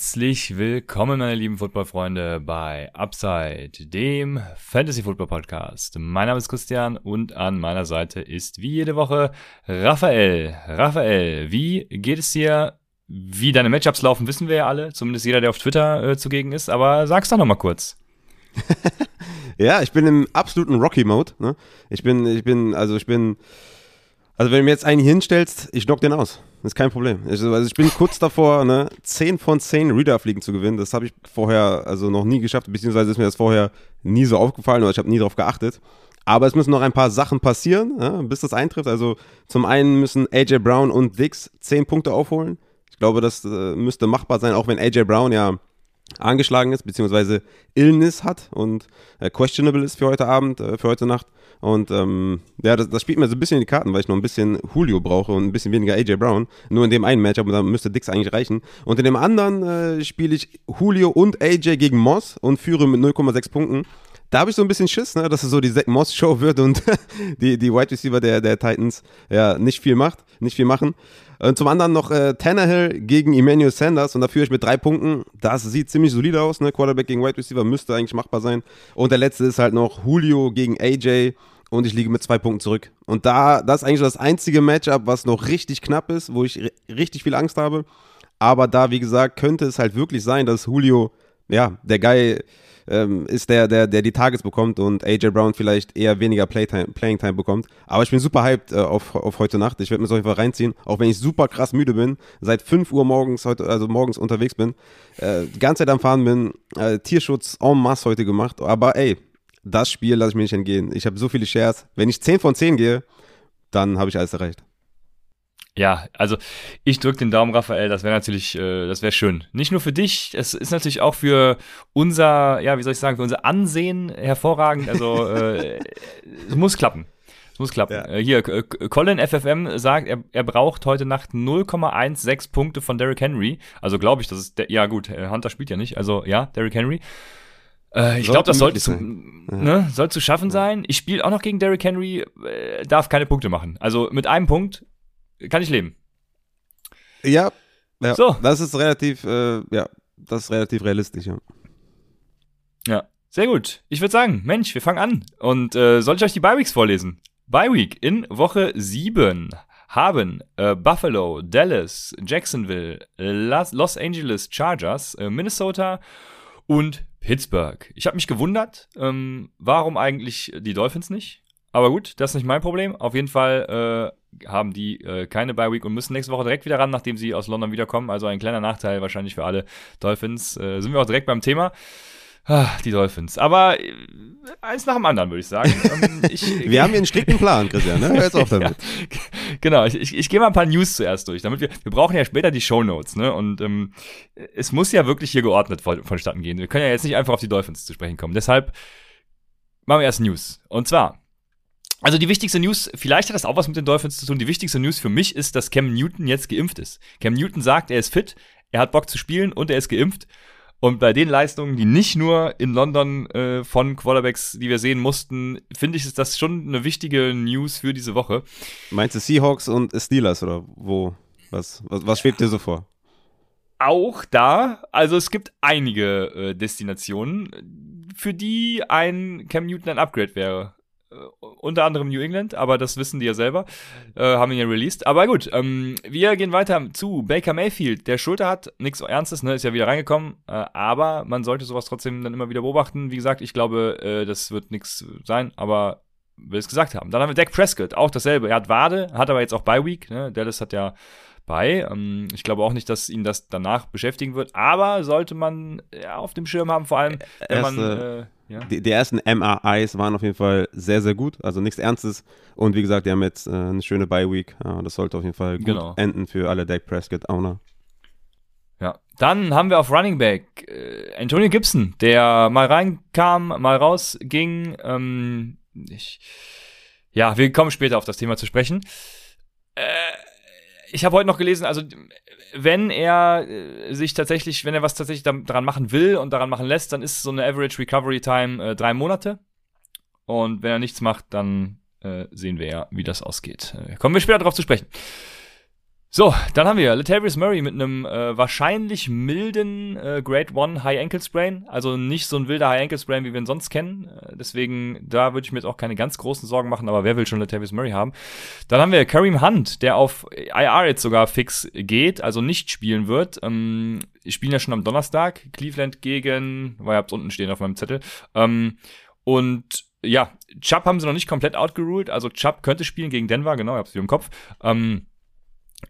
Herzlich willkommen, meine lieben Footballfreunde, bei Upside, dem Fantasy Football Podcast. Mein Name ist Christian und an meiner Seite ist wie jede Woche Raphael. Raphael, wie geht es dir? Wie deine Matchups laufen, wissen wir ja alle, zumindest jeder, der auf Twitter äh, zugegen ist, aber sag's doch nochmal kurz. ja, ich bin im absoluten Rocky-Mode. Ne? Ich bin, ich bin, also ich bin, also wenn du mir jetzt einen hinstellst, ich knock den aus. Das ist kein Problem. Also ich bin kurz davor, ne, 10 von 10 Reader-Fliegen zu gewinnen. Das habe ich vorher also noch nie geschafft, beziehungsweise ist mir das vorher nie so aufgefallen oder ich habe nie darauf geachtet. Aber es müssen noch ein paar Sachen passieren, ja, bis das eintrifft. Also zum einen müssen AJ Brown und Dix 10 Punkte aufholen. Ich glaube, das äh, müsste machbar sein, auch wenn AJ Brown ja angeschlagen ist, beziehungsweise Illness hat und äh, questionable ist für heute Abend, äh, für heute Nacht. Und ähm, ja, das, das, spielt mir so ein bisschen in die Karten, weil ich noch ein bisschen Julio brauche und ein bisschen weniger AJ Brown. Nur in dem einen Matchup, da müsste Dix eigentlich reichen. Und in dem anderen äh, spiele ich Julio und AJ gegen Moss und führe mit 0,6 Punkten. Da habe ich so ein bisschen Schiss, ne, dass es so die Zach Moss Show wird und die, die Wide Receiver der, der Titans ja nicht viel macht, nicht viel machen. Und zum anderen noch äh, Tannehill gegen Emmanuel Sanders und da führe ich mit drei Punkten. Das sieht ziemlich solide aus, ne? Quarterback gegen Wide Receiver müsste eigentlich machbar sein. Und der letzte ist halt noch Julio gegen AJ und ich liege mit zwei Punkten zurück. Und da, das ist eigentlich das einzige Matchup, was noch richtig knapp ist, wo ich richtig viel Angst habe. Aber da, wie gesagt, könnte es halt wirklich sein, dass Julio, ja, der Guy ähm, ist der, der, der die Targets bekommt und AJ Brown vielleicht eher weniger Playtime, Playing Time bekommt. Aber ich bin super hyped äh, auf, auf heute Nacht. Ich werde mir das auf jeden Fall reinziehen, auch wenn ich super krass müde bin, seit 5 Uhr morgens heute, also morgens unterwegs bin, äh, die ganze Zeit am Fahren bin, äh, Tierschutz en masse heute gemacht. Aber ey, das Spiel lasse ich mir nicht entgehen. Ich habe so viele Shares. Wenn ich 10 von 10 gehe, dann habe ich alles erreicht. Ja, also ich drücke den Daumen, Raphael, das wäre natürlich, äh, das wäre schön. Nicht nur für dich, es ist natürlich auch für unser, ja, wie soll ich sagen, für unser Ansehen hervorragend. Also äh, es muss klappen. Es muss klappen. Ja. Äh, hier, Colin FFM sagt, er, er braucht heute Nacht 0,16 Punkte von Derrick Henry. Also glaube ich, das ist der, ja gut, Hunter spielt ja nicht, also ja, Derrick Henry. Äh, ich glaube, das sollte zu, ne, soll zu schaffen ja. sein. Ich spiele auch noch gegen Derrick Henry, äh, darf keine Punkte machen. Also mit einem Punkt kann ich leben. Ja, ja. So. Das ist relativ, äh, ja, das ist relativ realistisch, ja. Ja, sehr gut. Ich würde sagen, Mensch, wir fangen an. Und äh, soll ich euch die Bye-Weeks vorlesen? Bye-Week in Woche 7 haben äh, Buffalo, Dallas, Jacksonville, Los Angeles Chargers, äh, Minnesota und Pittsburgh. Ich habe mich gewundert, ähm, warum eigentlich die Dolphins nicht? Aber gut, das ist nicht mein Problem. Auf jeden Fall äh, haben die äh, keine Bye Week und müssen nächste Woche direkt wieder ran, nachdem sie aus London wiederkommen. Also ein kleiner Nachteil wahrscheinlich für alle Dolphins. Äh, sind wir auch direkt beim Thema. Ah, die Dolphins. Aber äh, eins nach dem anderen, würde ich sagen. Ähm, ich, wir haben hier einen strikten Plan, Christian. Ne? Hör jetzt auf damit. ja, genau, ich, ich, ich gehe mal ein paar News zuerst durch, damit wir, wir brauchen ja später die Show Notes, ne? Und ähm, es muss ja wirklich hier geordnet vonstatten gehen. Wir können ja jetzt nicht einfach auf die Dolphins zu sprechen kommen. Deshalb machen wir erst News. Und zwar also die wichtigste News, vielleicht hat das auch was mit den Dolphins zu tun. Die wichtigste News für mich ist, dass Cam Newton jetzt geimpft ist. Cam Newton sagt, er ist fit, er hat Bock zu spielen und er ist geimpft. Und bei den Leistungen, die nicht nur in London äh, von Quarterbacks, die wir sehen mussten, finde ich, ist das schon eine wichtige News für diese Woche. Meinst du Seahawks und Steelers oder wo? Was, was, was schwebt dir so vor? Auch da, also es gibt einige äh, Destinationen, für die ein Cam Newton ein Upgrade wäre. Äh, unter anderem New England, aber das wissen die ja selber, äh, haben ihn ja released. Aber gut, ähm, wir gehen weiter zu Baker Mayfield. Der Schulter hat nichts Ernstes, ne, ist ja wieder reingekommen, äh, aber man sollte sowas trotzdem dann immer wieder beobachten. Wie gesagt, ich glaube, äh, das wird nichts sein, aber will es gesagt haben. Dann haben wir Dak Prescott, auch dasselbe. Er hat Wade, hat aber jetzt auch Bye Week, ne? Dallas hat ja bei. Ähm, ich glaube auch nicht, dass ihn das danach beschäftigen wird, aber sollte man ja, auf dem Schirm haben, vor allem, wenn man. Äh, ja. Die, die, ersten MRIs waren auf jeden Fall sehr, sehr gut. Also nichts Ernstes. Und wie gesagt, die haben jetzt äh, eine schöne Bye-Week. Ja, das sollte auf jeden Fall gut genau. enden für alle Dak Prescott-Owner. Ja. Dann haben wir auf Running Back Antonio Gibson, der mal reinkam, mal rausging. Ähm, ich, ja, wir kommen später auf das Thema zu sprechen. Äh, ich habe heute noch gelesen, also wenn er äh, sich tatsächlich, wenn er was tatsächlich daran machen will und daran machen lässt, dann ist so eine Average Recovery Time äh, drei Monate. Und wenn er nichts macht, dann äh, sehen wir ja, wie das ausgeht. Äh, kommen wir später darauf zu sprechen. So, dann haben wir Latavius Murray mit einem äh, wahrscheinlich milden äh, Grade 1 High Ankle Sprain. Also nicht so ein wilder High Ankle Sprain, wie wir ihn sonst kennen. Äh, deswegen, da würde ich mir jetzt auch keine ganz großen Sorgen machen, aber wer will schon Latavius Murray haben? Dann haben wir Kareem Hunt, der auf IR jetzt sogar fix geht, also nicht spielen wird. Ähm, spielen ja schon am Donnerstag. Cleveland gegen, weil ihr habt unten stehen auf meinem Zettel. Ähm, und ja, Chubb haben sie noch nicht komplett outgeruled. Also Chubb könnte spielen gegen Denver, genau, ich hab's wieder im Kopf. Ähm,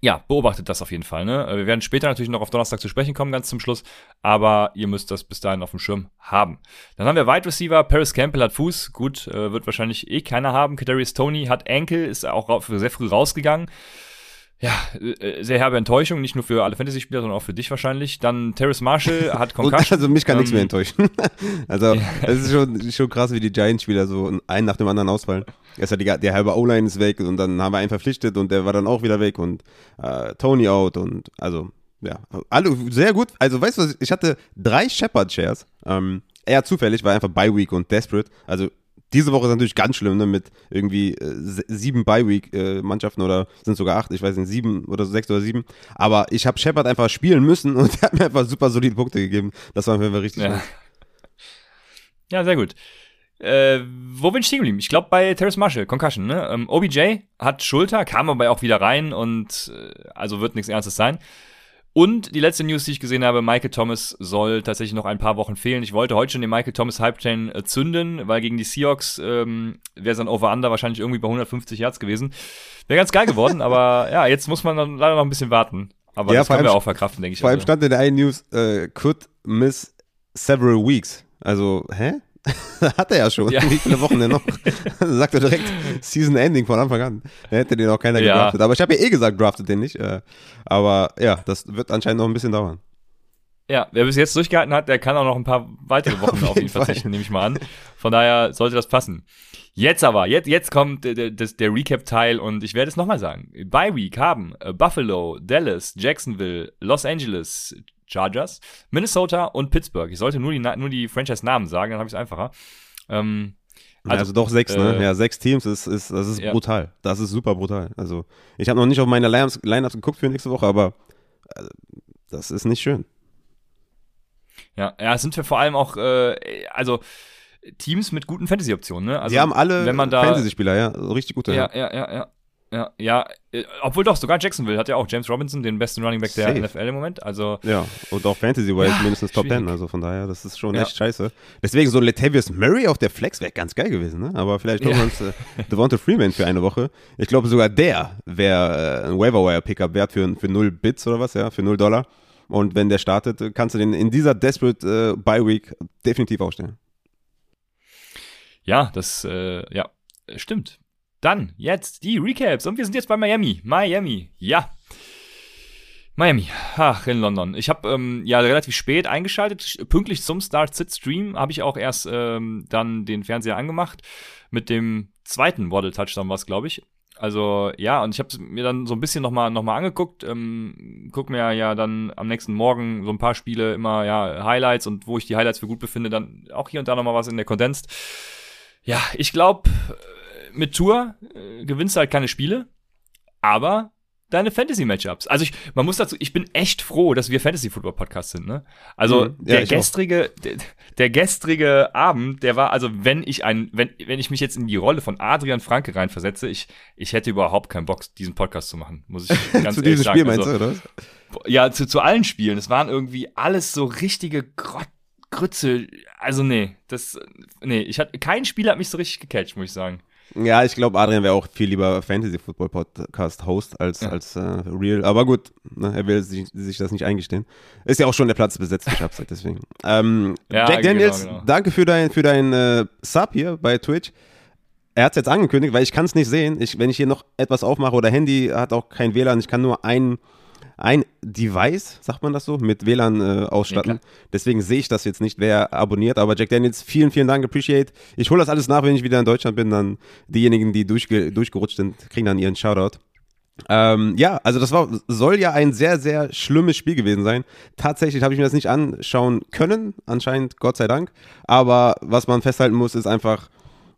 ja, beobachtet das auf jeden Fall. Ne? Wir werden später natürlich noch auf Donnerstag zu sprechen kommen, ganz zum Schluss. Aber ihr müsst das bis dahin auf dem Schirm haben. Dann haben wir Wide Receiver. Paris Campbell hat Fuß. Gut, äh, wird wahrscheinlich eh keiner haben. Kadarius Tony hat Enkel, ist auch sehr früh rausgegangen ja, äh, sehr herbe Enttäuschung, nicht nur für alle Fantasy-Spieler, sondern auch für dich wahrscheinlich. Dann Terrace Marshall hat Concussion. Also mich kann ähm, nichts mehr enttäuschen. also es ist schon, schon krass, wie die Giants-Spieler so einen nach dem anderen ausfallen. Erst die, der halbe O-Line ist weg und dann haben wir einen verpflichtet und der war dann auch wieder weg und äh, Tony out und also ja, alle sehr gut. Also weißt du was, ich hatte drei Shepard-Shares. Ähm, eher zufällig, war einfach Bye Week und Desperate. Also diese Woche ist natürlich ganz schlimm, ne, mit irgendwie äh, sieben Bye-Week-Mannschaften äh, oder sind sogar acht, ich weiß nicht, sieben oder sechs oder sieben. Aber ich habe Shepard einfach spielen müssen und er hat mir einfach super solide Punkte gegeben. Das war mir richtig ja. Ja, sehr gut. Äh, wo bin ich stehen geblieben? Ich glaube bei Terrace Marshall, Concussion, ne? Ähm, OBJ hat Schulter, kam aber auch wieder rein und äh, also wird nichts Ernstes sein. Und die letzte News, die ich gesehen habe, Michael Thomas soll tatsächlich noch ein paar Wochen fehlen. Ich wollte heute schon den Michael Thomas Hype Train äh, zünden, weil gegen die Seahawks ähm, wäre sein Over-Under wahrscheinlich irgendwie bei 150 Yards gewesen. Wäre ganz geil geworden, aber ja, jetzt muss man dann leider noch ein bisschen warten. Aber ja, das können wir auch verkraften, denke ich. Vor allem also. stand in der einen News, äh, could miss several weeks. Also, hä? Hat er ja schon. Ja. Wie viele Wochen denn noch? Sagt er direkt Season Ending von Anfang an. Da hätte den auch keiner ja. gedraftet. Aber ich habe ja eh gesagt, draftet den nicht. Äh, aber ja, das wird anscheinend noch ein bisschen dauern. Ja, wer bis jetzt durchgehalten hat, der kann auch noch ein paar weitere Wochen auf, auf ihn verzichten, nehme ich mal an. Von daher sollte das passen. Jetzt aber, jetzt, jetzt kommt der, der, der Recap-Teil und ich werde es nochmal sagen. Bye Week haben äh, Buffalo, Dallas, Jacksonville, Los Angeles, Chargers, Minnesota und Pittsburgh. Ich sollte nur die, nur die Franchise-Namen sagen, dann habe ich es einfacher. Ähm, also, also, doch sechs, ne? äh? Ja, sechs Teams, ist, ist, das ist ja. brutal. Das ist super brutal. Also ich habe noch nicht auf meine Lineups geguckt für nächste Woche, aber äh, das ist nicht schön. Ja, ja, es sind wir vor allem auch, äh, also Teams mit guten Fantasy-Optionen, ne? Also, Die haben alle Fantasy-Spieler, ja, richtig gute. Ja, ja, ja, ja. Ja, ja, äh, obwohl doch, sogar Jacksonville hat ja auch James Robinson, den besten Running Back der Safe. NFL im Moment. Also, ja, und auch Fantasy-wise ja, mindestens Top 10. Also von daher, das ist schon ja. echt scheiße. Deswegen so Latavius Murray auf der Flex wäre ganz geil gewesen, ne? Aber vielleicht holen wir uns äh, Devonta Freeman für eine Woche. Ich glaube sogar der wäre äh, ein Waiver-Wire-Pickup wert für, für 0 Bits oder was, ja, für 0 Dollar. Und wenn der startet, kannst du den in dieser Desperate äh, Bye Week definitiv aufstellen. Ja, das, äh, ja, stimmt. Dann jetzt die Recaps und wir sind jetzt bei Miami. Miami, ja. Miami, ach, in London. Ich habe ähm, ja relativ spät eingeschaltet, pünktlich zum Start-Sit-Stream habe ich auch erst ähm, dann den Fernseher angemacht. Mit dem zweiten Waddle-Touchdown war es, glaube ich. Also ja, und ich habe mir dann so ein bisschen nochmal noch mal angeguckt. Ähm, guck mir ja dann am nächsten Morgen so ein paar Spiele immer ja Highlights und wo ich die Highlights für gut befinde, dann auch hier und da nochmal was in der Condensed. Ja, ich glaube, mit Tour äh, gewinnst du halt keine Spiele, aber deine Fantasy-Matchups. Also ich, man muss dazu, ich bin echt froh, dass wir Fantasy-Football-Podcast sind, ne? Also mhm, ja, der gestrige, der, der, gestrige Abend, der war, also wenn ich ein, wenn, wenn ich mich jetzt in die Rolle von Adrian Franke reinversetze, ich, ich hätte überhaupt keinen Bock, diesen Podcast zu machen, muss ich ganz zu diesem Spiel meinst also, du, oder? Ja, zu, zu allen Spielen. Es waren irgendwie alles so richtige Grott, Grütze. Also nee, das, nee, ich hatte, kein Spiel hat mich so richtig gecatcht, muss ich sagen. Ja, ich glaube, Adrian wäre auch viel lieber Fantasy-Football-Podcast-Host als, ja. als äh, Real. Aber gut, ne, er will sich, sich, das nicht eingestehen. Ist ja auch schon der Platz besetzt ich hab's halt deswegen. Ähm, ja, Jack genau, Daniels, genau, genau. danke für dein, für dein äh, Sub hier bei Twitch. Er hat es jetzt angekündigt, weil ich kann es nicht sehen. Ich, wenn ich hier noch etwas aufmache oder Handy hat auch kein WLAN, ich kann nur ein, ein Device, sagt man das so, mit WLAN äh, ausstatten. Ja, Deswegen sehe ich das jetzt nicht, wer abonniert. Aber Jack Daniels, vielen, vielen Dank, appreciate. Ich hole das alles nach, wenn ich wieder in Deutschland bin. Dann diejenigen, die durchge durchgerutscht sind, kriegen dann ihren Shoutout. Ähm, ja, also das war, soll ja ein sehr, sehr schlimmes Spiel gewesen sein. Tatsächlich habe ich mir das nicht anschauen können, anscheinend, Gott sei Dank. Aber was man festhalten muss, ist einfach,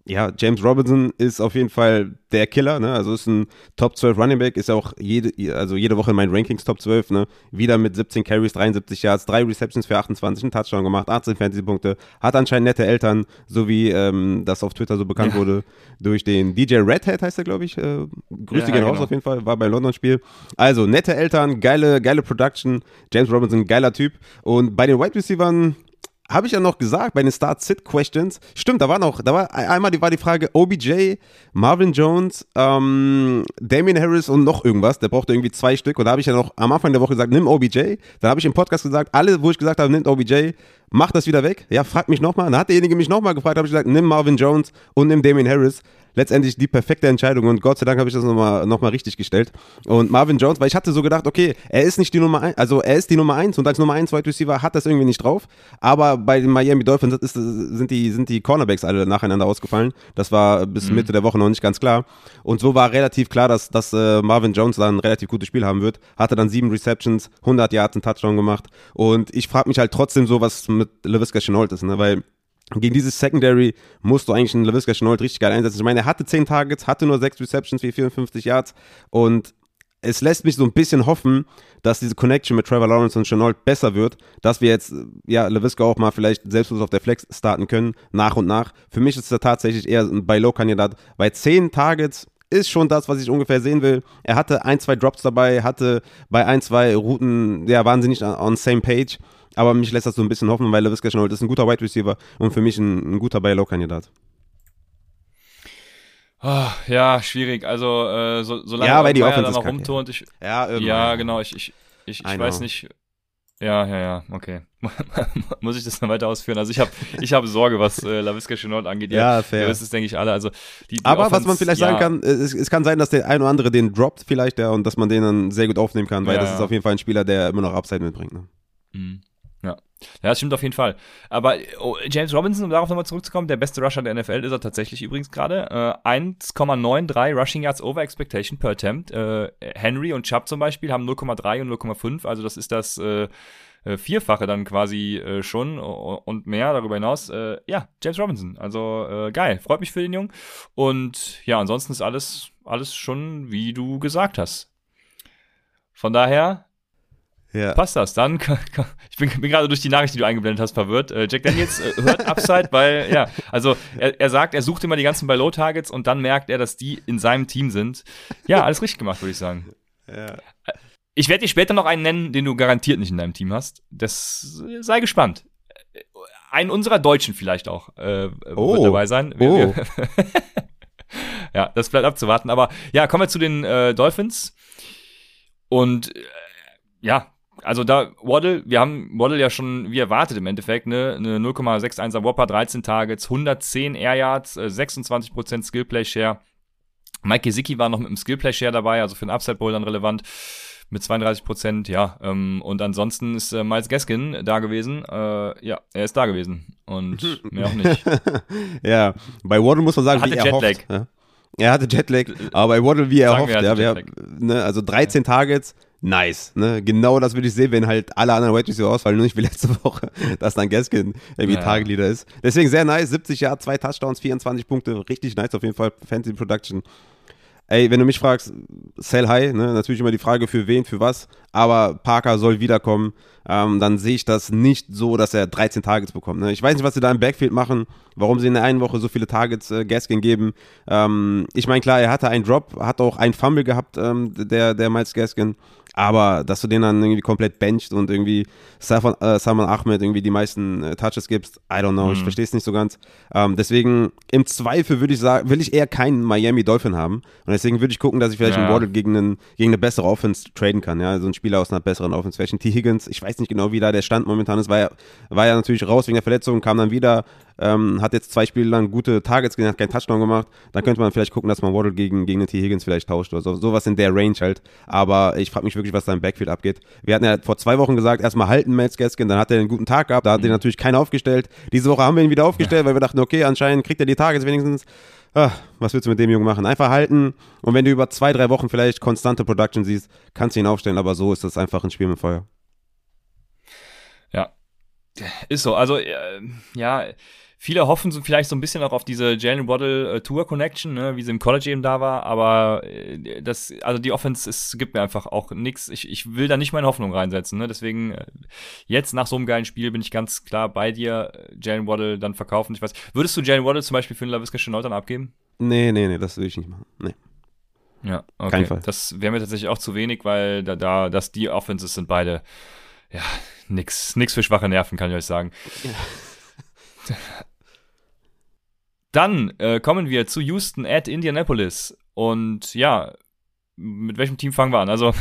ja, James Robinson ist auf jeden Fall der Killer, ne? Also ist ein Top 12 Running Back, ist ja auch jede, also jede Woche in meinen Rankings Top 12, ne? Wieder mit 17 Carries, 73 Yards, drei Receptions für 28, einen Touchdown gemacht, 18 Fantasy-Punkte, hat anscheinend nette Eltern, so wie ähm, das auf Twitter so bekannt ja. wurde, durch den DJ Redhead heißt er, glaube ich. Äh, Grüße ja, gehen raus genau. auf jeden Fall, war bei London-Spiel. Also, nette Eltern, geile, geile Production, James Robinson, geiler Typ. Und bei den Wide Receivers habe ich ja noch gesagt bei den Start-Sit-Questions. Stimmt, da war noch, da war einmal die, war die Frage OBJ, Marvin Jones, ähm, Damian Harris und noch irgendwas. Der brauchte irgendwie zwei Stück. Und da habe ich ja noch am Anfang der Woche gesagt, nimm OBJ. Dann habe ich im Podcast gesagt, alle, wo ich gesagt habe, nimm OBJ, mach das wieder weg. Ja, frag mich nochmal. Dann hat derjenige mich nochmal gefragt, habe ich gesagt, nimm Marvin Jones und nimm Damian Harris letztendlich die perfekte Entscheidung und Gott sei Dank habe ich das nochmal noch mal richtig gestellt. Und Marvin Jones, weil ich hatte so gedacht, okay, er ist nicht die Nummer 1, also er ist die Nummer 1 und als Nummer 1 Wide Receiver hat das irgendwie nicht drauf, aber bei den Miami Dolphins ist, sind, die, sind die Cornerbacks alle nacheinander ausgefallen. Das war bis mhm. Mitte der Woche noch nicht ganz klar. Und so war relativ klar, dass, dass äh, Marvin Jones dann ein relativ gutes Spiel haben wird. Hatte dann sieben Receptions, 100 Yards, einen Touchdown gemacht. Und ich frage mich halt trotzdem so, was mit LaVisca Chenault ist, ne? weil gegen dieses Secondary musst du eigentlich einen LaVisca Chenault richtig geil einsetzen. Ich meine, er hatte 10 Targets, hatte nur 6 Receptions für 54 Yards und es lässt mich so ein bisschen hoffen, dass diese Connection mit Trevor Lawrence und Chenault besser wird, dass wir jetzt, ja, LaVisca auch mal vielleicht selbstlos auf der Flex starten können, nach und nach. Für mich ist er tatsächlich eher ein Buy-Low-Kandidat, weil 10 Targets ist schon das, was ich ungefähr sehen will. Er hatte ein, zwei Drops dabei, hatte bei ein, zwei Routen, ja, waren sie nicht on same page. Aber mich lässt das so ein bisschen hoffen, weil LaVisca Chenault ist ein guter Wide Receiver und für mich ein, ein guter Buy-Low-Kandidat. Oh, ja, schwierig. Also, äh, so, solange ja, weil die Offense dann noch rumturnt, ich, ja, ja, genau, ich, ich, ich, ich weiß nicht. Ja, ja, ja, okay. Muss ich das noch weiter ausführen? Also ich habe ich hab Sorge, was äh, LaVisca Chenault angeht. Ja, ja fair. Das ist, denke ich, alle. Also die, die Aber Offense, was man vielleicht ja. sagen kann, es, es, kann sein, dass der ein oder andere den droppt vielleicht ja, und dass man den dann sehr gut aufnehmen kann, weil ja, das ist auf jeden Fall ein Spieler, der immer noch Upside mitbringt. Ne? Mhm. Ja. Das stimmt auf jeden Fall. Aber oh, James Robinson, um darauf nochmal zurückzukommen, der beste Rusher der NFL ist er tatsächlich übrigens gerade. Äh, 1,93 Rushing Yards over Expectation per Attempt. Äh, Henry und Chubb zum Beispiel haben 0,3 und 0,5. Also das ist das äh, äh, Vierfache dann quasi äh, schon und mehr darüber hinaus. Äh, ja, James Robinson. Also geil. Freut mich für den Jungen. Und ja, ansonsten ist alles, alles schon, wie du gesagt hast. Von daher, ja. Passt das? Dann, ich bin, bin gerade durch die Nachricht, die du eingeblendet hast, verwirrt. Äh, Jack Daniels äh, hört Upside, weil, ja, also er, er sagt, er sucht immer die ganzen bei Low Targets und dann merkt er, dass die in seinem Team sind. Ja, alles richtig gemacht, würde ich sagen. Ja. Ich werde dir später noch einen nennen, den du garantiert nicht in deinem Team hast. Das sei gespannt. Einen unserer Deutschen vielleicht auch äh, oh. wird dabei sein. Wir, oh. wir ja, das bleibt abzuwarten. Aber ja, kommen wir zu den äh, Dolphins. Und äh, ja, also da Waddle, wir haben Waddle ja schon wie erwartet im Endeffekt, ne, eine 0,61er Whopper, 13 Targets, 110 Air Yards, 26% äh, Skillplay Share. Mike Gesicki war noch mit dem Skillplay Share dabei, also für den Upside Bowl dann relevant mit 32% ja. Ähm, und ansonsten ist äh, Miles Gaskin da gewesen. Äh, ja, er ist da gewesen und mehr auch nicht. ja, bei Waddle muss man sagen, er hatte wie er Jetlag. hofft. Ja. Er hatte Jetlag, aber bei Waddle wie er Sagen hofft. Ja, wer, ne, also 13 Targets, nice. Ne? Genau das würde ich sehen, wenn halt alle anderen Wide Receiver ausfallen, nur nicht wie letzte Woche, dass dann Gaskin irgendwie ja. Target-Leader ist. Deswegen sehr nice, 70 Jahre, zwei Touchdowns, 24 Punkte, richtig nice auf jeden Fall, Fantasy Production. Ey, wenn du mich fragst, sell high, ne? natürlich immer die Frage für wen, für was, aber Parker soll wiederkommen, ähm, dann sehe ich das nicht so, dass er 13 Targets bekommt. Ne? Ich weiß nicht, was sie da im Backfield machen, warum sie in der einen Woche so viele Targets äh, Gaskin geben. Ähm, ich meine, klar, er hatte einen Drop, hat auch einen Fumble gehabt, ähm, der, der Miles Gaskin. Aber dass du den dann irgendwie komplett bencht und irgendwie Salman, äh, Salman Ahmed irgendwie die meisten äh, Touches gibst, I don't know, mhm. ich verstehe es nicht so ganz. Ähm, deswegen im Zweifel würde ich sagen, will ich eher keinen Miami Dolphin haben. Und deswegen würde ich gucken, dass ich vielleicht ja. einen Waddle gegen, einen, gegen eine bessere Offense traden kann. Ja, so ein Spieler aus einer besseren Offense. Ein T. Higgins, ich weiß nicht genau, wie da der Stand momentan ist, war ja, war ja natürlich raus wegen der Verletzung, kam dann wieder, ähm, hat jetzt zwei Spiele lang gute Targets gesehen, hat keinen Touchdown gemacht. Dann könnte man vielleicht gucken, dass man Waddle gegen, gegen den T. Higgins vielleicht tauscht oder so. Sowas in der Range halt. Aber ich frage mich wirklich, was da im Backfield abgeht. Wir hatten ja vor zwei Wochen gesagt, erstmal halten Miles Gaskin, dann hat er einen guten Tag gehabt, da hat mhm. er natürlich keiner aufgestellt. Diese Woche haben wir ihn wieder aufgestellt, weil wir dachten, okay, anscheinend kriegt er die Targets wenigstens. Ach, was willst du mit dem Jungen machen? Einfach halten und wenn du über zwei, drei Wochen vielleicht konstante Production siehst, kannst du ihn aufstellen, aber so ist das einfach ein Spiel mit Feuer. Ja, ist so. Also, äh, ja, viele hoffen so vielleicht so ein bisschen auch auf diese Jalen Waddle äh, Tour Connection, ne, wie sie im College eben da war, aber äh, das, also die Offense ist, gibt mir einfach auch nichts. Ich, ich will da nicht meine Hoffnung reinsetzen, ne? Deswegen, äh, jetzt nach so einem geilen Spiel bin ich ganz klar bei dir, äh, Jalen Waddle dann verkaufen. Ich weiß, würdest du Jalen Waddle zum Beispiel für einen LaVisca Chenault dann abgeben? Nee, nee, nee, das will ich nicht machen. Nee. Ja, okay. Kein Fall. Das wäre mir tatsächlich auch zu wenig, weil da, da, dass die Offenses sind beide, ja, nix, nix für schwache Nerven, kann ich euch sagen. Ja. Dann äh, kommen wir zu Houston at Indianapolis. Und ja, mit welchem Team fangen wir an? Also,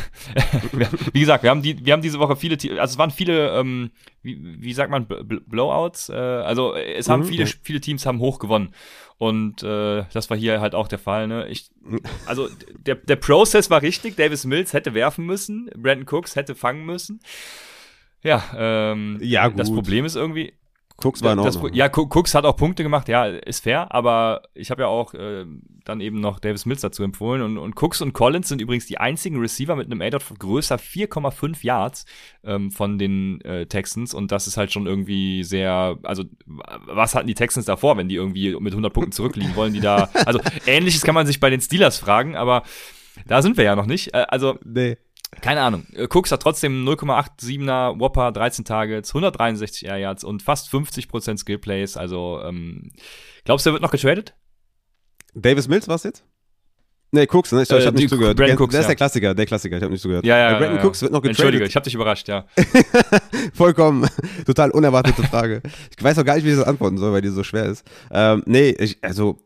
wie gesagt, wir haben, die, wir haben diese Woche viele, also es waren viele, ähm, wie, wie sagt man, Blowouts. Äh, also es haben mhm, viele, viele Teams haben hoch gewonnen. Und äh, das war hier halt auch der Fall. Ne? Ich, also der, der Prozess war richtig. Davis Mills hätte werfen müssen, Brandon Cooks hätte fangen müssen. Ja, ähm, ja gut. das Problem ist irgendwie, Cooks war in Ordnung. Das, ja, Cooks hat auch Punkte gemacht, ja, ist fair, aber ich habe ja auch äh, dann eben noch Davis Mills dazu empfohlen. Und, und Cooks und Collins sind übrigens die einzigen Receiver mit einem A-Dot größer 4,5 Yards ähm, von den äh, Texans. Und das ist halt schon irgendwie sehr, also was hatten die Texans davor, wenn die irgendwie mit 100 Punkten zurückliegen? Wollen, die da, also ähnliches kann man sich bei den Steelers fragen, aber da sind wir ja noch nicht, äh, also nee. Keine Ahnung. Äh, Cooks hat trotzdem 0,87er Whopper, 13 Targets, 163 Air Yards und fast 50% Skill Plays. Also, ähm, glaubst du, er wird noch getradet? Davis Mills was jetzt? Nee, Cooks, ne? Ich, äh, ich habe nicht zugehört. Brandon Cooks, der ist der Klassiker, der Klassiker, ich habe nicht zugehört. Ja, ja, äh, Brandon ja, Cooks wird noch getradet. Entschuldige, ich habe dich überrascht, ja. Vollkommen, total unerwartete Frage. ich weiß auch gar nicht, wie ich das antworten soll, weil die so schwer ist. Ähm, nee, ich, also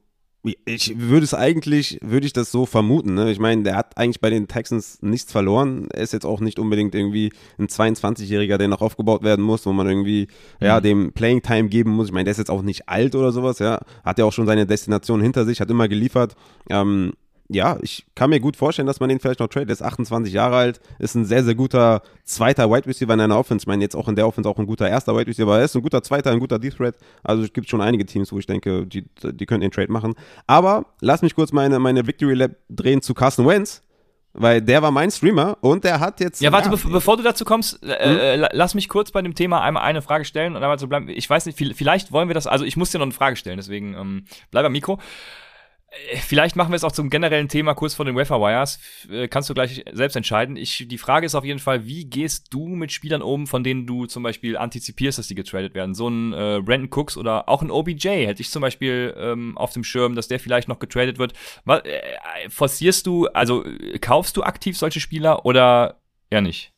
ich würde es eigentlich, würde ich das so vermuten. Ne? Ich meine, der hat eigentlich bei den Texans nichts verloren. Er ist jetzt auch nicht unbedingt irgendwie ein 22-Jähriger, der noch aufgebaut werden muss, wo man irgendwie mhm. ja dem Playing Time geben muss. Ich meine, der ist jetzt auch nicht alt oder sowas. Ja, hat ja auch schon seine Destination hinter sich, hat immer geliefert. Ähm, ja, ich kann mir gut vorstellen, dass man den vielleicht noch tradet. Er ist 28 Jahre alt, ist ein sehr, sehr guter zweiter Wide Receiver in einer Offense. Ich meine, jetzt auch in der Offense auch ein guter erster Wide Receiver, aber er ist ein guter zweiter, ein guter Deep Threat. Also es gibt schon einige Teams, wo ich denke, die, die können den Trade machen. Aber lass mich kurz meine, meine Victory Lab drehen zu Carson Wentz. Weil der war mein Streamer und der hat jetzt. Ja, warte, ja, be bevor du dazu kommst, äh, mhm. lass mich kurz bei dem Thema einmal eine Frage stellen und einmal zu bleiben. Ich weiß nicht, vielleicht wollen wir das, also ich muss dir noch eine Frage stellen, deswegen ähm, bleib am Mikro. Äh, vielleicht machen wir es auch zum generellen Thema kurz vor den Wafer Wires. Äh, kannst du gleich selbst entscheiden. Ich, die Frage ist auf jeden Fall, wie gehst du mit Spielern um, von denen du zum Beispiel antizipierst, dass die getradet werden? So ein äh, Brandon Cooks oder auch ein OBJ hätte ich zum Beispiel ähm, auf dem Schirm, dass der vielleicht noch getradet wird. Was, äh, forcierst du, also kaufst du aktiv solche Spieler oder eher nicht?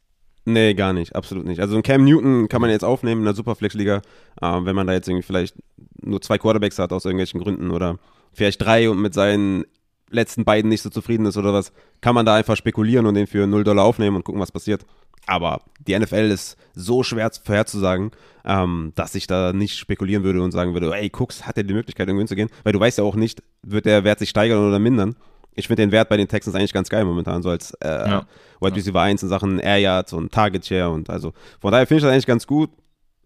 Nee, gar nicht, absolut nicht. Also ein Cam Newton kann man jetzt aufnehmen in der Superflex-Liga, äh, wenn man da jetzt irgendwie vielleicht nur zwei Quarterbacks hat aus irgendwelchen Gründen oder vielleicht drei und mit seinen letzten beiden nicht so zufrieden ist oder was, kann man da einfach spekulieren und den für 0 Dollar aufnehmen und gucken, was passiert. Aber die NFL ist so schwer vorherzusagen, ähm, dass ich da nicht spekulieren würde und sagen würde, ey, Cooks, hat er die Möglichkeit, irgendwo hinzugehen? Weil du weißt ja auch nicht, wird der Wert sich steigern oder mindern. Ich finde den Wert bei den Texans eigentlich ganz geil momentan, so als äh, ja. Wide Receiver 1 in Sachen Air Yards und Target Share und also von daher finde ich das eigentlich ganz gut.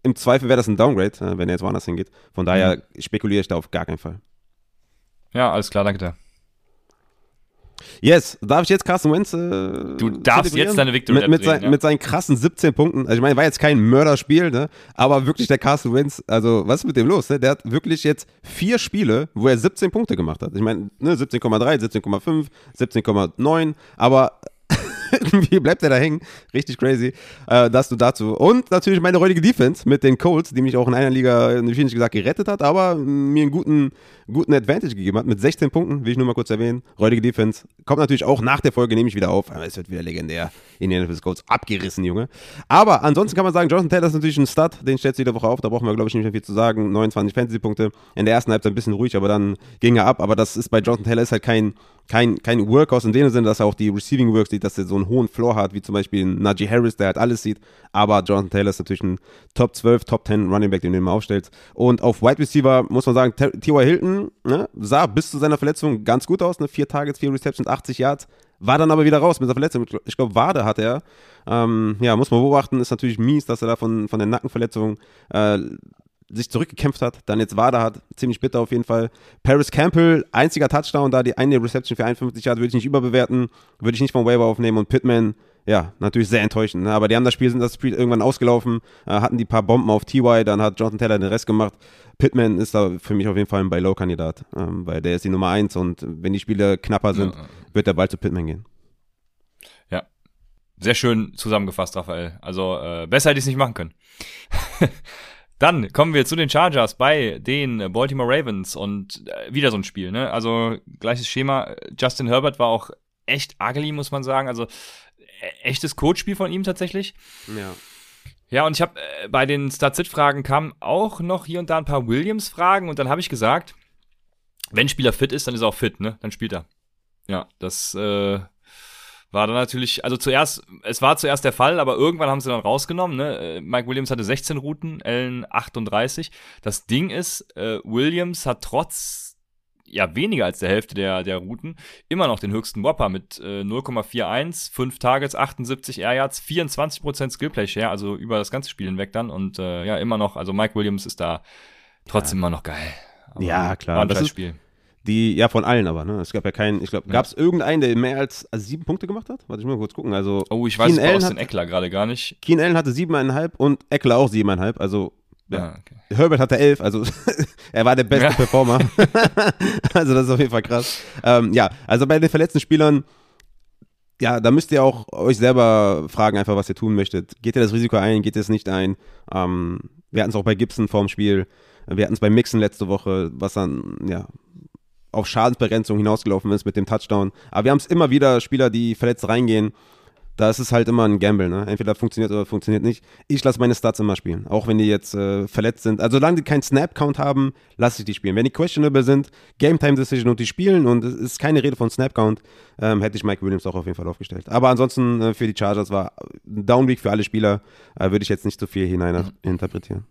Im Zweifel wäre das ein Downgrade, äh, wenn er jetzt woanders hingeht. Von daher mhm. spekuliere ich da auf gar keinen Fall. Ja, alles klar, danke dir. Yes, darf ich jetzt Carsten Wentz? Äh, du darfst jetzt deine Victory mit, mit, sein, ja? mit, seinen krassen 17 Punkten. Also ich meine, war jetzt kein Mörderspiel, ne? Aber wirklich der Carsten Wentz, also was ist mit dem los? Ne? Der hat wirklich jetzt vier Spiele, wo er 17 Punkte gemacht hat. Ich meine, ne, 17,3, 17,5, 17,9, aber Wie bleibt er da hängen? Richtig crazy. Äh, das du dazu. Und natürlich meine heutige Defense mit den Colts, die mich auch in einer Liga, wie nicht gesagt, gerettet hat, aber mir einen guten, guten Advantage gegeben hat. Mit 16 Punkten, will ich nur mal kurz erwähnen. Heutige Defense. Kommt natürlich auch nach der Folge, nehme ich wieder auf. Es wird wieder legendär. in den NFL Colts abgerissen, Junge. Aber ansonsten kann man sagen, Jonathan Taylor ist natürlich ein Stud. Den stellt jede Woche auf. Da brauchen wir, glaube ich, nicht mehr viel zu sagen. 29 Fantasy-Punkte. In der ersten Halbzeit ein bisschen ruhig, aber dann ging er ab. Aber das ist bei Jonathan Taylor ist halt kein kein, kein Workhorse in dem Sinne, dass er auch die Receiving Works sieht, dass er so einen hohen Floor hat, wie zum Beispiel Najee Harris, der halt alles sieht. Aber Jonathan Taylor ist natürlich ein Top 12, Top 10 Running Back, den du immer aufstellst. Und auf Wide Receiver muss man sagen, T.Y. Hilton ne, sah bis zu seiner Verletzung ganz gut aus. Ne? Vier Targets, vier Receptions, 80 Yards. War dann aber wieder raus mit der Verletzung. Ich glaube, Wade hat er. Ähm, ja, muss man beobachten. Ist natürlich mies, dass er da von, von der Nackenverletzung äh, sich zurückgekämpft hat, dann jetzt Wada hat, ziemlich bitter auf jeden Fall. Paris Campbell, einziger Touchdown da, die eine Reception für 51 Yards würde ich nicht überbewerten, würde ich nicht vom Waiver aufnehmen und Pittman, ja, natürlich sehr enttäuschend, ne? aber die haben das Spiel, sind das Spiel irgendwann ausgelaufen, äh, hatten die paar Bomben auf TY, dann hat Jonathan Taylor den Rest gemacht. Pittman ist da für mich auf jeden Fall ein Buy-Low-Kandidat, ähm, weil der ist die Nummer 1 und wenn die Spiele knapper sind, ja. wird der bald zu Pittman gehen. Ja, sehr schön zusammengefasst, Raphael. Also äh, besser hätte ich es nicht machen können. Dann kommen wir zu den Chargers bei den Baltimore Ravens und äh, wieder so ein Spiel, ne? Also gleiches Schema. Justin Herbert war auch echt ugly, muss man sagen. Also äh, echtes Codespiel von ihm tatsächlich. Ja. Ja, und ich habe äh, bei den Start-Sit-Fragen kamen auch noch hier und da ein paar Williams-Fragen und dann habe ich gesagt, wenn Spieler fit ist, dann ist er auch fit, ne? Dann spielt er. Ja, das äh, war dann natürlich, also zuerst, es war zuerst der Fall, aber irgendwann haben sie dann rausgenommen. Ne? Äh, Mike Williams hatte 16 Routen, Allen 38. Das Ding ist, äh, Williams hat trotz ja weniger als der Hälfte der, der Routen immer noch den höchsten Whopper mit äh, 0,41, 5 Targets, 78 Air Yards, 24% Skillplay Share, also über das ganze Spiel hinweg dann und äh, ja, immer noch, also Mike Williams ist da trotzdem ja. immer noch geil. Aber ja, klar. das Spiel. Die, ja, von allen aber, ne? Es gab ja keinen, ich glaube, gab es irgendeinen, der mehr als also sieben Punkte gemacht hat? Warte, ich mal kurz gucken. Also, oh, ich weiß es aus den Eckler gerade gar nicht. Keen Allen hatte siebeneinhalb und Eckler auch siebeneinhalb, also ja. Ah, okay. Herbert hatte elf, also er war der beste ja. Performer. also das ist auf jeden Fall krass. Ähm, ja, also bei den verletzten Spielern, ja, da müsst ihr auch euch selber fragen, einfach was ihr tun möchtet. Geht ihr das Risiko ein, geht ihr es nicht ein? Ähm, wir hatten es auch bei Gibson vorm Spiel. Wir hatten es bei Mixen letzte Woche, was dann, ja, auf Schadensbegrenzung hinausgelaufen ist mit dem Touchdown. Aber wir haben es immer wieder, Spieler, die verletzt reingehen. Da ist es halt immer ein Gamble, ne? Entweder funktioniert oder funktioniert nicht. Ich lasse meine Stats immer spielen, auch wenn die jetzt äh, verletzt sind. Also solange die keinen Snap-Count haben, lasse ich die spielen. Wenn die questionable sind, Game-Time-Decision und die spielen und es ist keine Rede von Snap-Count, ähm, hätte ich Mike Williams auch auf jeden Fall aufgestellt. Aber ansonsten äh, für die Chargers war ein Downweek für alle Spieler, äh, würde ich jetzt nicht zu viel hinein mhm. interpretieren.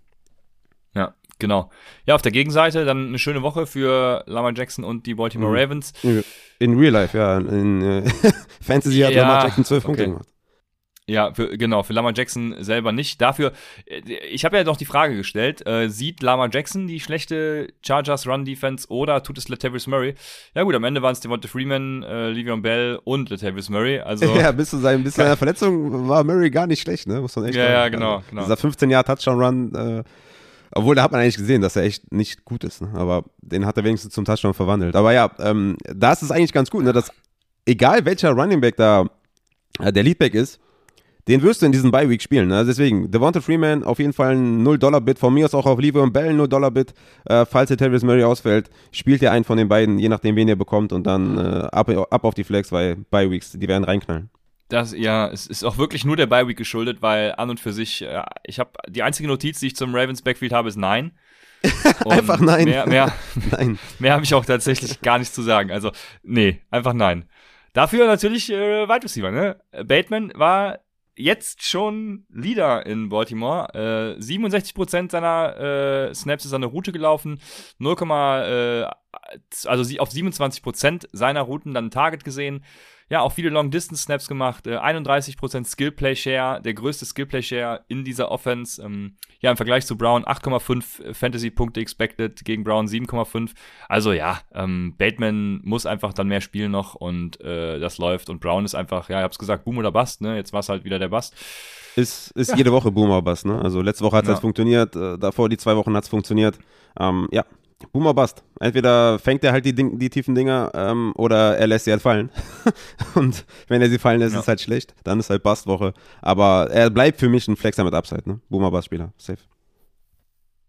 Ja, Genau. Ja, auf der Gegenseite dann eine schöne Woche für Lamar Jackson und die Baltimore mhm. Ravens. In Real Life, ja. In äh, Fantasy hat ja, Lamar Jackson zwölf okay. Punkte gemacht. Ja, für, genau, für Lamar Jackson selber nicht. Dafür, äh, ich habe ja noch die Frage gestellt, äh, sieht Lamar Jackson die schlechte Chargers Run Defense oder tut es Latavius Murray? Ja gut, am Ende waren es Devonta Freeman, äh, Le'Veon Bell und Latavius Murray. Also, ja, bis zu, seinem, bis zu seiner Verletzung war Murray gar nicht schlecht, ne? Muss man echt Ja, sagen. ja, genau, also, genau. Dieser 15 Jahr Touchdown Run, äh, obwohl, da hat man eigentlich gesehen, dass er echt nicht gut ist. Ne? Aber den hat er wenigstens zum Touchdown verwandelt. Aber ja, ähm, da ist es eigentlich ganz gut, ne? dass egal welcher Running Back da äh, der Leadback ist, den wirst du in diesem Bye-Week spielen. Ne? Deswegen, Devonta Freeman auf jeden Fall ein 0-Dollar-Bit. Von mir aus auch auf Le'Veon Bell ein 0-Dollar-Bit. Äh, falls der Terrence Murray ausfällt, spielt ihr einen von den beiden, je nachdem, wen ihr bekommt. Und dann äh, ab, ab auf die Flex, weil Bye-Weeks, die werden reinknallen. Das, ja, es ist auch wirklich nur der Bye Week geschuldet, weil an und für sich, äh, ich habe die einzige Notiz, die ich zum Ravens Backfield habe, ist nein. einfach nein. Mehr, mehr, nein. mehr habe ich auch tatsächlich gar nichts zu sagen. Also, nee, einfach nein. Dafür natürlich äh, Wide Receiver, ne? Bateman war jetzt schon Leader in Baltimore. Äh, 67% seiner äh, Snaps ist an der Route gelaufen. 0, äh, also auf 27% seiner Routen dann Target gesehen ja, auch viele Long-Distance-Snaps gemacht, äh, 31% Skill-Play-Share, der größte Skill-Play-Share in dieser Offense. Ähm, ja, im Vergleich zu Brown 8,5 Fantasy-Punkte expected, gegen Brown 7,5. Also ja, ähm, Bateman muss einfach dann mehr spielen noch und äh, das läuft. Und Brown ist einfach, ja, ich hab's gesagt, Boom oder Bust, ne? Jetzt war es halt wieder der Bust. Ist, ist ja. jede Woche Boom oder Bust, ne? Also letzte Woche hat es ja. funktioniert, äh, davor die zwei Wochen hat es funktioniert. Ähm, ja, Boomer Bust. Entweder fängt er halt die, die tiefen Dinger ähm, oder er lässt sie halt fallen. und wenn er sie fallen lässt, ja. ist es halt schlecht. Dann ist halt Bust-Woche. Aber er bleibt für mich ein Flexer mit Upside, ne? Boomer Bust-Spieler. Safe.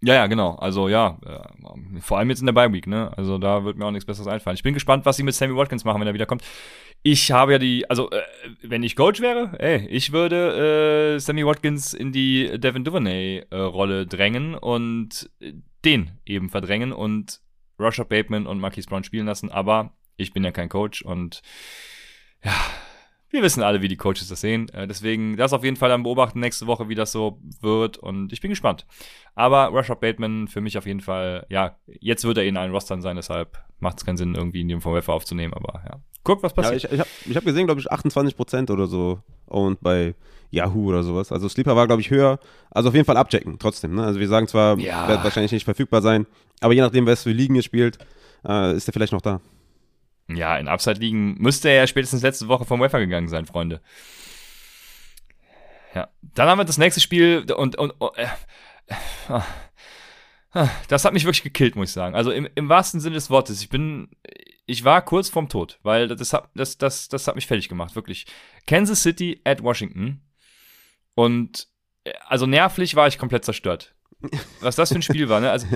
Ja, ja, genau. Also ja, äh, vor allem jetzt in der Bye Week, ne? Also da wird mir auch nichts Besseres einfallen. Ich bin gespannt, was sie mit Sammy Watkins machen, wenn er wiederkommt. Ich habe ja die, also äh, wenn ich Coach wäre, ey, ich würde äh, Sammy Watkins in die Devin Duvernay äh, Rolle drängen und den eben verdrängen und Rashad Bateman und Marquise Brown spielen lassen. Aber ich bin ja kein Coach und ja, wir wissen alle, wie die Coaches das sehen. Äh, deswegen das auf jeden Fall dann beobachten nächste Woche, wie das so wird. Und ich bin gespannt. Aber Rashad Bateman für mich auf jeden Fall, ja, jetzt wird er in allen Rostern sein, deshalb macht es keinen Sinn, irgendwie in dem VWF aufzunehmen. Aber ja, guck, was passiert. Ja, ich ich habe ich hab gesehen, glaube ich, 28% oder so und bei Yahoo oder sowas. Also Sleeper war, glaube ich, höher. Also auf jeden Fall abchecken, trotzdem. Ne? Also wir sagen zwar, Ja. wird wahrscheinlich nicht verfügbar sein, aber je nachdem, was für Ligen ihr spielt, äh, ist er vielleicht noch da. Ja, in Upside liegen müsste er ja spätestens letzte Woche vom Wafer gegangen sein, Freunde. Ja, dann haben wir das nächste Spiel und, und, und äh, äh, äh, das hat mich wirklich gekillt, muss ich sagen. Also im, im wahrsten Sinne des Wortes. Ich bin, ich war kurz vorm Tod, weil das hat, das, das, das hat mich fertig gemacht, wirklich. Kansas City at Washington und äh, also nervlich war ich komplett zerstört. Was das für ein Spiel war, ne? Also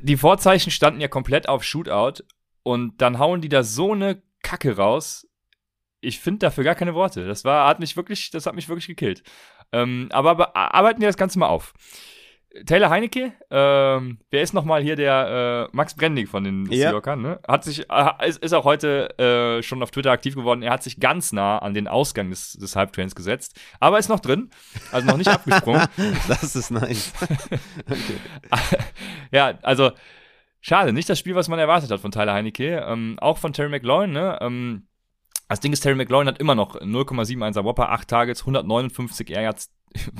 die Vorzeichen standen ja komplett auf Shootout und dann hauen die da so eine Kacke raus. Ich finde dafür gar keine Worte. Das war, hat mich wirklich, das hat mich wirklich gekillt. Ähm, aber be- arbeiten wir das Ganze mal auf. Taylor Heinecke, ähm, wer ist nochmal hier der äh, Max Brendig von den Ja. Seahawkern, ne? Hat sich, äh, ist, ist auch heute äh, schon auf Twitter aktiv geworden. Er hat sich ganz nah an den Ausgang des, des Halbtrains gesetzt, aber ist noch drin, also noch nicht abgesprungen. Das ist nice. ja, also schade, nicht das Spiel, was man erwartet hat von Tyler Heinecke. Ähm, auch von Terry McLaurin, ne? Ähm, das Ding ist, Terry McLaurin hat immer noch 0,71er Whopper, 8 Targets, 159 Air Yards,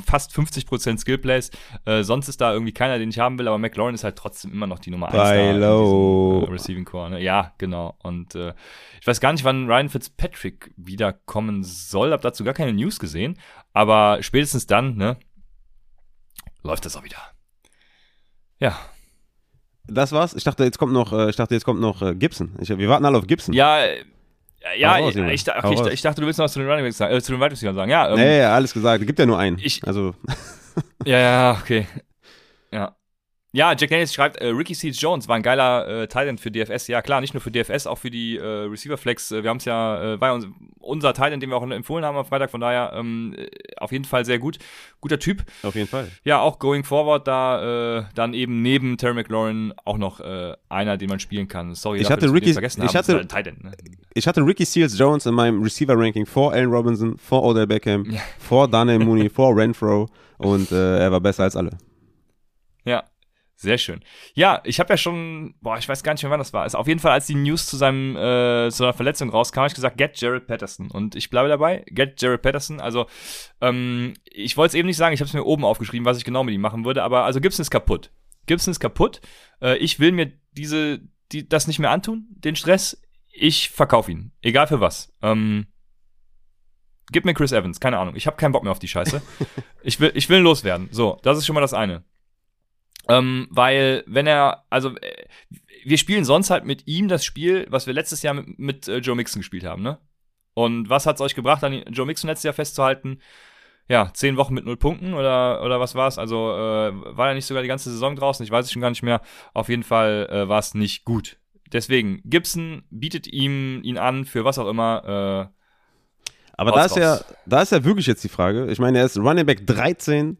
fast 50% Skillplays. Äh, sonst ist da irgendwie keiner, den ich haben will, aber McLaurin ist halt trotzdem immer noch die Nummer 1 da in Bailo. diesem, äh, Receiving Core. Ne? Ja, genau. Und äh, ich weiß gar nicht, wann Ryan Fitzpatrick wiederkommen soll. Hab dazu gar keine News gesehen. Aber spätestens dann, ne, läuft das auch wieder. Ja, Das war's. Ich dachte, jetzt kommt noch, äh, ich dachte, jetzt kommt noch äh, Gibson. Ich, wir warten alle auf Gibson. Ja, ja, raus, ich, okay, ich, ich dachte, du willst noch was zu den Running Backs sagen, äh, zu den Wide Receivers sagen. Ja, ähm, ja, ja, alles gesagt. Es gibt ja nur einen. Ich- also, ja, ja, okay. Ja. Ja, Jack Daniels schreibt, äh, Ricky Seals Jones war ein geiler äh, Titan für DFS. Ja, klar, nicht nur für DFS, auch für die äh, Receiver Flex. Äh, wir haben es ja, äh, war ja uns, unser Titan, den wir auch empfohlen haben am Freitag. Von daher ähm, äh, auf jeden Fall sehr gut. Guter Typ. auf jeden Fall. Ja, auch going forward da äh, dann eben neben Terry McLaurin auch noch äh, einer, den man spielen kann. Sorry, Ich dafür, hatte Ricky- vergessen ich haben. Hatte- Titan, ne? Ich hatte Ricky Seals Jones in meinem Receiver-Ranking vor Allen Robinson, vor Odell Beckham, Ja. vor Daniel Mooney, vor Renfro und äh, er war besser als alle. Ja, sehr schön. Ja, ich habe ja schon, boah, ich weiß gar nicht mehr, wann das war. Ist auf jeden Fall, als die News zu seinem äh, zu seiner Verletzung rauskam, habe ich gesagt, get Jared Patterson. Und ich bleibe dabei, get Jared Patterson. Also, ähm, ich wollte es eben nicht sagen, ich habe es mir oben aufgeschrieben, was ich genau mit ihm machen würde. Aber also Gibson ist kaputt. Gibson ist kaputt. Äh, ich will mir diese, die, das nicht mehr antun, den Stress. Ich verkaufe ihn, egal für was. Ähm, gib mir Chris Evans, keine Ahnung. Ich habe keinen Bock mehr auf die Scheiße. ich will, ich will loswerden. So, das ist schon mal das eine. Ähm, weil, wenn er, also, äh, wir spielen sonst halt mit ihm das Spiel, was wir letztes Jahr mit, mit äh, Joe Mixon gespielt haben, ne? Und was hat's euch gebracht, an Joe Mixon letztes Jahr festzuhalten? Ja, zehn Wochen mit null Punkten oder, oder was war's? Also, äh, war er nicht sogar die ganze Saison draußen? Ich weiß es schon gar nicht mehr. Auf jeden Fall äh, war es nicht gut. Deswegen, Gibson bietet ihm ihn an für was auch immer. Äh, Aber da ist, ja, da ist ja wirklich jetzt die Frage. Ich meine, er ist Running Back 13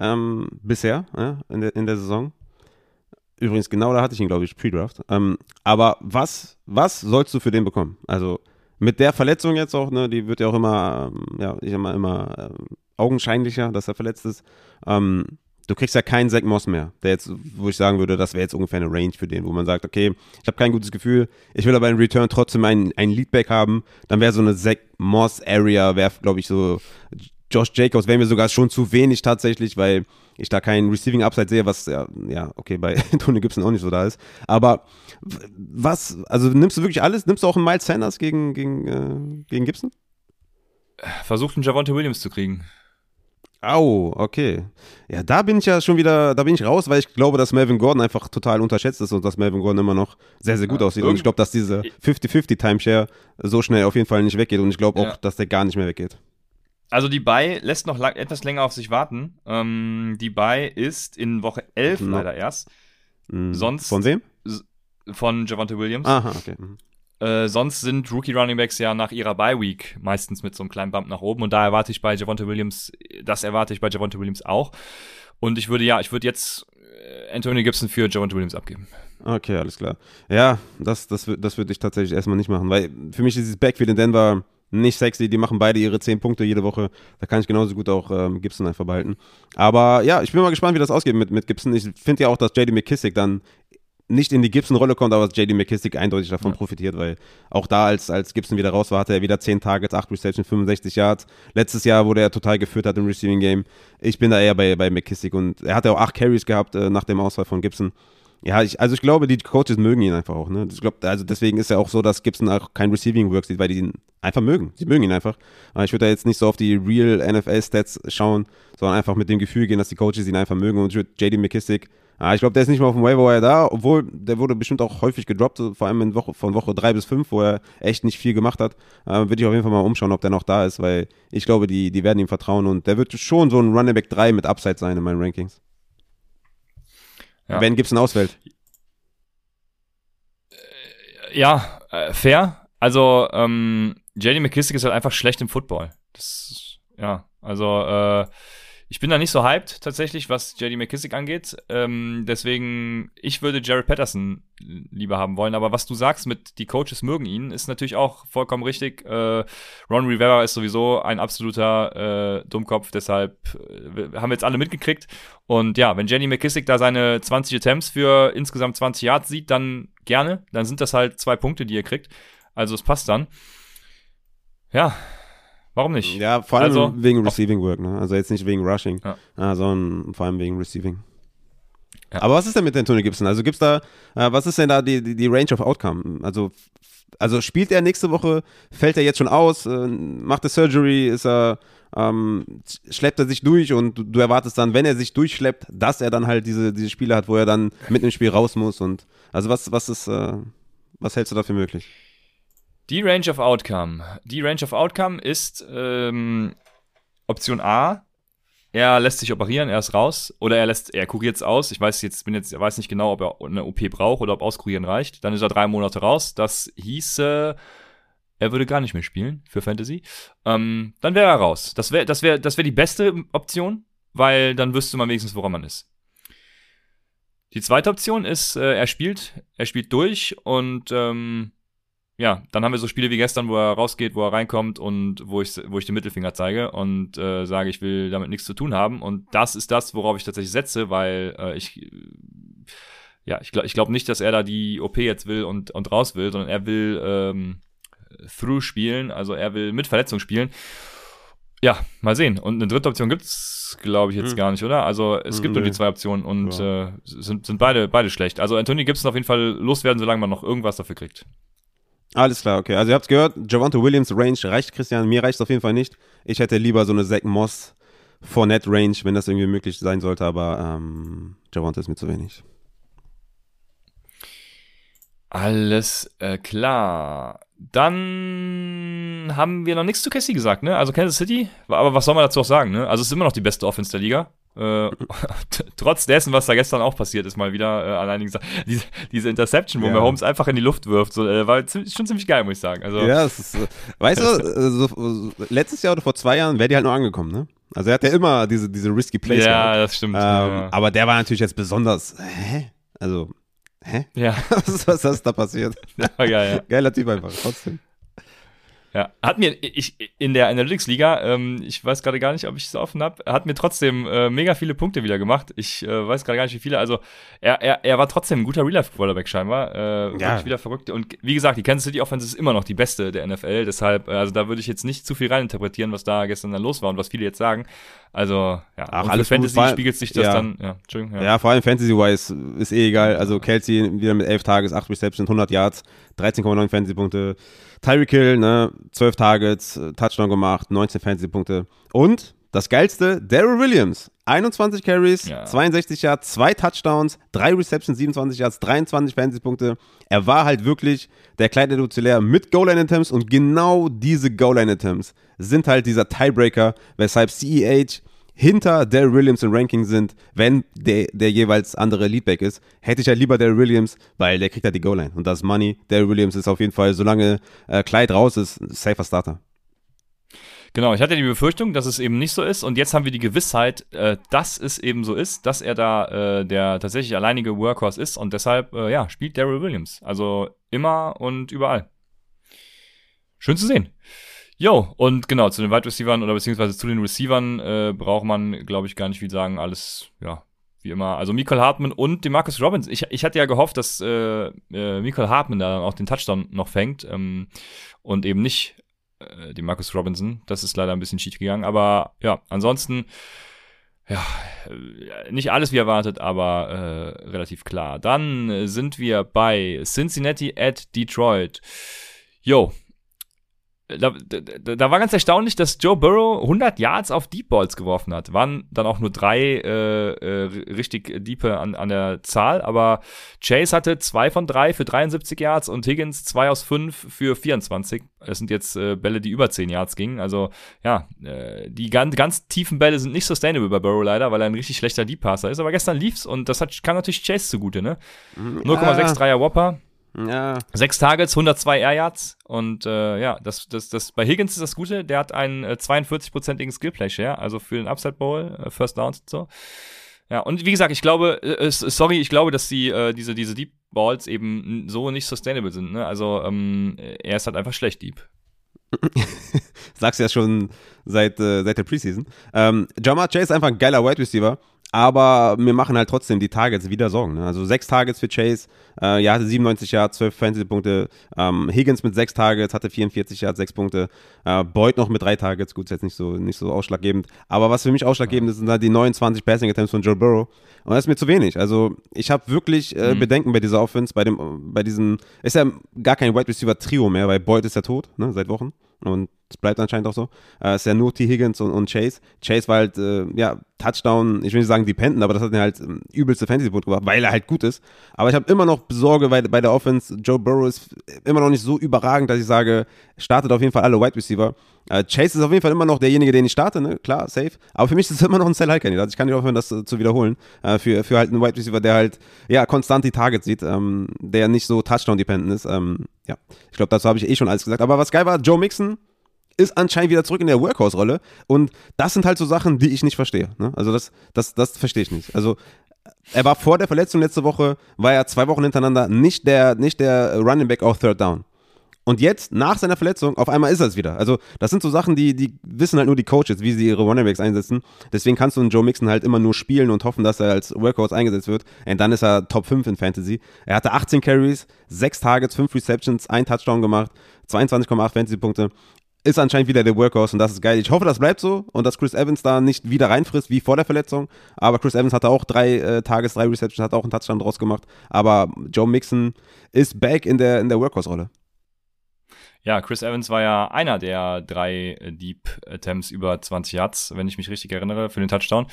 ähm, bisher ja, in, der, in der Saison. Übrigens, genau da hatte ich ihn, glaube ich, Pre-Draft. Ähm, aber was, was sollst du für den bekommen? Also mit der Verletzung jetzt auch, ne, die wird ja auch immer, ähm, ja, ich mal, immer ähm, augenscheinlicher, dass er verletzt ist. Ähm, du kriegst ja keinen Zach Moss mehr, der jetzt, wo ich sagen würde, das wäre jetzt ungefähr eine Range für den, wo man sagt, okay, ich habe kein gutes Gefühl, ich will aber in Return trotzdem einen, einen Leadback haben, dann wäre so eine Zach Moss Area, wäre, glaube ich, so Josh Jacobs wäre mir sogar schon zu wenig tatsächlich, weil ich da keinen Receiving Upside sehe, was ja, ja okay, bei Tony Gibson auch nicht so da ist. Aber was, also nimmst du wirklich alles? Nimmst du auch einen Miles Sanders gegen, gegen, äh, gegen Gibson? versucht einen Javonte Williams zu kriegen. Au, okay. Ja, da bin ich ja schon wieder, da bin ich raus, weil ich glaube, dass Melvin Gordon einfach total unterschätzt ist und dass Melvin Gordon immer noch sehr, sehr gut Ja, aussieht. Und ich glaube, dass diese 50-50 Timeshare so schnell auf jeden Fall nicht weggeht. Und ich glaube auch, Ja. dass der gar nicht mehr weggeht. Also die Buy lässt noch etwas länger auf sich warten. Ähm, die Buy ist in Woche 11 No. leider erst Mhm. Sonst- Von wem? von Javante Williams. Aha, okay. Mhm. Äh, sonst sind Rookie Running Backs ja nach ihrer Bye Week meistens mit so einem kleinen Bump nach oben und da erwarte ich bei Javante Williams, das erwarte ich bei Javante Williams auch. Und ich würde ja, ich würde jetzt äh, Antonio Gibson für Javante Williams abgeben. Okay, alles klar. Ja, das, das, das würde ich tatsächlich erstmal nicht machen, weil für mich ist dieses Backfield in Denver nicht sexy. Die machen beide ihre 10 Punkte jede Woche. Da kann ich genauso gut auch ähm, Gibson einfach behalten. Aber ja, ich bin mal gespannt, wie das ausgeht mit, mit Gibson. Ich finde ja auch, dass JD McKissick dann nicht in die Gibson-Rolle kommt, aber JD McKissick eindeutig davon ja. profitiert, weil auch da, als, als Gibson wieder raus war, hatte er wieder 10 Targets, 8 Receptions, 65 Yards. Letztes Jahr wurde er total geführt hat im Receiving Game. Ich bin da eher bei, bei McKissick und er hatte auch 8 Carries gehabt äh, nach dem Ausfall von Gibson. Ja, ich, also ich glaube, die Coaches mögen ihn einfach auch. Ne? Ich glaub, also deswegen ist ja auch so, dass Gibson auch kein Receiving Work sieht, weil die ihn einfach mögen. Sie mögen ihn einfach. Aber ich würde da jetzt nicht so auf die Real NFL-Stats schauen, sondern einfach mit dem Gefühl gehen, dass die Coaches ihn einfach mögen. Und ich würde JD McKissick Ah, ich glaube, der ist nicht mal auf dem Waiver da, obwohl der wurde bestimmt auch häufig gedroppt, vor allem in Woche, von Woche 3 bis 5, wo er echt nicht viel gemacht hat. Äh, Würde ich auf jeden Fall mal umschauen, ob der noch da ist, weil ich glaube, die, die werden ihm vertrauen und der wird schon so ein Running Back 3 mit Upside sein in meinen Rankings. Ja. Wenn Gibson ausfällt. Äh, ja, äh, fair. Also, ähm, JD McKissick ist halt einfach schlecht im Football. Das, ja, also, äh, ich bin da nicht so hyped tatsächlich, was JD McKissick angeht. Ähm, deswegen, ich würde Jared Patterson lieber haben wollen. Aber was du sagst mit die Coaches mögen ihn, ist natürlich auch vollkommen richtig. Äh, Ron Rivera ist sowieso ein absoluter äh, Dummkopf, deshalb äh, haben wir jetzt alle mitgekriegt. Und ja, wenn JD McKissick da seine 20 Attempts für insgesamt 20 Yards sieht, dann gerne. Dann sind das halt zwei Punkte, die er kriegt. Also es passt dann. Ja, Warum nicht? Ja, vor allem also, wegen Receiving Work, ne? Also jetzt nicht wegen Rushing, ja. Ah, sondern vor allem wegen Receiving. Ja. Aber was ist denn mit Antonio Gibson? Also gibt's da, äh, was ist denn da die, die, die, Range of Outcome? Also, also spielt er nächste Woche, fällt er jetzt schon aus, äh, macht er Surgery, ist er, ähm, schleppt er sich durch und du, du, erwartest dann, wenn er sich durchschleppt, dass er dann halt diese, diese Spiele hat, wo er dann mit dem Spiel raus muss und also was, was ist, äh, was hältst du da für möglich? Die Range of Outcome. Die Range of Outcome ist ähm, Option A. Er lässt sich operieren, er ist raus. Oder er lässt, er kuriert es aus. Ich weiß jetzt, bin jetzt, weiß nicht genau, ob er eine OP braucht oder ob auskurieren reicht. Dann ist er drei Monate raus. Das hieße, er würde gar nicht mehr spielen für Fantasy. Ähm, dann wäre er raus. Das wäre, das wäre, das wäre die beste Option, weil dann wüsste man wenigstens, woran man ist. Die zweite Option ist, äh, er spielt, er spielt durch und ähm, ja, dann haben wir so Spiele wie gestern, wo er rausgeht, wo er reinkommt und wo ich, wo ich den Mittelfinger zeige und äh, sage, ich will damit nichts zu tun haben. Und das ist das, worauf ich tatsächlich setze, weil äh, ich, ja, ich glaube ich glaub nicht, dass er da die OP jetzt will und, und raus will, sondern er will ähm, Through spielen, also er will mit Verletzung spielen. Ja, mal sehen. Und eine dritte Option gibt's, glaube ich, jetzt hm. gar nicht, oder? Also es gibt nee. nur die zwei Optionen und ja. äh, sind, sind beide, beide schlecht. Also Anthony Gibson auf jeden Fall loswerden, solange man noch irgendwas dafür kriegt. Alles klar, okay. Also ihr habt gehört, Javante Williams Range reicht Christian, mir reicht es auf jeden Fall nicht. Ich hätte lieber so eine Zach Moss Fournette Range, wenn das irgendwie möglich sein sollte, aber ähm, Javante ist mir zu wenig. Alles äh, klar. Dann haben wir noch nichts zu Cassie gesagt, ne? Also Kansas City, aber was soll man dazu auch sagen, ne? Also es ist immer noch die beste Offense der Liga. Äh, trotz dessen, was da gestern auch passiert ist, mal wieder äh, an einigen Sachen. Diese, diese Interception, wo ja. Mahomes einfach in die Luft wirft, so, äh, war ziemlich, schon ziemlich geil, muss ich sagen. Also, ja, ist, äh, weißt du, äh, so, letztes Jahr oder vor zwei Jahren wäre die halt nur angekommen, ne? Also er hat ja immer diese, diese risky Plays Ja, gehabt. das stimmt. Ähm, ja. Aber der war natürlich jetzt besonders, hä? Also, hä? Ja. was, was ist da passiert? Ja, geil, ja. Geiler Typ einfach, trotzdem. Ja, hat mir, ich, in der Analytics-Liga, ähm, ich weiß gerade gar nicht, ob ich es offen habe, hat mir trotzdem äh, mega viele Punkte wieder gemacht. Ich äh, weiß gerade gar nicht, wie viele. Also, er, er, er war trotzdem ein guter Real-Life-Quarterback scheinbar. Äh, ja. wieder verrückt. Und wie gesagt, die Kansas City Offense ist immer noch die beste der NFL. Deshalb, äh, also da würde ich jetzt nicht zu viel reininterpretieren, was da gestern dann los war und was viele jetzt sagen. Also, ja, Ach, alles Fantasy gut, spiegelt sich das ja. dann, ja, Entschuldigung. Ja, ja vor allem Fantasy-wise ist eh egal. Also, Kelsey wieder mit 11 Tages, 8 Receptions, 100 Yards, 13,9 Fantasy-Punkte. Tyreek Hill, ne, 12 Targets, äh, Touchdown gemacht, 19 Fantasy-Punkte. Und das Geilste, Daryl Williams. 21 Carries, ja. 62 Yards, 2 Touchdowns, 3 Receptions, 27 Yards, 23 Fantasy-Punkte. Er war halt wirklich der kleine Duzellär mit Goal-Line-Attempts und genau diese Goal-Line-Attempts sind halt dieser Tiebreaker, weshalb CEH hinter Daryl Williams im Ranking sind, wenn der, der jeweils andere Leadback ist, hätte ich ja lieber Daryl Williams, weil der kriegt ja die Goal-Line und das Money. Daryl Williams ist auf jeden Fall, solange äh, Clyde raus ist, safer Starter. Genau, ich hatte die Befürchtung, dass es eben nicht so ist und jetzt haben wir die Gewissheit, äh, dass es eben so ist, dass er da äh, der tatsächlich alleinige Workhorse ist und deshalb, äh, ja, spielt Daryl Williams. Also immer und überall. Schön zu sehen. Jo, und genau, zu den Wide Receivern oder beziehungsweise zu den Receivern äh, braucht man, glaube ich, gar nicht viel sagen. Alles, ja, wie immer. Also Michael Hartman und Demarcus Robbins. Ich, ich hatte ja gehofft, dass äh, äh, Michael Hartman da auch den Touchdown noch fängt ähm, und eben nicht äh, Demarcus Robinson. Das ist leider ein bisschen schief gegangen. Aber ja, ansonsten ja, äh, nicht alles wie erwartet, aber äh, relativ klar. Dann äh, sind wir bei Cincinnati at Detroit. Yo, da, da, da, war ganz erstaunlich, dass Joe Burrow 100 Yards auf Deep Balls geworfen hat. Waren dann auch nur drei äh, äh, richtig diepe an, an der Zahl, aber Chase hatte zwei von drei für 73 Yards und Higgins zwei aus fünf für 24. Das sind jetzt äh, Bälle, die über 10 Yards gingen. Also ja, äh, die ganz, ganz tiefen Bälle sind nicht sustainable bei Burrow leider, weil er ein richtig schlechter Deep Passer ist. Aber gestern lief's und das hat, kam natürlich Chase zugute, ne? Mhm. Ja. 0,63er Whopper. Ja. Sechs Targets, 102 Air Yards und äh, ja, das, das, das, bei Higgins ist das Gute, der hat einen äh, 42-prozentigen Skillplay-Share, also für den Upside Bowl, äh, First Downs und so. Ja, und wie gesagt, ich glaube, äh, sorry, ich glaube, dass die, äh, diese, diese Deep Balls eben so nicht sustainable sind. Ne? Also ähm, er ist halt einfach schlecht Deep. Sagst ja schon seit, äh, seit der Preseason. Ähm, Jamar Chase ist einfach ein geiler Wide Receiver. Aber mir machen halt trotzdem die Targets wieder Sorgen. Ne? Also sechs Targets für Chase, äh, ja, hatte 97 Yards, 12 Fantasy-Punkte. Ähm, Higgins mit sechs Targets, hatte 44 Yards, sechs Punkte. Äh, Boyd noch mit drei Targets, gut, ist jetzt nicht so, nicht so ausschlaggebend. Aber was für mich ausschlaggebend ist, sind halt die 29 Passing Attempts von Joe Burrow. Und das ist mir zu wenig. Also ich habe wirklich äh, mhm. Bedenken bei dieser Offense, bei dem, bei diesem, ist ja gar kein Wide Receiver Trio mehr, weil Boyd ist ja tot, ne, seit Wochen. Und es bleibt anscheinend auch so. Es ist ja nur T. Higgins und, und Chase. Chase war halt, äh, ja, Touchdown, ich will nicht sagen dependent, aber das hat mir halt ähm, übelste Fantasy-Punkt gemacht, weil er halt gut ist. Aber ich habe immer noch Sorge bei, bei der Offense. Joe Burrow ist immer noch nicht so überragend, dass ich sage, startet auf jeden Fall alle Wide Receiver. Äh, Chase ist auf jeden Fall immer noch derjenige, den ich starte, ne? Klar, safe. Aber für mich ist es immer noch ein Sell-High-Kandidat. Ich kann nicht aufhören, das äh, zu wiederholen. Äh, für, für halt einen Wide Receiver, der halt, ja, konstant die Targets sieht, ähm, der nicht so Touchdown-dependent ist. Ähm, ja, ich glaube, dazu habe ich eh schon alles gesagt. Aber was geil war, Joe Mixon, ist anscheinend wieder zurück in der Workhorse-Rolle. Und das sind halt so Sachen, die ich nicht verstehe. Ne? Also das, das, das verstehe ich nicht. Also er war vor der Verletzung letzte Woche, war er zwei Wochen hintereinander nicht der, nicht der Running Back auf Third Down. Und jetzt, nach seiner Verletzung, auf einmal ist er es wieder. Also, das sind so Sachen, die, die wissen halt nur die Coaches, wie sie ihre Runningbacks einsetzen. Deswegen kannst du einen Joe Mixon halt immer nur spielen und hoffen, dass er als Workhorse eingesetzt wird. Und dann ist er Top 5 in Fantasy. Er hatte 18 Carries, 6 Targets, 5 Receptions, 1 Touchdown gemacht, 22,8 Fantasy-Punkte ist anscheinend wieder der Workhorse und das ist geil. Ich hoffe, das bleibt so und dass Chris Evans da nicht wieder reinfrisst wie vor der Verletzung. Aber Chris Evans hatte auch drei äh, Tages, drei Receptions, hat auch einen Touchdown draus gemacht. Aber Joe Mixon ist back in der, in der Workhorse-Rolle. Ja, Chris Evans war ja einer der drei äh, Deep Attempts über 20 Yards, wenn ich mich richtig erinnere, für den Touchdown.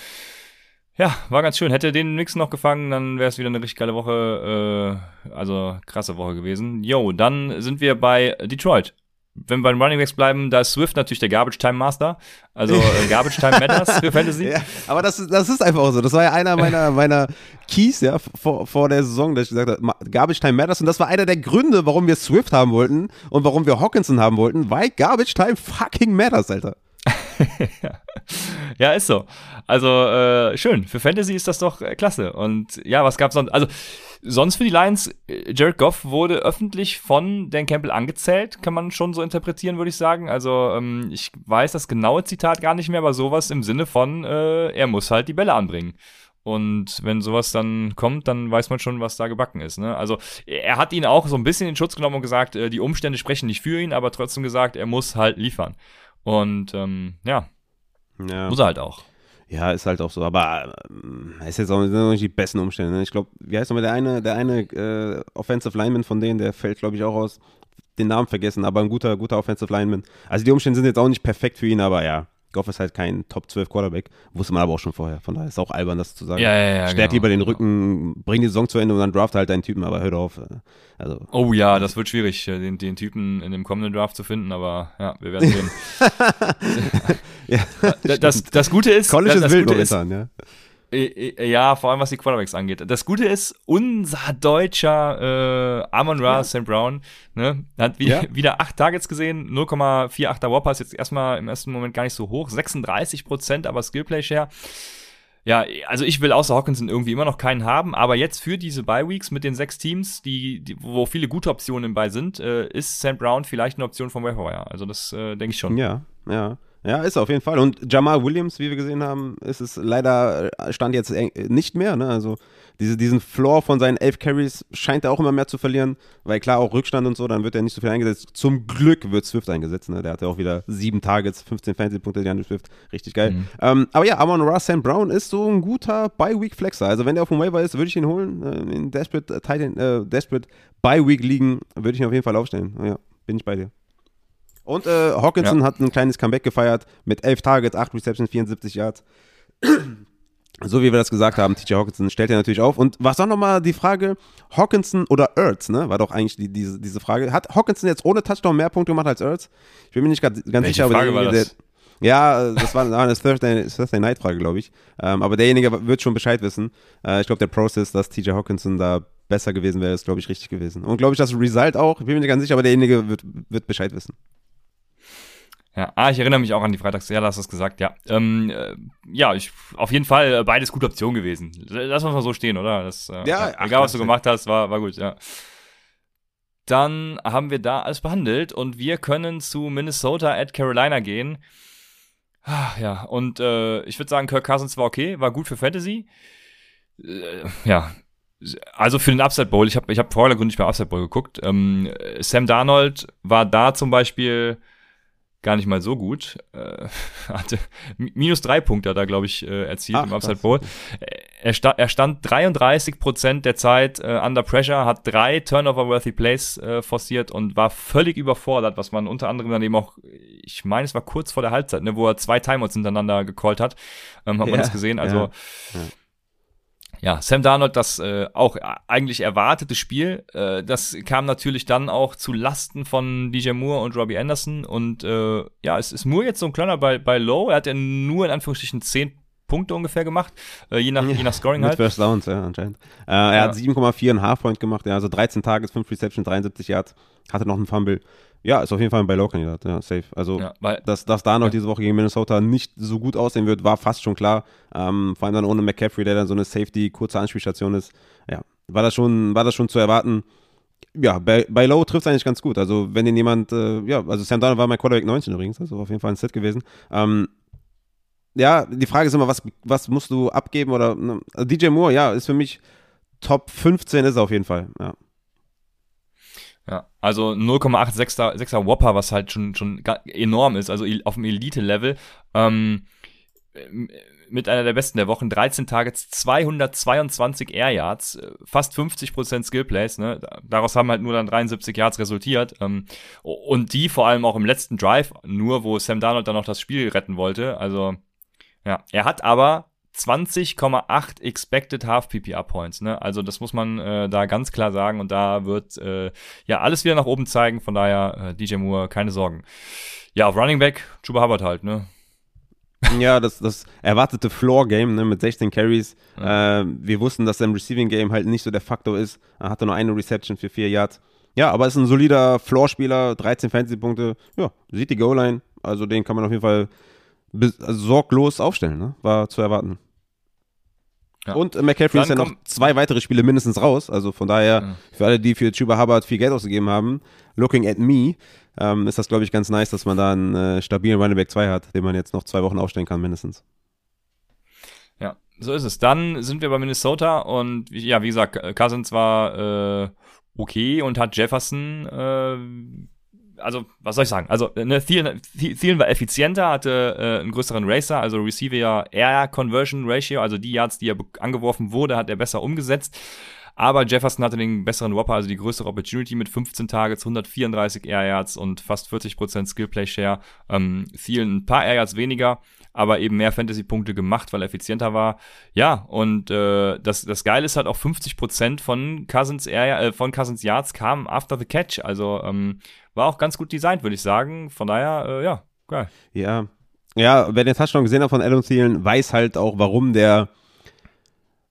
Ja, war ganz schön. Hätte den Mixon noch gefangen, dann wäre es wieder eine richtig geile Woche, äh, also krasse Woche gewesen. Jo, dann sind wir bei Detroit wenn wir beim Running Backs bleiben, da ist Swift natürlich der Garbage Time Master. Also äh, Garbage Time Matters für Fantasy. Ja, aber das, ist, das ist einfach auch so. Das war ja einer meiner, meiner Keys ja, vor, vor der Saison, dass ich gesagt habe, Garbage Time Matters. Und das war einer der Gründe, warum wir Swift haben wollten und warum wir Hawkinson haben wollten, weil Garbage Time fucking Matters, Alter. ja, ist so. Also äh, schön. Für Fantasy ist das doch äh, klasse. Und ja, was gab's sonst? Also sonst für die Lions, äh, Jared Goff wurde öffentlich von Dan Campbell angezählt, kann man schon so interpretieren, würde ich sagen. Also ähm, ich weiß das genaue Zitat gar nicht mehr, aber sowas im Sinne von, äh, er muss halt die Bälle anbringen. Und wenn sowas dann kommt, dann weiß man schon, was da gebacken ist. Ne? Also er hat ihn auch so ein bisschen in Schutz genommen und gesagt, äh, die Umstände sprechen nicht für ihn, aber trotzdem gesagt, er muss halt liefern. Und ähm, ja, ja, muss er halt auch. Ja, ist halt auch so, aber äh, ist jetzt auch nicht die besten Umstände. Ne? Ich glaube, wie heißt nochmal der eine, der eine äh, Offensive Lineman von denen, der fällt, glaube ich, auch aus. Den Namen vergessen, aber ein guter, guter Offensive Lineman. Also die Umstände sind jetzt auch nicht perfekt für ihn, aber ja, Goff ist halt kein Top 12 Quarterback. Wusste man aber auch schon vorher. Von daher ist es auch albern, das zu sagen. Ja, ja, ja, Stärk genau, lieber den genau. Rücken, bring die Saison zu Ende und dann draft halt deinen Typen, aber hör auf. Äh, also. Oh ja, das wird schwierig, äh, den, den Typen in dem kommenden Draft zu finden, aber ja, wir werden sehen. ja, das, das Gute ist. College das, ist wild momentan, ja. Ja, vor allem was die Quarterbacks angeht. Das Gute ist, unser deutscher äh, Amon Ra ja. St. Brown ne, hat wieder, ja. wieder acht Targets gesehen, 0,48er Whopper ist jetzt erstmal im ersten Moment gar nicht so hoch, 36 Prozent, aber Skillplay Share. Ja, also ich will außer Hawkinson irgendwie immer noch keinen haben, aber jetzt für diese Bye Weeks mit den sechs Teams, die, die wo viele gute Optionen bei sind, äh, ist St. Brown vielleicht eine Option vom Wire. Also das äh, denke ich schon. Ja, ja. Ja, ist auf jeden Fall. Und Jamal Williams, wie wir gesehen haben, ist es leider, äh, stand jetzt nicht mehr. Ne? Also diese, diesen Floor von seinen elf Carries scheint er auch immer mehr zu verlieren, weil klar auch Rückstand und so, dann wird er nicht so viel eingesetzt. Zum Glück wird Swift eingesetzt. Ne? Der hatte auch wieder sieben Targets, 15 Fantasy-Punkte, DeAndre Swift. Richtig geil. Mhm. Ähm, aber ja, Amon Ross Sam Brown ist so ein guter Bye-Week-Flexer. Also wenn der auf dem Waiver ist, würde ich ihn holen. Äh, in Desperate, äh, Titan, äh, Desperate Bye-Week-Ligen würde ich ihn auf jeden Fall aufstellen. Ja, bin ich bei dir. Und äh, Hawkinson ja. hat ein kleines Comeback gefeiert mit 11 Targets, 8 Receptions, 74 Yards. so wie wir das gesagt haben, TJ Hawkinson stellt er natürlich auf. Und was auch nochmal die Frage, Hawkinson oder Ertz, ne? War doch eigentlich die, diese, diese Frage. Hat Hawkinson jetzt ohne Touchdown mehr Punkte gemacht als Ertz? Ich bin mir nicht ganz, ganz sicher, aber Frage war das? Der, ja, das war eine Thursday, Thursday Night Frage, glaube ich. Ähm, aber derjenige wird schon Bescheid wissen. Äh, ich glaube, der Process, dass TJ Hawkinson da besser gewesen wäre, ist, glaube ich, richtig gewesen. Und glaube ich, das Result auch. Ich bin mir nicht ganz sicher, aber derjenige wird, wird Bescheid wissen. Ja, ah, ich erinnere mich auch an die Freitags, ja, hast du es gesagt, ja. Ähm, äh, ja, ich, auf jeden Fall äh, beides gute Option gewesen. Lass uns mal so stehen, oder? Das, äh, ja, ach, egal was du gemacht hast, war, war gut, ja. Dann haben wir da alles behandelt und wir können zu Minnesota at Carolina gehen. Ah, ja, und äh, ich würde sagen, Kirk Cousins war okay, war gut für Fantasy. Äh, ja, also für den Upside Bowl, ich habe ich hab vordergründig beim Upside Bowl geguckt. Ähm, Sam Darnold war da zum Beispiel gar nicht mal so gut. Äh, hatte minus drei Punkte hat er, glaube ich, äh, erzielt Ach, im Upside Bowl. Er, sta er stand 33 Prozent der Zeit äh, under pressure, hat drei Turnover-worthy Plays äh, forciert und war völlig überfordert, was man unter anderem dann eben auch, ich meine, es war kurz vor der Halbzeit, ne, wo er zwei Timeouts hintereinander gecallt hat. Ähm, hat ja, man das gesehen? Also ja, ja ja, Sam Darnold, das äh, auch eigentlich erwartete Spiel, äh, das kam natürlich dann auch zu Lasten von DJ Moore und Robbie Anderson. Und äh, ja, es ist Moore jetzt so ein kleiner bei, bei Low. Er hat ja nur in Anführungsstrichen zehn Punkte ungefähr gemacht, äh, je, nach, ja, je nach Scoring mit halt. First Downs, ja, anscheinend. Äh, er ja. hat 7,4 in Halfpoint gemacht, ja, also 13 Tages, 5 Reception, 73 Yards, hatte noch einen Fumble. Ja, ist auf jeden Fall ein Buy-Low-Kandidat, ja, safe. Also, ja, weil, dass, dass da noch ja. diese Woche gegen Minnesota nicht so gut aussehen wird, war fast schon klar. Ähm, vor allem dann ohne McCaffrey, der dann so eine Safety, kurze Anspielstation ist. Ja, war das schon, war das schon zu erwarten. Ja, bei, bei Low trifft es eigentlich ganz gut. Also, wenn den jemand, äh, ja, also Sam Donald war mein Quarterback 19 übrigens, also auf jeden Fall ein Set gewesen. Ähm, ja, die Frage ist immer, was, was musst du abgeben oder, ne? also DJ Moore, ja, ist für mich Top 15 ist er auf jeden Fall, ja. Ja, also 0,86er 6er Whopper, was halt schon, schon enorm ist, also auf dem Elite-Level. Ähm, mit einer der besten der Wochen, 13 Targets, 222 Air Yards, fast 50% Skillplays, ne? Daraus haben halt nur dann 73 Yards resultiert. Ähm, und die vor allem auch im letzten Drive, nur wo Sam Darnold dann noch das Spiel retten wollte. Also, ja, er hat aber 20,8 expected half PPR Points. Ne? Also das muss man äh, da ganz klar sagen und da wird äh, ja alles wieder nach oben zeigen. Von daher äh, DJ Moore keine Sorgen. Ja, auf Running Back Chuba Hubbard halt. Ne? Ja, das, das erwartete Floor-Game ne, mit 16 Carries. Ja. Äh, wir wussten, dass sein Receiving-Game halt nicht so der Faktor ist. Er hatte nur eine Reception für vier Yards. Ja, aber ist ein solider Floor-Spieler, 13 Fantasy-Punkte. Ja, sieht die Goal-Line. Also den kann man auf jeden Fall also sorglos aufstellen. Ne? War zu erwarten. Ja. Und McCaffrey ist ja noch zwei weitere Spiele mindestens raus. Also von daher, ja. für alle, die für Chuba Hubbard viel Geld ausgegeben haben, looking at me, ähm, ist das, glaube ich, ganz nice, dass man da einen äh, stabilen Running Back 2 hat, den man jetzt noch zwei Wochen aufstellen kann, mindestens. Ja, so ist es. Dann sind wir bei Minnesota und ja, wie gesagt, Cousins war äh, okay und hat Jefferson äh, also, was soll ich sagen? Also, ne, Thielen, Thielen war effizienter, hatte äh, einen größeren Racer, also Receiver Air Conversion Ratio, also die Yards, die er angeworfen wurde, hat er besser umgesetzt. Aber Jefferson hatte den besseren Whopper, also die größere Opportunity mit 15 Targets, 134 Air Yards und fast 40% Skillplay Share. Ähm, Thielen ein paar Air Yards weniger, aber eben mehr Fantasy-Punkte gemacht, weil er effizienter war. Ja, und äh, das, das Geile ist halt auch 50% von Cousins, Air, äh, von Cousins Yards kamen after the catch. Also ähm, war auch ganz gut designt, würde ich sagen. Von daher, äh, ja, geil. Ja. Ja, wer den Touchdown gesehen hat von Adam Thielen, weiß halt auch, warum der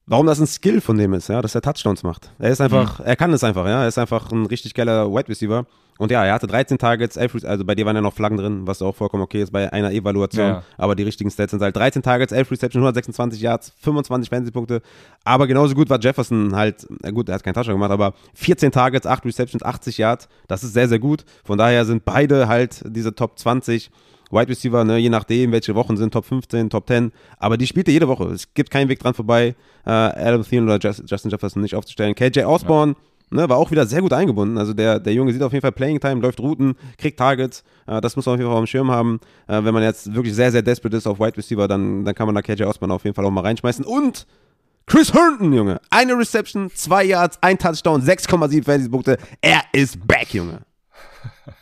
warum das ein Skill von dem ist, ja, dass er Touchdowns macht. Er ist einfach, mhm. er kann es einfach, ja, er ist einfach ein richtig geiler Wide Receiver. Und ja, er hatte 13 Targets, 11, also bei dir waren ja noch Flaggen drin, was auch vollkommen okay ist bei einer Evaluation. Ja. Aber die richtigen Stats sind halt 13 Targets, 11 Receptions, 126 Yards, 25 Fantasy-Punkte. Aber genauso gut war Jefferson halt, na gut, er hat keinen Touchdown gemacht, aber 14 Targets, 8 Receptions, 80 Yards. Das ist sehr, sehr gut. Von daher sind beide halt diese Top 20 Wide Receiver, ne, je nachdem, welche Wochen sind, Top 15, Top 10. Aber die spielt er jede Woche. Es gibt keinen Weg dran vorbei, äh, Adam Thielen oder Justin Jefferson nicht aufzustellen. KJ Osborne. Ja. Ne, war auch wieder sehr gut eingebunden. Also der, der Junge sieht auf jeden Fall Playing Time, läuft Routen, kriegt Targets. Äh, das muss man auf jeden Fall auf dem Schirm haben. Äh, wenn man jetzt wirklich sehr, sehr desperate ist auf Wide Receiver, dann, dann kann man da KJ Osborne auf jeden Fall auch mal reinschmeißen. Und Chris Herndon, Junge. Eine Reception, zwei Yards, ein Touchdown, 6,7 Fantasy-Punkte. Er ist back, Junge.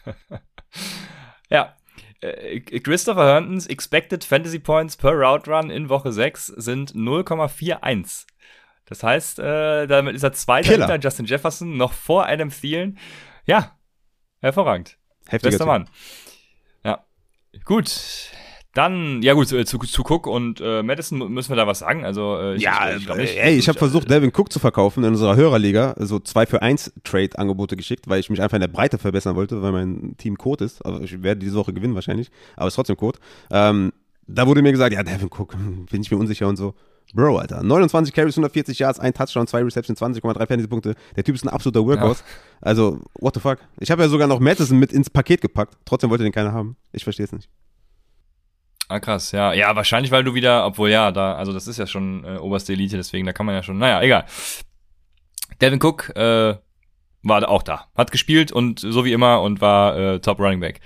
ja, äh, Christopher Herndons Expected Fantasy Points per Route Run in Woche 6 sind 0,41. Das heißt, äh, damit ist er zweiter hinter Justin Jefferson, noch vor Adam Thielen. Ja, hervorragend. Heftiger Bester Mann. Ja, gut. Dann, ja gut, zu, zu, zu Cook und äh, Madison müssen wir da was sagen. Also, äh, ich, ja, ich, ich nicht, ey, ich habe versucht, Devin Cook zu verkaufen in unserer Hörerliga, so 2 für 1 Trade-Angebote geschickt, weil ich mich einfach in der Breite verbessern wollte, weil mein Team Code ist. Also ich werde diese Woche gewinnen wahrscheinlich, aber es ist trotzdem Code. Ähm, da wurde mir gesagt, ja, Devin Cook, bin ich mir unsicher und so. Bro, Alter. 29 Carries, 140 Yards, ein Touchdown, zwei Receptions, 20,3 Fantasy-Punkte. Der Typ ist ein absoluter Workhorse. Ja. Also, what the fuck? Ich habe ja sogar noch Madison mit ins Paket gepackt. Trotzdem wollte den keiner haben. Ich verstehe es nicht. Ah, krass, ja. Ja, wahrscheinlich, weil du wieder, obwohl ja, da, also das ist ja schon äh, oberste Elite, deswegen, da kann man ja schon, naja, egal. Devin Cook äh, war auch da, hat gespielt und so wie immer und war äh, Top Running Back.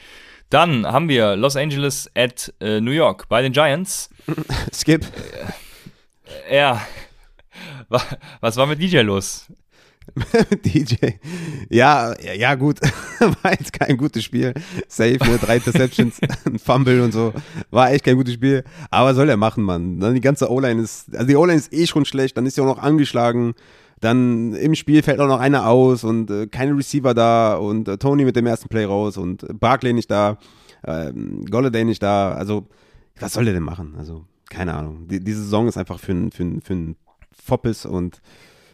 Dann haben wir Los Angeles at äh, New York bei den Giants. Skip. Äh, ja. Was war mit DJ los? DJ. Ja, ja, gut. War jetzt kein gutes Spiel. Safe, ne? Drei Interceptions, ein Fumble und so. War echt kein gutes Spiel. Aber soll er machen, Mann. Dann die ganze O-Line ist, also die O-Line ist eh schon schlecht, dann ist sie auch noch angeschlagen. Dann im Spiel fällt auch noch einer aus und äh, keine Receiver da und äh, Tony mit dem ersten Play raus und äh, Barkley nicht da, ähm, Golladay nicht da. Also, was soll der denn machen? Also, keine Ahnung. Die, diese Saison ist einfach für, für, für einen Foppes und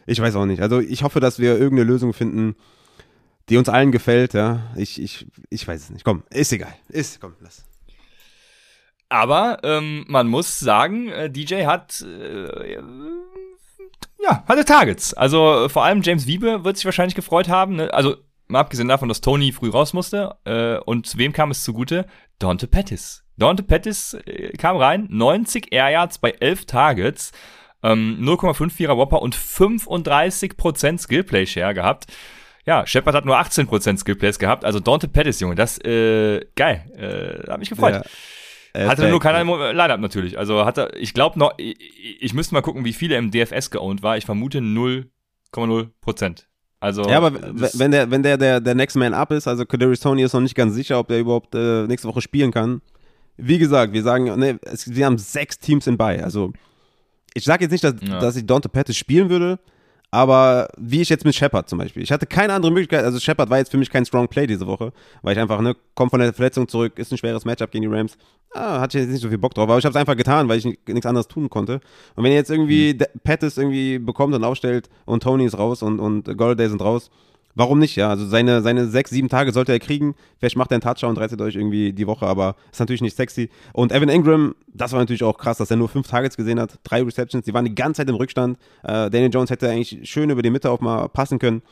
ich weiß auch nicht. Also ich hoffe, dass wir irgendeine Lösung finden, die uns allen gefällt. Ja, ich, ich, ich weiß es nicht. Komm, ist egal. Ist, komm, lass. Aber ähm, man muss sagen, äh, DJ hat äh, ja hatte Targets. Also vor allem James Wiebe wird sich wahrscheinlich gefreut haben. Ne? Also mal abgesehen davon, dass Tony früh raus musste. Äh, und wem kam es zugute? Dante Pettis. Dante Pettis äh, kam rein, 90 Air Yards bei 11 Targets. Ähm, 0,54er Whopper und 35% Skillplay Share gehabt. Ja, Shepard hat nur 18% Skillplays gehabt. Also Dante Pettis, Junge, das, äh, geil. Äh, hat mich gefreut. Ja. Hatte nur keiner im Lineup natürlich. Also hatte, ich glaube noch, ich, ich müsste mal gucken, wie viele im DFS geowned war. Ich vermute 0,0% Also, ja, aber wenn der, wenn der, der, der Next Man Up ist, also Kadarius Tony ist noch nicht ganz sicher, ob der überhaupt äh, nächste Woche spielen kann. Wie gesagt, wir sagen, ne, es, wir haben sechs Teams in bei. Also ich sage jetzt nicht, dass, ja. dass ich Dante Pettis spielen würde, aber wie ich jetzt mit Shepard zum Beispiel. Ich hatte keine andere Möglichkeit, also Shepard war jetzt für mich kein Strong Play diese Woche, weil ich einfach, ne, komm von der Verletzung zurück, ist ein schweres Matchup gegen die Rams. Ah, hatte ich jetzt nicht so viel Bock drauf, aber ich habe es einfach getan, weil ich nichts anderes tun konnte. Und wenn ihr jetzt irgendwie mhm. Pettis irgendwie bekommt und aufstellt und Tony ist raus und, und Golladay sind raus, Warum nicht, ja? Also seine, seine sechs, sieben Tage sollte er kriegen. Vielleicht macht er einen Touchdown und reißt euch irgendwie die Woche, aber ist natürlich nicht sexy. Und Evan Ingram, das war natürlich auch krass, dass er nur fünf Targets gesehen hat, drei Receptions, die waren die ganze Zeit im Rückstand. Äh, Daniel Jones hätte eigentlich schön über die Mitte auch mal passen können.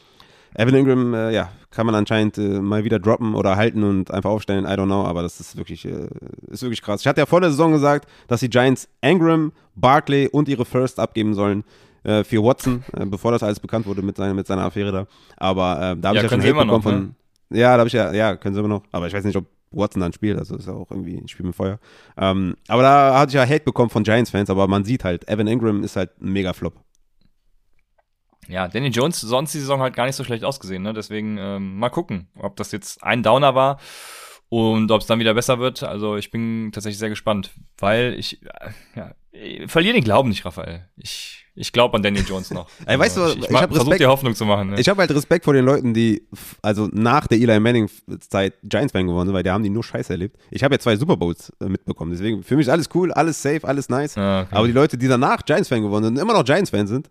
Evan Ingram, äh, ja, kann man anscheinend äh, mal wieder droppen oder halten und einfach aufstellen, I don't know, aber das ist wirklich, äh, ist wirklich krass. Ich hatte ja vor der Saison gesagt, dass die Giants Ingram, Barkley und ihre First abgeben sollen äh, für Watson, äh, bevor das alles bekannt wurde mit seiner, mit seiner Affäre da. Aber äh, da habe ja, ich ja schon Hate bekommen noch, von. Ne? Ja, da habe ich ja, ja, können sie immer noch. Aber ich weiß nicht, ob Watson dann spielt, also ist ja auch irgendwie ein Spiel mit Feuer. Ähm, aber da hatte ich ja Hate bekommen von Giants-Fans, aber man sieht halt, Evan Ingram ist halt ein Mega-Flop. Ja, Danny Jones sonst die Saison halt gar nicht so schlecht ausgesehen, ne? Deswegen ähm, mal gucken, ob das jetzt ein Downer war Und ob es dann wieder besser wird, also ich bin tatsächlich sehr gespannt, weil ich, äh, ja, ich verliere den Glauben nicht, Raphael. Ich, ich glaube an Daniel Jones noch. Ey, weißt du, Also ich ich, ich hab versuche Respekt- dir Hoffnung zu machen. Ne? Ich habe halt Respekt vor den Leuten, die also nach der Eli Manning-Zeit Giants-Fan geworden sind, weil die haben die nur Scheiße erlebt. Ich habe ja zwei Super Bowls äh, mitbekommen, deswegen für mich ist alles cool, alles safe, alles nice. Ah, okay. Aber die Leute, die danach Giants-Fan geworden sind und immer noch Giants-Fan sind,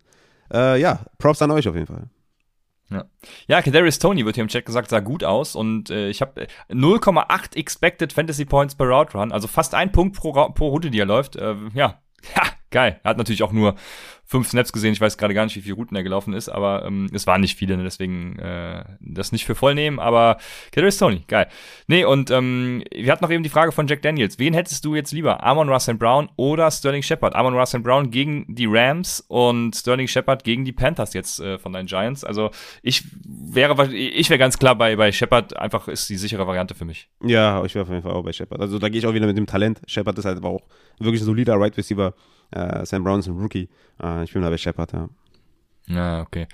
äh, ja, Props an euch auf jeden Fall. Ja, ja Kadarius Tony wird hier im Chat gesagt, sah gut aus und äh, ich habe 0,8 expected Fantasy Points per Route Run, also fast ein Punkt pro, pro Route, die er läuft. Äh, ja, ha, geil. Er hat natürlich auch nur fünf Snaps gesehen. Ich weiß gerade gar nicht, wie viele Routen er gelaufen ist, aber ähm, es waren nicht viele, ne? deswegen äh, das nicht für voll nehmen. Aber Kadarius Tony, geil. Nee, und ähm, wir hatten noch eben die Frage von Jack Daniels. Wen hättest du jetzt lieber? Amon Russell Brown oder Sterling Shepard? Amon Russell Brown gegen die Rams und Sterling Shepard gegen die Panthers jetzt äh, von deinen Giants. Also ich wäre ich wäre ganz klar bei, bei Shepard, einfach ist die sichere Variante für mich. Ja, ich wäre auf jeden Fall auch bei Shepard. Also da gehe ich auch wieder mit dem Talent. Shepard ist halt aber auch wirklich ein solider Right Receiver. Äh, Sam Brown ist ein Rookie. Äh, ich bin da bei Shepard, ja. Ja, okay.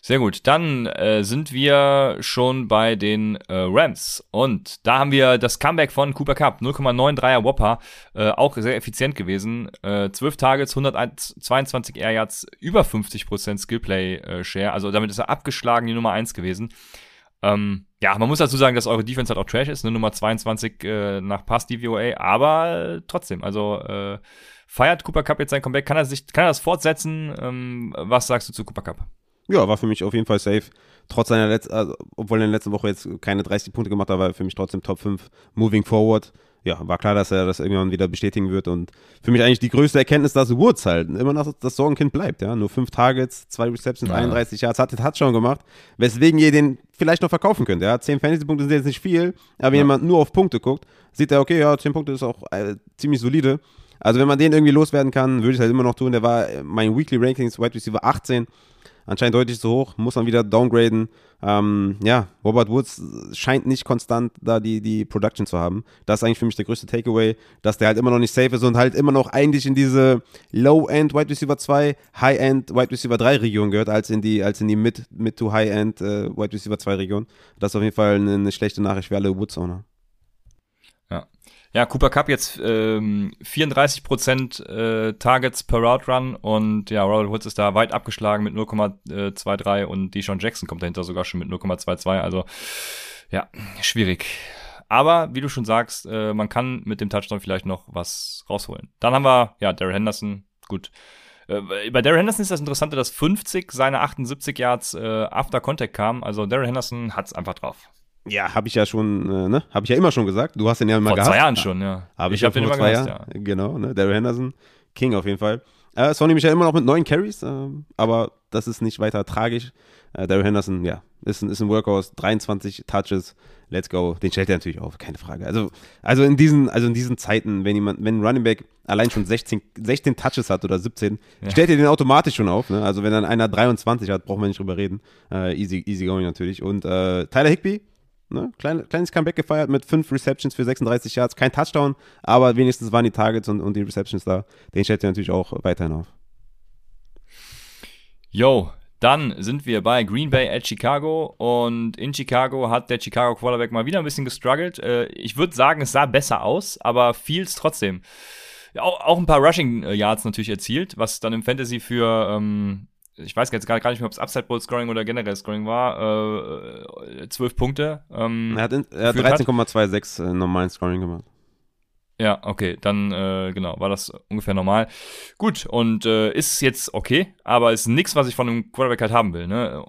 Sehr gut. Dann äh, sind wir schon bei den äh, Rams. Und da haben wir das Comeback von Cooper Cup. 0,93er Whopper. Äh, auch sehr effizient gewesen. Äh, 12 Targets, 122 Air Yards, über 50% Skillplay äh, Share. Also damit ist er abgeschlagen, die Nummer 1 gewesen. Ähm, ja, man muss dazu sagen, dass eure Defense halt auch Trash ist, ne? Nummer 22 äh, nach Pass DVOA, aber äh, trotzdem, also äh, feiert Cooper Cup jetzt sein Comeback, kann er sich, kann er das fortsetzen? Ähm, was sagst du zu Cooper Cup? Ja, war für mich auf jeden Fall safe. Trotz seiner letzten, also, obwohl er in der letzten Woche jetzt keine 30 Punkte gemacht hat, war er für mich trotzdem Top 5 moving forward. Ja, war klar, dass er das irgendwann wieder bestätigen wird. Und für mich eigentlich die größte Erkenntnis, dass Woods halt immer noch das Sorgenkind bleibt. Ja, nur fünf Targets, zwei Receptions, Ja. 31 Yards, hat den Touchdown gemacht, weswegen ihr den vielleicht noch verkaufen könnt. Ja, 10 Fantasy-Punkte sind jetzt nicht viel, aber wenn Ja. jemand nur auf Punkte guckt, sieht er, okay, ja, 10 Punkte ist auch äh, ziemlich solide. Also wenn man den irgendwie loswerden kann, würde ich es halt immer noch tun. Der war mein Weekly Rankings Wide Receiver 18 anscheinend deutlich zu hoch, muss man wieder downgraden. Ähm, ja, Robert Woods scheint nicht konstant da die, die Production zu haben. Das ist eigentlich für mich der größte Takeaway, dass der halt immer noch nicht safe ist und halt immer noch eigentlich in diese Low-End Wide Receiver 2, High-End Wide Receiver 3 Region gehört, als in die, als in die Mid, Mid to High-End äh, Wide Receiver 2 Region. Das ist auf jeden Fall eine, eine schlechte Nachricht für alle Woods-Owner. Ja, Cooper Cup jetzt ähm, 34% äh, Targets per Route Run und ja, Robert Woods ist da weit abgeschlagen mit 0,23 und Deshaun Jackson kommt dahinter sogar schon mit 0,22. Also ja, schwierig. Aber wie du schon sagst, äh, man kann mit dem Touchdown vielleicht noch was rausholen. Dann haben wir, ja, Darren Henderson, gut. Äh, bei Darren Henderson ist das Interessante, dass 50 seiner 78 Yards äh, after Contact kamen. Also Darren Henderson hat's einfach drauf. Ja, habe ich ja schon, äh, ne? Habe ich ja immer schon gesagt. Du hast ihn ja immer Vor gehabt. zwei Jahren schon, ja. Habe ich, ich habe ja den vor immer Jahren. ja. Genau, ne? Daryl Henderson, King auf jeden Fall. Äh, Sonny Michel immer noch mit neun Carries, ähm, aber das ist nicht weiter tragisch. Äh, Daryl Henderson, ja, ist ein, ist ein Workhorse, 23 Touches, let's go. Den stellt er natürlich auf, keine Frage. Also, also in diesen, also in diesen Zeiten, wenn jemand, wenn ein Running Back allein schon 16, 16 Touches hat oder 17, Ja. stellt ihr den automatisch schon auf. Ne? Also wenn dann einer 23 hat, braucht man nicht drüber reden. Äh, easy, easy going natürlich. Und äh, Tyler Higby, Ne? Klein, kleines Comeback gefeiert mit fünf Receptions für 36 Yards. Kein Touchdown, aber wenigstens waren die Targets und, und die Receptions da. Den stellt ihr natürlich auch weiterhin auf. Yo, dann sind wir bei Green Bay at Chicago und in Chicago hat der Chicago Quarterback mal wieder ein bisschen gestruggelt. Äh, ich würde sagen, es sah besser aus, aber fiel's trotzdem. Auch ein paar Rushing äh, Yards natürlich erzielt, was dann im Fantasy für, ähm, ich weiß jetzt gar, gar nicht mehr, ob es Upside Bowl Scoring oder generell Scoring war, äh, 12 Punkte. Ähm, Er hat, hat Geführt hat. 13,26 äh, normalen Scoring gemacht. Ja, okay, dann äh, genau, war das ungefähr normal. Gut, und äh, ist jetzt okay, aber ist nichts, was ich von einem Quarterback halt haben will, ne?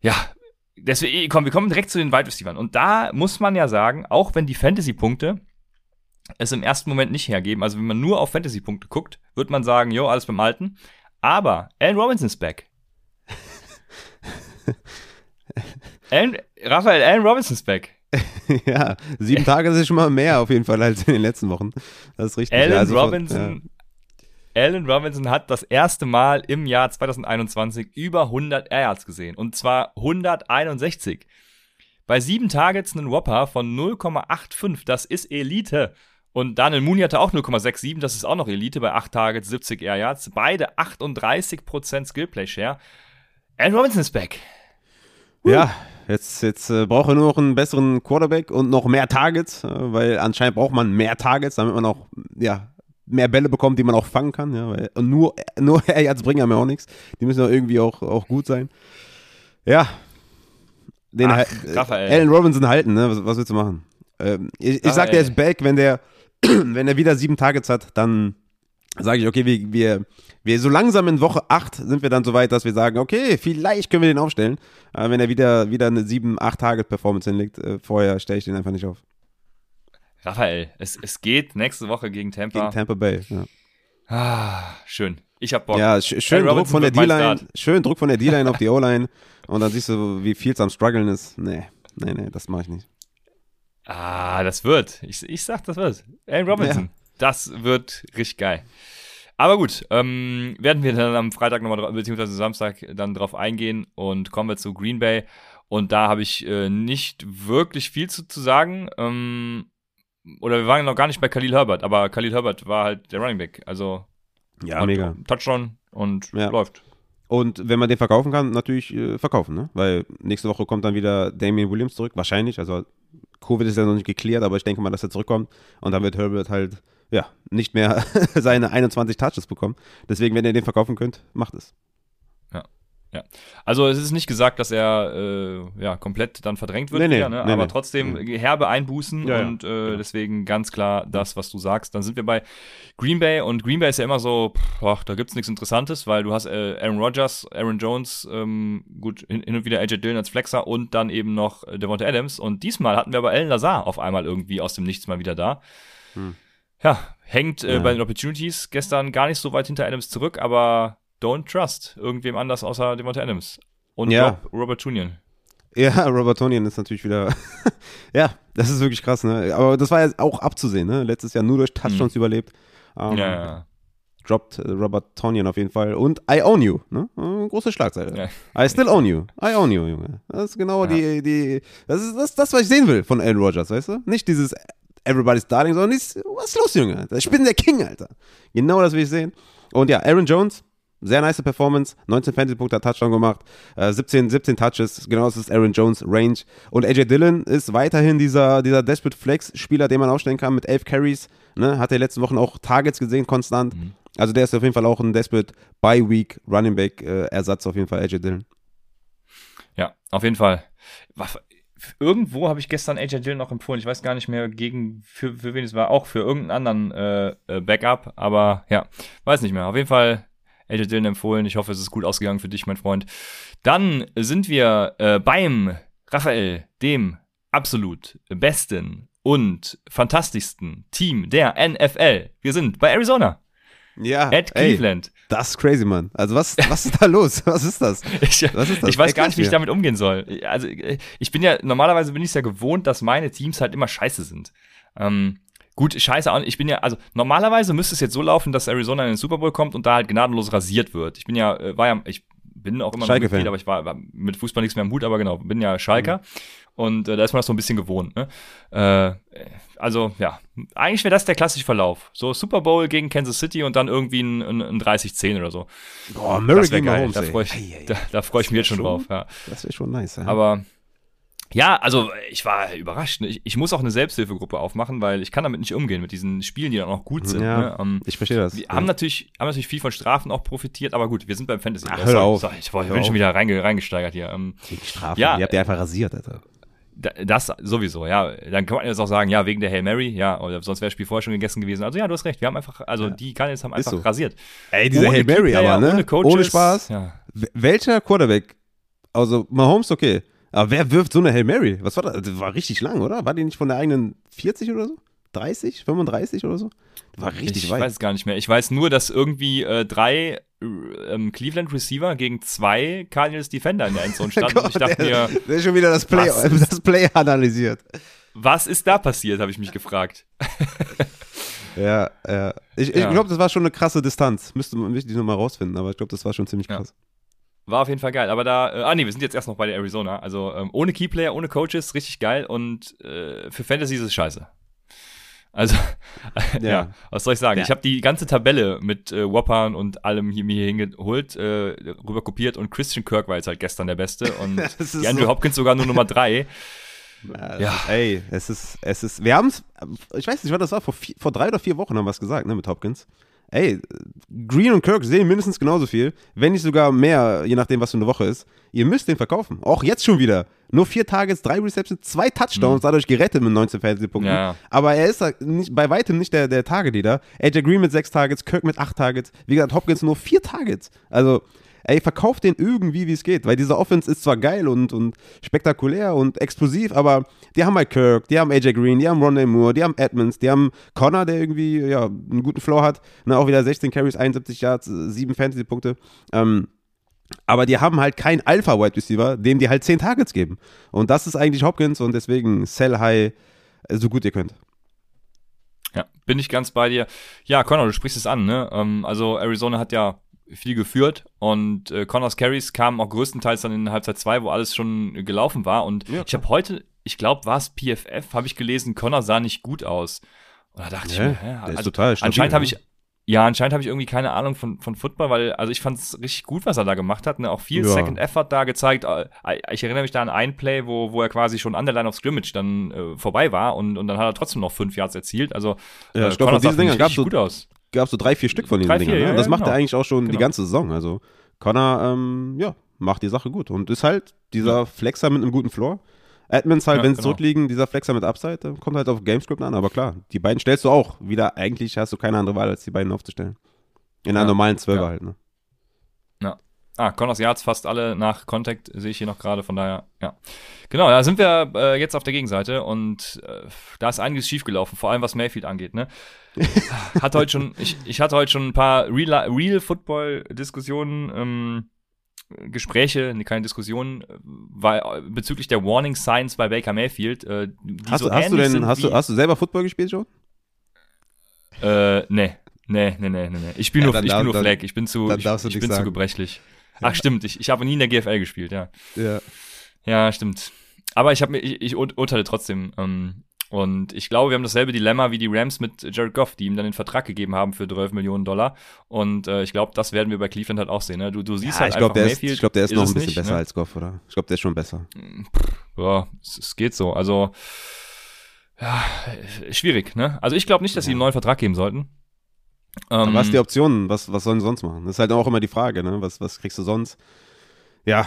Ja, deswegen, komm, wir kommen direkt zu den Wide Receivers. Und da muss man ja sagen, auch wenn die Fantasy-Punkte es im ersten Moment nicht hergeben, also wenn man nur auf Fantasy-Punkte guckt, wird man sagen, jo, alles beim Alten. Aber Allen Robinson ist back. Allen, Raphael, Allen Robinson ist back. ja, sieben Tage ist schon mal mehr auf jeden Fall als in den letzten Wochen. Das ist richtig. Allen ja, also Robinson, Allen Robinson hat das erste Mal im Jahr 2021 über 100 Air Yards gesehen. Und zwar 161. Bei sieben Targets einen Whopper von 0,85. Das ist Elite. Und Daniel Mooney hatte auch 0,67. Das ist auch noch Elite bei acht Targets, 70 Air Yards. Beide 38% Skillplay Share. Allen Robinson ist back. Ja, Jetzt, jetzt äh, braucht er nur noch einen besseren Quarterback und noch mehr Targets, äh, weil anscheinend braucht man mehr Targets, damit man auch ja, mehr Bälle bekommt, die man auch fangen kann. Ja, weil, und nur, nur er jetzt bringen mir auch nichts. Die müssen doch irgendwie auch, auch gut sein. Ja. Den Ach, Raphael. Allen Robinson halten, ne? Was, was willst du machen? Ähm, ich ich sag, der ist back, wenn der, wenn er wieder sieben Targets hat, dann sage ich, okay, wir, wir, wir so langsam in Woche 8 sind wir dann so weit, dass wir sagen, okay, vielleicht können wir den aufstellen. Aber wenn er wieder, wieder eine 7, 8 Target-Performance hinlegt, äh, vorher stelle ich den einfach nicht auf. Raphael, es, es geht nächste Woche gegen Tampa. Gegen Tampa Bay. Ja, ah, schön. Ich hab Bock. ja sch schön Druck von der D-Line. Schön Druck von der D-Line auf die O-Line. Und dann siehst du, wie viel es am struggeln ist. Nee, nee, nee, das mache ich nicht. Ah, das wird. Ich, ich sag, das wird. Allen Robinson. Das wird richtig geil. Aber gut, ähm, werden wir dann am Freitag nochmal, beziehungsweise Samstag dann drauf eingehen und kommen wir zu Green Bay. Und da habe ich äh, nicht wirklich viel zu, zu sagen. Ähm, oder wir waren noch gar nicht bei Khalil Herbert, aber Khalil Herbert war halt der Running Back. Also Ja, mega. Touchdown und Ja. läuft. Und wenn man den verkaufen kann, natürlich äh, verkaufen, ne? Weil nächste Woche kommt dann wieder Damian Williams zurück, wahrscheinlich. Also Covid ist ja noch nicht geklärt, aber ich denke mal, dass er zurückkommt. Und dann wird Herbert halt, ja, nicht mehr seine 21 Touches bekommen. Deswegen, wenn ihr den verkaufen könnt, macht es. Also es ist nicht gesagt, dass er äh, ja, komplett dann verdrängt wird, Nee, nee, wieder, ne? nee, aber nee. trotzdem herbe Einbußen Ja, ja. und äh, deswegen ganz klar das, was du sagst. Dann sind wir bei Green Bay und Green Bay ist ja immer so, pff, da gibt's nichts Interessantes, weil du hast äh, Aaron Rodgers, Aaron Jones, ähm, gut, hin, hin und wieder AJ Dillon als Flexer und dann eben noch äh, Devonta Adams und diesmal hatten wir aber Alan Lazar auf einmal irgendwie aus dem Nichts mal wieder da. Ja, hängt äh, Ja. bei den Opportunities gestern gar nicht so weit hinter Adams zurück, aber don't trust irgendwem anders außer Devonta Adams. Und Ja. Rob, Robert Tunian. Ja, Robert Tonian ist natürlich wieder, ja, das ist wirklich krass, ne? Aber das war ja auch abzusehen, ne? Letztes Jahr nur durch Touchdowns überlebt. Ähm, Mhm. Ja, ja. Droppt äh, Robert Tonian auf jeden Fall. Und I own you, ne? Äh, große Schlagzeile. Ja. I still own you. I own you, Junge. Das ist genau Ja. die, die, das ist das, das, was ich sehen will von Aaron Rodgers, weißt du? Nicht dieses Everybody's Darling, sondern dieses, was ist los, Junge? Ich bin der King, Alter. Genau das will ich sehen. Und ja, Aaron Jones, sehr nice Performance, 19 Fantasy-Punkte hat Touchdown gemacht, äh, 17, 17 Touches, genau das ist Aaron Jones Range. Und AJ Dillon ist weiterhin dieser, dieser Desperate Flex-Spieler, den man aufstellen kann mit 11 Carries. Ne? Hat er letzten Wochen auch Targets gesehen, konstant. Also der ist auf jeden Fall auch ein Desperate Bye-Week Running Back-Ersatz auf jeden Fall, AJ Dillon. Ja, auf jeden Fall. Irgendwo habe ich gestern AJ Dillon noch empfohlen. Ich weiß gar nicht mehr, gegen für, für wen es war. Auch für irgendeinen anderen äh, äh, Backup. Aber ja, weiß nicht mehr. Auf jeden Fall AJ Dillon empfohlen. Ich hoffe, es ist gut ausgegangen für dich, mein Freund. Dann sind wir äh, beim Raphael, dem absolut besten und fantastischsten Team der NFL. Wir sind bei Arizona, Ja, at Cleveland. das ist crazy, Mann. Also was, was ist da los? Was ist das? Ich, Was ist das? ich weiß gar nicht, wie ich damit umgehen soll. Also, äh, ich bin ja, normalerweise bin ich ja gewohnt, dass meine Teams halt immer scheiße sind. Ähm, gut, scheiße, auch nicht. ich bin ja, also normalerweise müsste es jetzt so laufen, dass Arizona in den Super Bowl kommt und da halt gnadenlos rasiert wird. Ich bin ja, äh, war ja, ich bin auch immer noch Schalke-Fan. Mitglied, aber ich war, war mit Fußball nichts mehr im Hut, aber genau, bin ja Schalker. Und äh, da ist man das so ein bisschen gewohnt. Ne? Äh, also, ja, eigentlich wäre das der klassische Verlauf. So Super Bowl gegen Kansas City und dann irgendwie ein, ein, ein 30-10 oder so. Boah, Murray gegen geil. Mahomes, Da freue ich, da, da freu ich mich jetzt schon schon- drauf. Ja. Das wäre schon nice. Ja. Aber ja, also ich war überrascht. ne? Ich, ich muss auch eine Selbsthilfegruppe aufmachen, weil ich kann damit nicht umgehen, mit diesen Spielen, die dann auch gut sind. Ja, Ne? Ähm, ich verstehe das. wir ja. haben, natürlich, haben natürlich viel von Strafen auch profitiert, aber gut, wir sind beim Fantasy. Ach, Ja, hör auf. sorry, ich, Hör bin schon wieder reinge, reingesteigert hier. Ähm, Gegen Strafen. Ja, Ihr habt ja einfach rasiert, Alter. da- das sowieso, ja. Dann kann man jetzt auch sagen, ja, wegen der Hail Mary, ja, oder sonst wäre das Spiel vorher schon gegessen gewesen. Also ja, du hast recht, wir haben einfach, also die Cardinals haben einfach so. rasiert. Ey, diese Ohne Hail Mary Keyplayer, aber, ne? Ohne, Coaches, Ohne Spaß. Ja. Welcher Quarterback, also Mahomes, okay. Aber wer wirft so eine Hail Mary? Was war das? Das war richtig lang, oder? War die nicht von der eigenen 40 oder so? 30? 35 oder so? Das war richtig ich weit. weiß es gar nicht mehr. Ich weiß nur, dass irgendwie äh, drei äh, ähm, Cleveland Receiver gegen zwei Cardinals Defender in der Endzone standen. und ich dachte der, mir, der ist schon wieder das Play, was das Play analysiert. was ist da passiert, habe ich mich gefragt. Ja, ja. Ich, ich Ja. glaube, das war schon eine krasse Distanz. Müsste man wichtig nochmal rausfinden, aber ich glaube, das war schon ziemlich Ja. War auf jeden Fall geil. Aber da, äh, ah nee, wir sind jetzt erst noch bei der Arizona. Also ähm, ohne Keyplayer, ohne Coaches, richtig geil. Und äh, für Fantasy ist es scheiße. Also, ja. Ja. was soll ich sagen? Ja. Ich habe die ganze Tabelle mit äh, Whoppern und allem hier mir hingeholt, äh, rüber kopiert und Christian Kirk war jetzt halt gestern der Beste und ist die Andrew so- Hopkins sogar nur Nummer drei. Ja. Ja. Ey, es ist, es ist, wir haben es, ich weiß nicht, was das war, vor, vier, vor drei oder vier Wochen haben wir es gesagt, ne, mit Hopkins. Ey, Green und Kirk sehen mindestens genauso viel, wenn nicht sogar mehr, je nachdem, was für eine Woche ist. Ihr müsst den verkaufen. Auch jetzt schon wieder. Nur vier Targets, drei Receptions, zwei Touchdowns, dadurch gerettet mit 19 Fantasy-Punkten. Mhm. Ja, ja. Aber er ist halt nicht, bei weitem nicht der, der Target-Leader. AJ Green mit sechs Targets, Kirk mit acht Targets. Wie gesagt, Hopkins nur vier Targets. Also, ey, verkauft den irgendwie, wie es geht. Weil diese Offense ist zwar geil und, und spektakulär und explosiv, aber die haben halt Kirk, die haben AJ Green, die haben Rondé Moore, die haben Edmonds, die haben Connor, der irgendwie ja, einen guten Flow hat. Ne, auch wieder 16 Carries, 71 Yards, 7 Fantasy-Punkte. Ähm, aber die haben halt keinen Alpha-Wide Receiver, dem die halt 10 Targets geben. Und das ist eigentlich Hopkins und deswegen sell high, äh, so gut ihr könnt. Ja, bin ich ganz bei dir. Ja, Connor, du sprichst es an, ne? Ähm, also Arizona hat ja viel geführt und äh, Connors Carries kamen auch größtenteils dann in Halbzeit 2, wo alles schon gelaufen war. Und Ja, ich habe heute, ich glaube, war es PFF, habe ich gelesen, Connor sah nicht gut aus. Und da dachte ich Ja, mir, hä? der ist also, total stabil, anscheinend habe ne? ich ja, anscheinend habe ich irgendwie keine Ahnung von, von Football, weil, also ich fand es richtig gut, was er da gemacht hat. Ne? Auch viel Ja. Second Effort da gezeigt. Äh, Ich erinnere mich da an ein Play, wo, wo er quasi schon an der Line of Scrimmage dann äh, vorbei war und, und dann hat er trotzdem noch fünf Yards erzielt. Also, Ja, äh, ich glaub, Connor von diesen sah, finde Dingern ich, gab's richtig so- gut aus. Gab so drei, vier Stück von diesen Drei, Dingern. vier, ne? ja, das ja, macht er genau. eigentlich auch schon die Genau. ganze Saison. Also Connor, ähm, ja, macht die Sache gut. Und ist halt dieser Flexer mit einem guten Floor. Edmonds halt, Ja, wenn sie genau. zurückliegen, dieser Flexer mit Upside, äh, kommt halt auf Gamescript an. Aber klar, die beiden stellst du auch. Wieder, eigentlich hast du keine andere Wahl, als die beiden aufzustellen. In einer Ja, normalen Zwölfer ja. halt, ne? Ah, Connors Yards fast alle nach Contact sehe ich hier noch gerade, von daher, ja. Genau, da sind wir äh, jetzt auf der Gegenseite und äh, da ist einiges schiefgelaufen, vor allem was Mayfield angeht, ne? Hat heute schon, ich, ich hatte heute schon ein paar Real, Real Football-Diskussionen, ähm, Gespräche, keine Diskussionen, äh, weil, äh, bezüglich der Warning Signs bei Baker Mayfield. Äh, Hast, so du, hast, du denn, hast, du, hast du selber Football gespielt schon? Äh, nee. Nee, nee, nee, nee, nee. Ich bin Ja, nur, ich darf- bin nur dann- Flag. Ich bin zu, ich, ich bin zu gebrechlich. Ach, stimmt. Ich, ich habe nie in der GFL gespielt, ja. Ja. Ja, stimmt. Aber ich, hab, mir- ich, ich ur- urteile trotzdem. Ähm, und ich glaube, wir haben dasselbe Dilemma wie die Rams mit Jared Goff, die ihm dann den Vertrag gegeben haben für 12 Millionen Dollar. Und äh, ich glaube, das werden wir bei Cleveland halt auch sehen. Ne? Du, du siehst Ja, halt ich glaube, einfach der, ist, Mayfield. ich glaub, der ist noch es ein bisschen nicht, besser ne? als Goff, oder? Ich glaube, der ist schon besser. Ja, es, es geht so. Also, ja, schwierig, ne? Also ich glaube nicht, dass sie ihm einen neuen Vertrag geben sollten. Ähm, was ist die Option? Was, was sollen sie sonst machen? Das ist halt auch immer die Frage, ne? Was, was kriegst du sonst? Ja,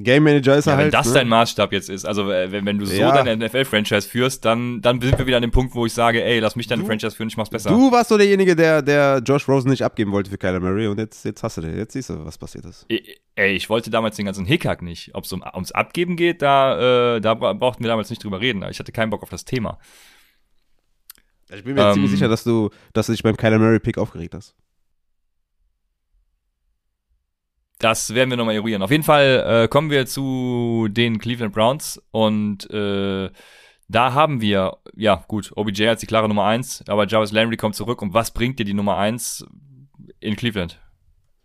Game Manager ist er Ja, halt. wenn das ne? dein Maßstab jetzt ist, also äh, wenn, wenn du so Ja. deine NFL-Franchise führst, dann, dann sind wir wieder an dem Punkt, wo ich sage, ey, lass mich deine Du- Franchise führen, ich mach's besser. Du warst so derjenige, der, der Josh Rosen nicht abgeben wollte für Kyler Murray und jetzt, jetzt hast du den. Jetzt siehst du, was passiert ist. Ey, ich wollte damals den ganzen Hickhack nicht. Ob es um, ums Abgeben geht, da, äh, da bra brauchten wir damals nicht drüber reden. Ich hatte keinen Bock auf das Thema. Ich bin mir Ähm, ziemlich sicher, dass du, dass du dich beim Kyler Murray Pick aufgeregt hast. Das werden wir nochmal eruieren. Auf jeden Fall äh, kommen wir zu den Cleveland Browns und äh, da haben wir, ja gut, OBJ als die klare Nummer eins, aber Jarvis Landry kommt zurück und was bringt dir die Nummer eins in Cleveland?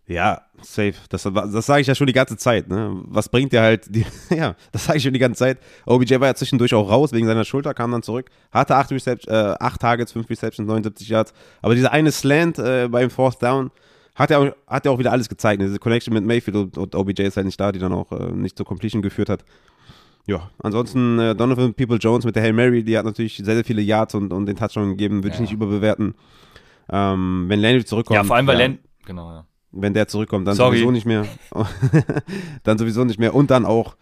Ja, safe. Das, das sage ich ja schon die ganze Zeit. Ne? Was bringt dir halt, die, ja, das sage ich schon die ganze Zeit. OBJ war ja zwischendurch auch raus wegen seiner Schulter, kam dann zurück, hatte acht, Recep äh, acht Targets, fünf Receptions, 79 Yards. Aber dieser eine Slant äh, beim Fourth Down hat ja, auch, hat ja auch wieder alles gezeigt. Diese Connection mit Mayfield und, und OBJ ist halt nicht da, die dann auch äh, nicht zur Completion geführt hat. Ja, ansonsten äh, Donovan People Jones mit der Hail Mary, die hat natürlich sehr, sehr viele Yards und, und den Touchdown gegeben, würde ich Ja. nicht überbewerten. Ähm, wenn Landry zurückkommt. ja, vor allem, weil ja, Land, genau, ja. wenn der zurückkommt, dann Sorry. sowieso nicht mehr. dann sowieso nicht mehr. Und dann auch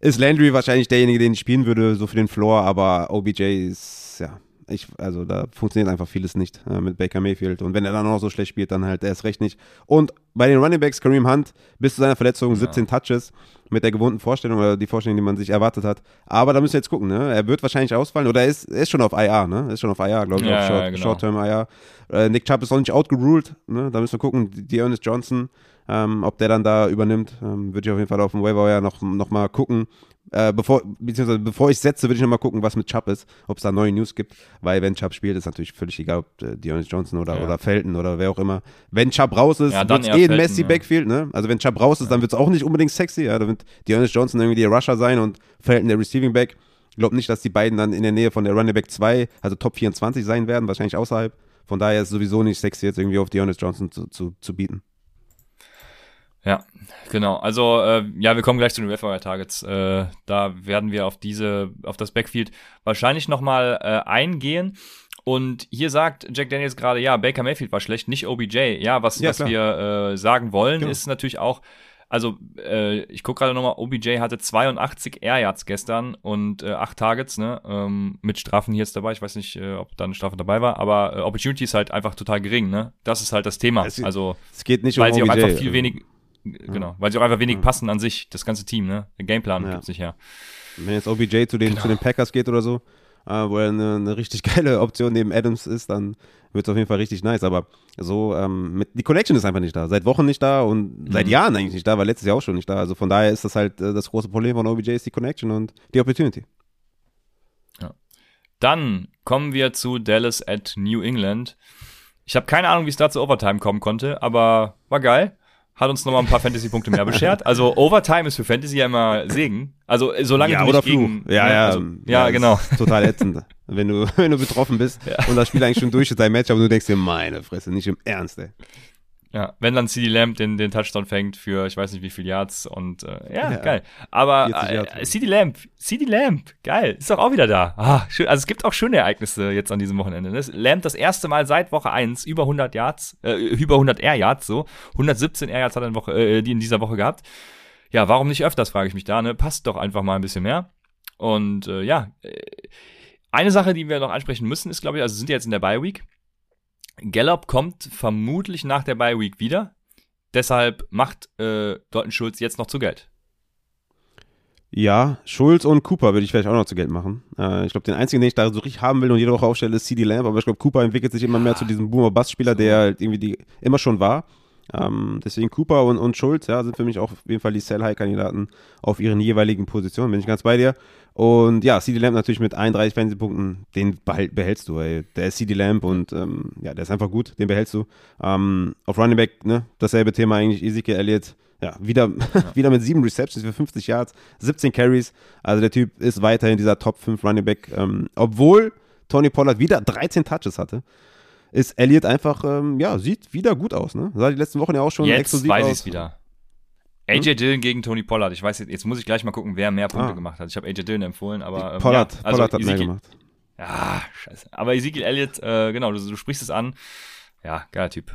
ist Landry wahrscheinlich derjenige, den ich spielen würde, so für den Floor, aber OBJ ist, ja, ich, also da funktioniert einfach vieles nicht äh, mit Baker Mayfield. Und wenn er dann auch so schlecht spielt, dann halt erst recht nicht. Und bei den Running Backs, Kareem Hunt, bis zu seiner Verletzung 17 Touches mit der gewohnten Vorstellung oder die Vorstellung, die man sich erwartet hat. Aber da müssen wir jetzt gucken, ne? Er wird wahrscheinlich ausfallen oder er ist, ist schon auf IR, ne? Er ist schon auf IR, glaube ich, Ja, auf Short, ja, genau. Short-Term IR. Äh, Nick Chubb ist noch nicht outgeruled, ne? Da müssen wir gucken, die Ernest Johnson, ähm, ob der dann da übernimmt. Ähm, würde ich auf jeden Fall auf dem Waiver ja noch, noch mal gucken. Äh, bevor, beziehungsweise bevor ich setze, würde ich noch mal gucken, was mit Chubb ist, ob es da neue News gibt, weil wenn Chubb spielt, ist natürlich völlig egal, ob äh, Deonis Johnson oder, Ja. oder Felton oder wer auch immer. Wenn Chubb raus ist, Ja, dann wird es eh ein Felton, Messi ja. Backfield, ne? Also wenn Chubb raus ist, dann wird es auch nicht unbedingt sexy, ja, da wird Deonis Johnson irgendwie der Rusher sein und Felton der Receiving Back. Ich glaube nicht, dass die beiden dann in der Nähe von der Running Back 2, also Top 24 sein werden, wahrscheinlich außerhalb. Von daher ist es sowieso nicht sexy, jetzt irgendwie auf Deonis Johnson zu, zu, zu bieten. Ja, genau. Also äh, ja, wir kommen gleich zu den Waiver Targets. Äh, da werden wir auf diese, auf das Backfield wahrscheinlich nochmal äh, eingehen. Und hier sagt Jack Daniels gerade, ja, Baker Mayfield war schlecht, nicht OBJ. Ja, was, Ja, was wir äh, sagen wollen, Genau. ist natürlich auch, also äh, ich gucke gerade nochmal, OBJ hatte 82 Air Yards gestern und äh, 8 Targets, ne? Ähm, mit Strafen hier jetzt dabei. Ich weiß nicht, äh, ob da eine Strafe dabei war, aber äh, Opportunity ist halt einfach total gering, ne? Das ist halt das Thema. Es- also Es geht nicht weil um sie auch OBJ. einfach viel wenig, genau, weil sie auch einfach wenig passen an sich, das ganze Team, ne? Der Gameplan Ja. gibt's nicht her. Wenn jetzt OBJ zu den, Genau. zu den Packers geht oder so, äh, wo er eine, eine richtig geile Option neben Adams ist, dann wird es auf jeden Fall richtig nice. Aber so, ähm, mit, die Connection ist einfach nicht da. Seit Wochen nicht da und seit Mhm. Jahren eigentlich nicht da, war letztes Jahr auch schon nicht da. Also von daher ist das halt äh, das große Problem von OBJ ist die Connection und die Opportunity. Dann kommen wir zu Dallas at New England. Ich habe keine Ahnung, wie es da zur Overtime kommen konnte, aber war geil. Hat uns nochmal ein paar Fantasy-Punkte mehr beschert. Also Overtime ist für Fantasy ja immer Segen. Also äh, solange ja, du oder nicht gegen... Fluch. Ja, ja. Also, ja, das genau. Total ätzend, wenn du, wenn du betroffen bist und das Spiel eigentlich schon durch ist, dein Match, aber du denkst dir, meine Fresse, nicht im Ernst, ey. Ja, wenn dann CD Lamb den, den Touchdown fängt für ich weiß nicht wie viel Yards und äh, ja, Ja. geil. Aber 40 äh. CD Lamb, CD Lamb, geil, ist doch auch wieder da. Ah, schön. Also es gibt auch schöne Ereignisse jetzt an diesem Wochenende. Ne? Lamb das erste Mal seit Woche 1 über 100 Yards, äh, über 100 Air Yards so. 117 Air Yards hat er in, Woche, äh, die in dieser Woche gehabt. Ja, warum nicht öfters, frage ich mich da. Ne? Passt doch einfach mal ein bisschen mehr. Und äh, ja, äh, eine Sache, die wir noch ansprechen müssen, ist, glaube ich, also sind ja jetzt in der Bye Week. Gallup kommt vermutlich nach der Bye Week wieder. Deshalb macht äh, Dalton Schulz jetzt noch zu Geld. Ja, Schulz und Cooper würde ich vielleicht auch noch zu Geld machen. Äh, ich glaube, den einzigen, den ich da so richtig haben will und jede Woche aufstelle, ist CD Lamb, aber ich glaube, Cooper entwickelt sich immer mehr zu diesem Boomer-Bass-Spieler, der halt irgendwie die, immer schon war. Ähm, deswegen Cooper und, und Schulz, ja, sind für mich auch auf jeden Fall die Sell-High-Kandidaten auf ihren jeweiligen Positionen, bin ich ganz bei dir. Und ja, CD Lamb natürlich mit 31 Fantasy-Punkten, den behält, behältst du, ey. Der ist CD Lamb und ähm, ja, der ist einfach gut, den behältst du. Ähm, auf Running Back, ne, dasselbe Thema eigentlich, Ezekiel Elliott, ja, wieder, wieder mit sieben Receptions für 50 Yards, 17 Carries. Also der Typ ist weiterhin dieser Top 5 Running Back. Ähm, obwohl Tony Pollard wieder 13 Touches hatte, ist Elliott einfach, ähm, ja, sieht wieder gut aus, ne? Sah die letzten Wochen ja auch schon Jetzt exklusiv weiß ich aus. es wieder. AJ Dillon gegen Tony Pollard. Ich weiß jetzt, jetzt muss ich gleich mal gucken, wer mehr Punkte Ah. gemacht hat. Ich habe AJ Dillon empfohlen, aber ähm, Pollard, ja, also Pollard hat mehr Ezekiel- gemacht. Ja, scheiße. Aber Ezekiel Elliott, äh, genau, du, du sprichst es an. Ja, geiler Typ.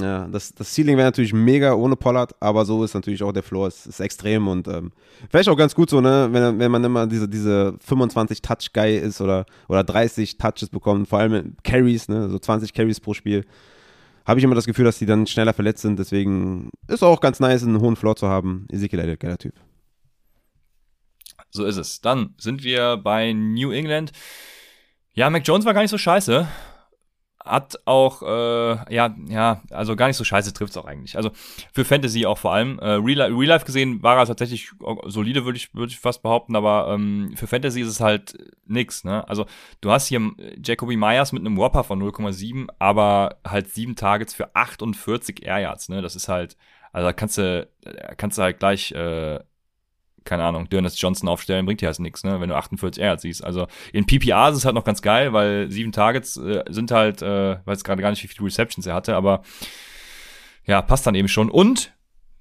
Ja, das, das Ceiling wäre natürlich mega ohne Pollard, aber so ist natürlich auch der Floor, ist, ist extrem und ähm, vielleicht auch ganz gut so, ne, wenn, wenn man immer diese, diese 25 Touch-Guy ist oder, oder 30 Touches bekommt, vor allem Carries, ne, so 20 Carries pro Spiel, habe ich immer das Gefühl, dass die dann schneller verletzt sind, deswegen ist auch ganz nice, einen hohen Floor zu haben. Ezekiel Elliott, geiler Typ. So ist es. Dann sind wir bei New England. Ja, Mac Jones war gar nicht so scheiße. Hat auch, äh, ja, ja, also gar nicht so scheiße trifft's auch eigentlich. Also für Fantasy auch vor allem. Äh, Real, Real Life gesehen war er tatsächlich solide, würde ich, würde ich fast behaupten, aber ähm, für Fantasy ist es halt nix, ne? Also du hast hier Jacoby Myers mit einem Whopper von 0,7, aber halt sieben Targets für 48 Air Yards, ne? Das ist halt, also da kannst du, kannst du halt gleich, äh, keine Ahnung, Dennis Johnson aufstellen, bringt dir halt nichts, ne, wenn du 48 Air siehst. Also in PPA ist es halt noch ganz geil, weil sieben Targets äh, sind halt, äh, weiß gerade gar nicht, wie viele Receptions er hatte, aber ja, passt dann eben schon. Und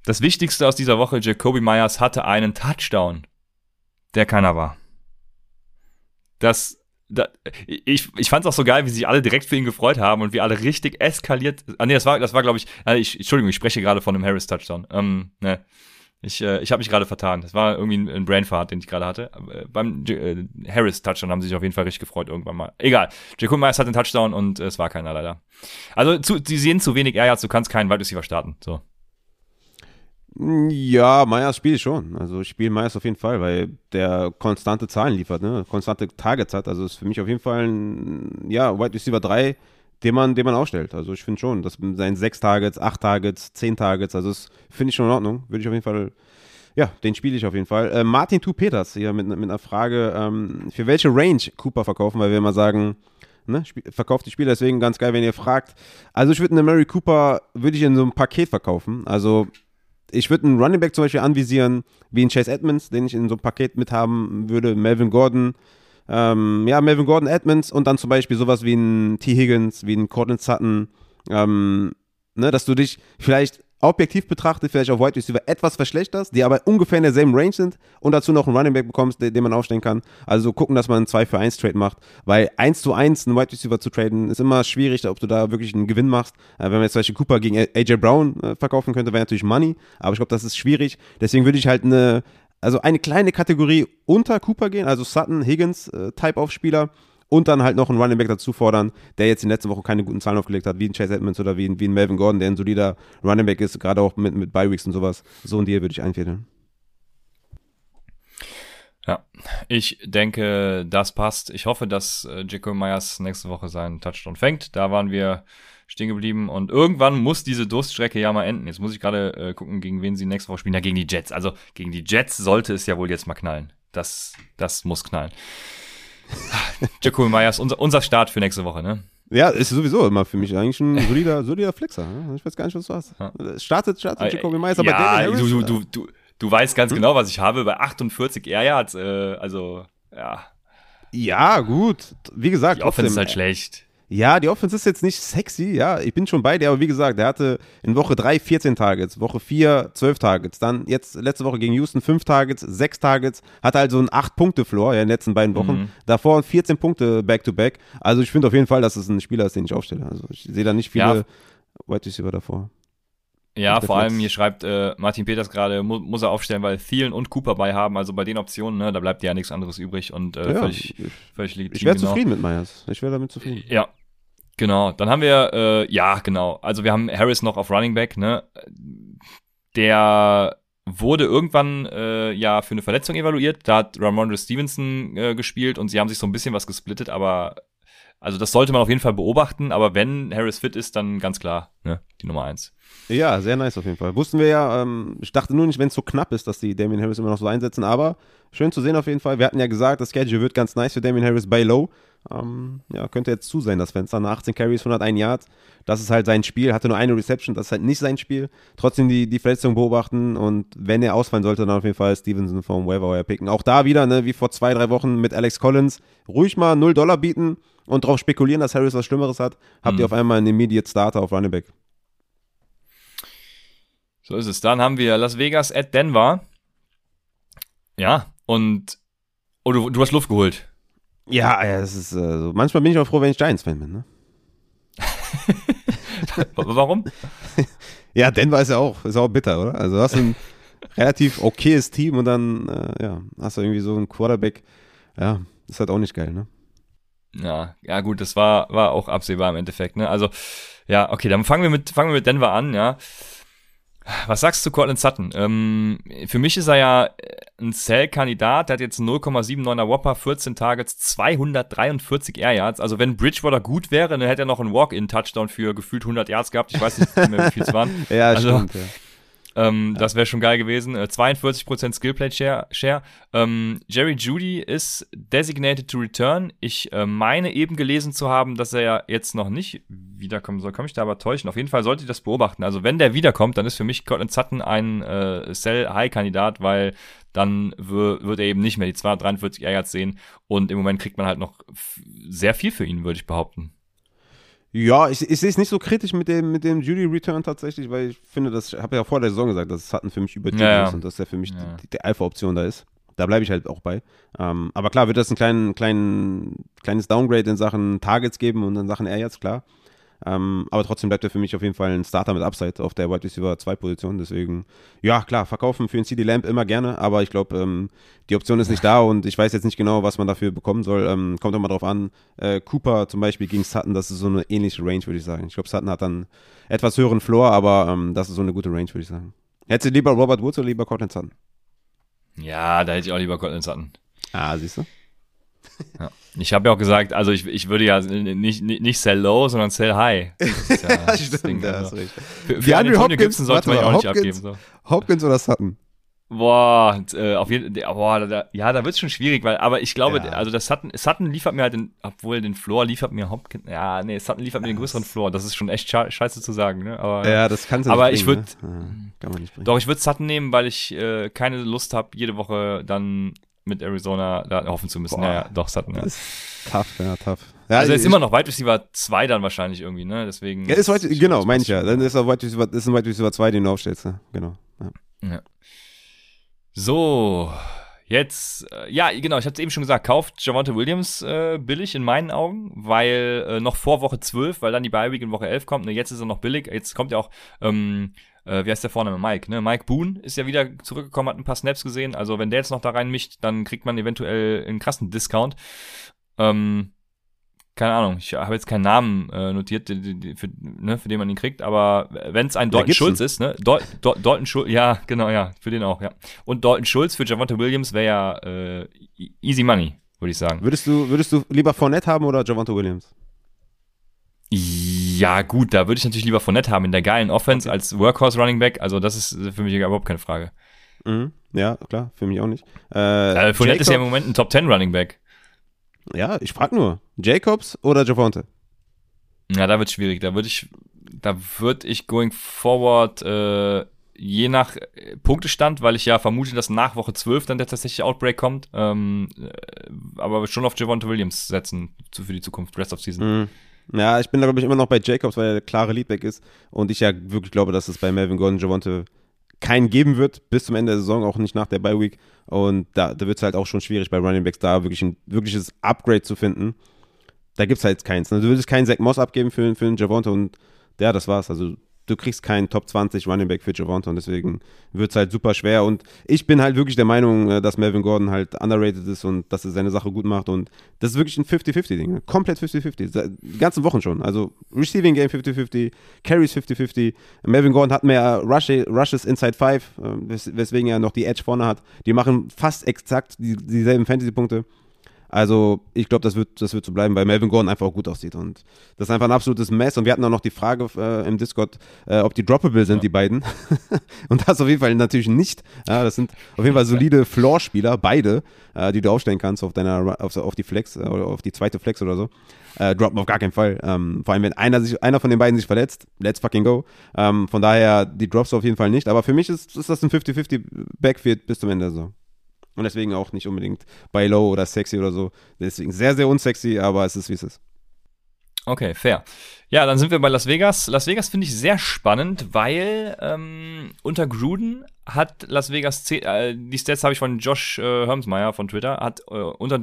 das Wichtigste aus dieser Woche, Jacoby Myers hatte einen Touchdown, der keiner war. Das, da, ich, ich fand es auch so geil, wie sich alle direkt für ihn gefreut haben und wie alle richtig eskaliert. Ah, nee, das war, das war, glaube ich, äh, ich, Entschuldigung, ich spreche gerade von einem Harris-Touchdown. Ähm, ne. Ich, äh, ich habe mich gerade vertan. Das war irgendwie ein, ein Brainfart, den ich gerade hatte. Äh, beim äh, Harris-Touchdown haben sie sich auf jeden Fall richtig gefreut irgendwann mal. Egal. Jacob Myers hat den Touchdown und äh, es war keiner leider. Also zu, sie sehen zu wenig Air Yards, du kannst keinen Wide Receiver starten. So. Ja, Myers spiele ich schon. Also ich spiele Myers auf jeden Fall, weil der konstante Zahlen liefert, ne? konstante Targets hat. Also ist für mich auf jeden Fall ein ja, Wide Receiver 3, den man, den man aufstellt. Also ich finde schon, dass sein 6 Targets, 8 Targets, 10 Targets, also das finde ich schon in Ordnung. Würde ich auf jeden Fall, ja, den spiele ich auf jeden Fall. Äh, Martin Tu Peters hier mit, mit einer Frage, ähm, für welche Range Cooper verkaufen, weil wir immer sagen, ne, verkauft die Spieler, deswegen ganz geil, wenn ihr fragt. Also ich würde eine Mary Cooper, würde ich in so einem Paket verkaufen. Also ich würde einen Running Back zum Beispiel anvisieren, wie ein Chase Edmonds, den ich in so einem Paket mithaben würde, Melvin Gordon, ähm, ja, Melvin Gordon, Edmonds und dann zum Beispiel sowas wie ein T. Higgins, wie ein Cortland Sutton, ähm, ne, dass du dich vielleicht objektiv betrachtet vielleicht auf Wide Receiver etwas verschlechterst, die aber ungefähr in derselben Range sind und dazu noch einen Running Back bekommst, den, den man aufstellen kann. Also gucken, dass man einen 2 für 1 Trade macht, weil 1 zu 1 einen Wide Receiver zu traden ist immer schwierig, ob du da wirklich einen Gewinn machst. Äh, wenn man jetzt zum Beispiel Cooper gegen AJ Brown äh, verkaufen könnte, wäre natürlich Money, aber ich glaube, das ist schwierig. Deswegen würde ich halt eine, also eine kleine Kategorie unter Cooper gehen, also Sutton, Higgins äh, Type auf Spieler und dann halt noch einen Running Back dazu fordern, der jetzt in der letzten Woche keine guten Zahlen aufgelegt hat, wie ein Chase Edmonds oder wie ein, wie ein Melvin Gordon, der ein solider Running Back ist, gerade auch mit, mit Bi-Weeks und sowas. So ein Deal würde ich einfädeln. Ja, ich denke, das passt. Ich hoffe, dass äh, Jacob Myers nächste Woche seinen Touchdown fängt. Da waren wir stehen geblieben und irgendwann muss diese Durststrecke ja mal enden. Jetzt muss ich gerade äh, gucken, gegen wen sie nächste Woche spielen. Ja, gegen die Jets. Also gegen die Jets sollte es ja wohl jetzt mal knallen. Das, das muss knallen. Jacoby Myers, unser, unser Start für nächste Woche, ne? Ja, ist sowieso immer für mich eigentlich ein solider, solider Flexer. Ne? Ich weiß gar nicht, was du hast. Startet, startet äh, Jacoby Myers, aber ja, Harris, du, du, du, du weißt ganz hm? genau, was ich habe bei 48 Air Yards. Äh, also, ja. Ja, gut. Wie gesagt. Die Offense ist halt schlecht. Ja, die Offense ist jetzt nicht sexy, ja, ich bin schon bei dir, aber wie gesagt, der hatte in Woche 3 14 Targets, Woche 4 12 Targets, dann jetzt letzte Woche gegen Houston 5 Targets, 6 Targets, hatte also einen 8-Punkte-Floor ja, in den letzten beiden Wochen, mhm. davor 14 Punkte Back-to-Back, also ich finde auf jeden Fall, dass es ein Spieler ist, den ich aufstelle, also ich sehe da nicht viele ja. White Receiver davor. Ja, vor allem hier schreibt äh, Martin Peters gerade, mu muss er aufstellen, weil Thielen und Cooper bei haben, also bei den Optionen, ne, da bleibt ja nichts anderes übrig und äh, ja, völlig, völlig legitim. Ich wäre genau. zufrieden mit Myers. Ich wäre damit zufrieden. Ja, Genau, dann haben wir, äh, ja, genau. Also wir haben Harris noch auf Running Back, ne? Der wurde irgendwann äh, ja für eine Verletzung evaluiert. Da hat Ramondre Stevenson äh, gespielt und sie haben sich so ein bisschen was gesplittet, aber also das sollte man auf jeden Fall beobachten, aber wenn Harris fit ist, dann ganz klar, ne, die Nummer eins. Ja, sehr nice auf jeden Fall. Wussten wir ja, ähm, ich dachte nur nicht, wenn es so knapp ist, dass die Damien Harris immer noch so einsetzen, aber schön zu sehen auf jeden Fall. Wir hatten ja gesagt, das Schedule wird ganz nice für Damien Harris bei Low. Ähm, ja, könnte jetzt zu sein, das Fenster. Nach 18 Carries, 101 Yards. Das ist halt sein Spiel. Hatte nur eine Reception, das ist halt nicht sein Spiel. Trotzdem die, die Verletzung beobachten und wenn er ausfallen sollte, dann auf jeden Fall Stevenson vom Waiver picken. Auch da wieder, ne, wie vor zwei, drei Wochen mit Alex Collins, ruhig mal 0 Dollar bieten und darauf spekulieren, dass Harris was Schlimmeres hat. Habt mhm. ihr auf einmal einen Immediate Starter auf Running Back. So ist es. Dann haben wir Las Vegas at Denver. Ja, und oh, du, du hast Luft geholt. Ja, ja, das ist äh, so. Manchmal bin ich auch froh, wenn ich Giants-Fan bin, ne? Warum? ja, Denver ist ja auch, ist auch bitter, oder? Also du hast ein relativ okayes Team und dann, äh, ja, hast du irgendwie so einen Quarterback. Ja, ist halt auch nicht geil, ne? Ja, ja gut, das war, war auch absehbar im Endeffekt, ne? Also, ja, okay, dann fangen wir mit, fangen wir mit Denver an, ja. Was sagst du Cortland Sutton? Ähm, für mich ist er ja ein Cell-Kandidat, der hat jetzt 0,79er Whopper, 14 Targets, 243 Air Yards. Also wenn Bridgewater gut wäre, dann hätte er noch einen Walk-In-Touchdown für gefühlt 100 Yards gehabt. Ich weiß nicht mehr, wie viel es waren. ja, also, stimmt, ja. Ähm, ja. Das wäre schon geil gewesen. Äh, 42% Skillplay Share. Share. Ähm, Jerry Judy ist designated to return. Ich äh, meine eben gelesen zu haben, dass er ja jetzt noch nicht wiederkommen soll. Kann mich da aber täuschen. Auf jeden Fall sollte ich das beobachten. Also wenn der wiederkommt, dann ist für mich Cortland Sutton ein äh, Sell-High-Kandidat, weil dann wird er eben nicht mehr die 243 Yards sehen. Und im Moment kriegt man halt noch sehr viel für ihn, würde ich behaupten. Ja, ich, ich sehe es nicht so kritisch mit dem, mit dem Judy Return tatsächlich, weil ich finde, das, ich habe ja vor der Saison gesagt, dass Sutton für mich über ja, ist und dass er für mich ja. die, die Alpha-Option da ist. Da bleibe ich halt auch bei. Ähm, aber klar, wird das ein klein, klein, kleines Downgrade in Sachen Targets geben und in Sachen Air jetzt, klar. Ähm, aber trotzdem bleibt er für mich auf jeden Fall ein Starter mit Upside auf der Wide Receiver 2 Position. Deswegen, ja, klar, verkaufen für einen CD Lamp immer gerne, aber ich glaube, ähm, die Option ist nicht da und ich weiß jetzt nicht genau, was man dafür bekommen soll. Ähm, kommt auch mal drauf an. Äh, Cooper zum Beispiel gegen Sutton, das ist so eine ähnliche Range, würde ich sagen. Ich glaube, Sutton hat dann etwas höheren Floor, aber ähm, das ist so eine gute Range, würde ich sagen. Hättest du lieber Robert Woods oder lieber Cortland Sutton? Ja, da hätte ich auch lieber Cortland Sutton. Ah, siehst du? Ja. Ich habe ja auch gesagt, also ich, ich würde ja nicht, nicht, nicht sell low, sondern sell high. Das ja, das stimmt, Ding, ja, also. Für, für Andrew Hopkins, Gibson sollte man ja auch Hopkins, nicht abgeben. So. Hopkins oder Sutton? Boah, äh, auf jeden Fall, da, ja, da wird's schon schwierig, weil, aber ich glaube, Ja. also das Sutton, Sutton liefert mir halt den, obwohl den Floor liefert mir Hopkins, ja, nee, Sutton liefert mir den größeren Floor, das ist schon echt scheiße zu sagen, ne, aber, Ja, das kannst du Aber nicht ich bringen, ne? Ja, Kann man nicht bringen. doch, ich würde Sutton nehmen, weil ich äh, keine Lust habe, jede Woche dann mit Arizona da hoffen zu müssen, Boah. ja, ja, doch, Sutton, ja. Das ist tough, ja, tough. Ja, Also er ist immer noch Wide Receiver 2 dann wahrscheinlich irgendwie, ne, deswegen. Ja, ist weit, genau, meine ich ja. Dann ist er Wide Receiver, ist ein Wide Receiver 2, den du aufstellst, ne? Genau. Ja. So, jetzt, äh, ja, genau, ich hatte es eben schon gesagt, kauft Javante Williams äh, billig in meinen Augen, weil äh, noch vor Woche 12, weil dann die Bye Week in Woche 11 kommt, ne, jetzt ist er noch billig, jetzt kommt ja auch, ähm, äh, wie heißt der Vorname, Mike, ne, Mike Boone ist ja wieder zurückgekommen, hat ein paar Snaps gesehen, also wenn der jetzt noch da reinmischt, dann kriegt man eventuell einen krassen Discount. Ähm, keine Ahnung, ich habe jetzt keinen Namen äh, notiert, die, die, die, für, ne, für den man ihn kriegt, aber wenn es ein Dalton. Schulz ist, ne? Dal Dal Dalton Schulz, ja, genau, ja, für den auch, ja. Und Dalton Schulz für Javante Williams wäre ja äh, e- easy money, würde ich sagen. Würdest du, würdest du lieber Fournette haben oder Javante Williams? Ja, gut, da würde ich natürlich lieber Fournette haben in der geilen Offense als Workhorse Running Back, also das ist für mich überhaupt keine Frage. Mhm. Ja, klar, für mich auch nicht. Äh, Äh, Fournette ist ja im Jacob- Moment ein Top 10 Running Back. ja, ich frag nur. Jacobs oder Javante? Ja, da wird schwierig. Da würde ich, da würde ich going forward äh, je nach äh, Punktestand, weil ich ja vermute, dass nach Woche 12 dann der tatsächliche Outbreak kommt, ähm, äh, aber schon auf Javante Williams setzen für die Zukunft, Rest of Season. Mhm. Ja, ich bin da, glaube ich, immer noch bei Jacobs, weil er der klare Leadback ist. Und ich ja wirklich glaube, dass es bei Melvin Gordon Javante keinen geben wird, bis zum Ende der Saison, auch nicht nach der Bye Week. Und da, da wird es halt auch schon schwierig bei Running Backs, da wirklich ein wirkliches Upgrade zu finden. Da gibt es halt keins. Ne? Du würdest keinen Zach Moss abgeben für, für einen Javante und ja, das war's. Also du kriegst keinen Top 20 Running Back für Javante und deswegen wird es halt super schwer. Und ich bin halt wirklich der Meinung, äh, dass Melvin Gordon halt underrated ist und dass er seine Sache gut macht. Und das ist wirklich ein 50-50-Ding. Ne? Komplett 50-50. Seit- Die ganzen Wochen schon. Also Receiving Game 50-50, Carries 50-50. Melvin Gordon hat mehr Rush, Rushes inside 5, äh, wes weswegen er noch die Edge vorne hat. Die machen fast exakt die, dieselben Fantasy-Punkte. Also, ich glaube, das wird, das wird so bleiben, weil Melvin Gordon einfach auch gut aussieht. Und das ist einfach ein absolutes Mess. Und wir hatten auch noch die Frage äh, im Discord, äh, ob die droppable sind, die beiden. und das auf jeden Fall natürlich nicht. Ja, das sind auf jeden Fall solide Floor-Spieler, beide, äh, die du aufstellen kannst auf deiner auf, auf die Flex äh, oder auf die zweite Flex oder so. Äh, droppen auf gar keinen Fall. Ähm, vor allem, wenn einer, sich, einer von den beiden sich verletzt, let's fucking go. Ähm, von daher, die droppst du auf jeden Fall nicht. Aber für mich ist, ist das ein 50-50 Backfield bis zum Ende Saison. Und deswegen auch nicht unbedingt bei Low oder sexy oder so. Deswegen sehr, sehr unsexy, aber es ist, wie es ist. Okay, fair. Ja, dann sind wir bei Las Vegas. Las Vegas finde ich sehr spannend, weil ähm, unter Gruden hat Las Vegas, 10, äh, die Stats habe ich von Josh äh, Hermsmeyer von Twitter, hat äh, unter,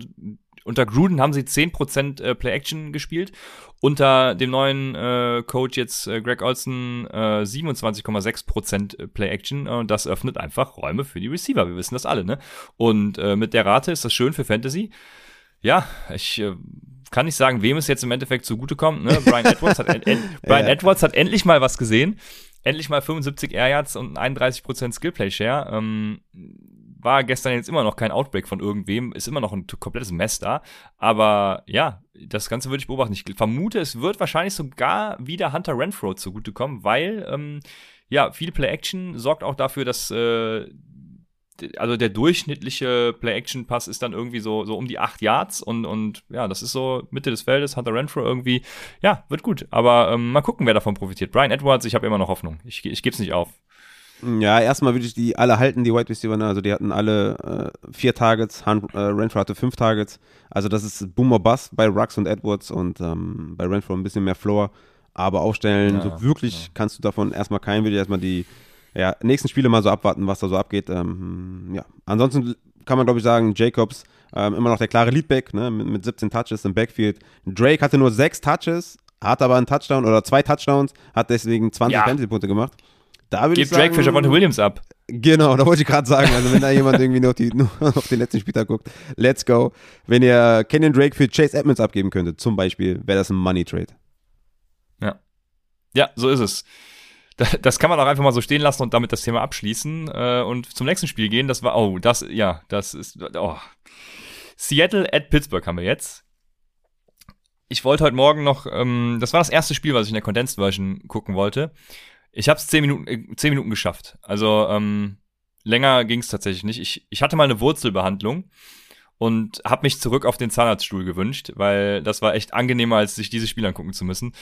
unter Gruden haben sie 10% äh, Play-Action gespielt. Unter dem neuen äh, Coach jetzt äh, Greg Olson äh, 27,6% Play-Action. Äh, und das öffnet einfach Räume für die Receiver. Wir wissen das alle, ne? Und äh, mit der Rate ist das schön für Fantasy. Ja, ich äh, kann nicht sagen, wem es jetzt im Endeffekt zugutekommt. Ne? Brian, Edwards hat, Brian Ja. Edwards hat endlich mal was gesehen. Endlich mal 75 Air Yards und 31% Skillplay Share. Ähm, war gestern jetzt immer noch kein Outbreak von irgendwem, ist immer noch ein komplettes Mess da. Aber ja, das Ganze würde ich beobachten. Ich vermute, es wird wahrscheinlich sogar wieder Hunter Renfro zugutekommen, weil ähm, ja, viel Play-Action sorgt auch dafür, dass äh, also der durchschnittliche Play-Action-Pass ist dann irgendwie so, so um die 8 Yards und, und ja, das ist so Mitte des Feldes, Hunter Renfro irgendwie, ja, wird gut. Aber ähm, mal gucken, wer davon profitiert. Brian Edwards, ich habe immer noch Hoffnung. Ich, ich gebe es nicht auf. Ja, erstmal würde ich die alle halten, die Wide Receiver. Ne? Also die hatten alle äh, vier Targets, Han, äh, Renfro hatte fünf Targets. Also das ist Boomer Bust bei Rux und Edwards und ähm, bei Renfro ein bisschen mehr Floor. Aber aufstellen, Ja, so wirklich ja. kannst du davon erstmal keinen, würde ich erstmal die ja, nächsten Spiele mal so abwarten, was da so abgeht. Ähm, ja, ansonsten kann man glaube ich sagen, Jacobs ähm, immer noch der klare Leadback, ne? mit, mit 17 Touches im Backfield. Drake hatte nur sechs Touches, hat aber einen Touchdown oder zwei Touchdowns, hat deswegen 20 Ja. Fantasy-Punkte gemacht. Da würde ich Gib Drake sagen, für Javante Williams ab. Genau, da wollte ich gerade sagen. Also, wenn da jemand irgendwie nur auf, die, nur auf den letzten Spieltag guckt, let's go. Wenn ihr Kenyon Drake für Chase Edmonds abgeben könntet, zum Beispiel, wäre das ein Money Trade. Ja, so ist es. Da- Das kann man auch einfach mal so stehen lassen und damit das Thema abschließen äh, und zum nächsten Spiel gehen. Das war, oh, das, ja, das ist, oh. Seattle at Pittsburgh haben wir jetzt. Ich wollte heute Morgen noch, ähm, das war das erste Spiel, was ich in der Condensed Version gucken wollte. Ich habe es zehn Minuten, äh, zehn Minuten geschafft. Also ähm, länger ging es tatsächlich nicht. Ich, ich hatte mal eine Wurzelbehandlung und habe mich zurück auf den Zahnarztstuhl gewünscht, weil das war echt angenehmer, als sich diese Spiele angucken zu müssen.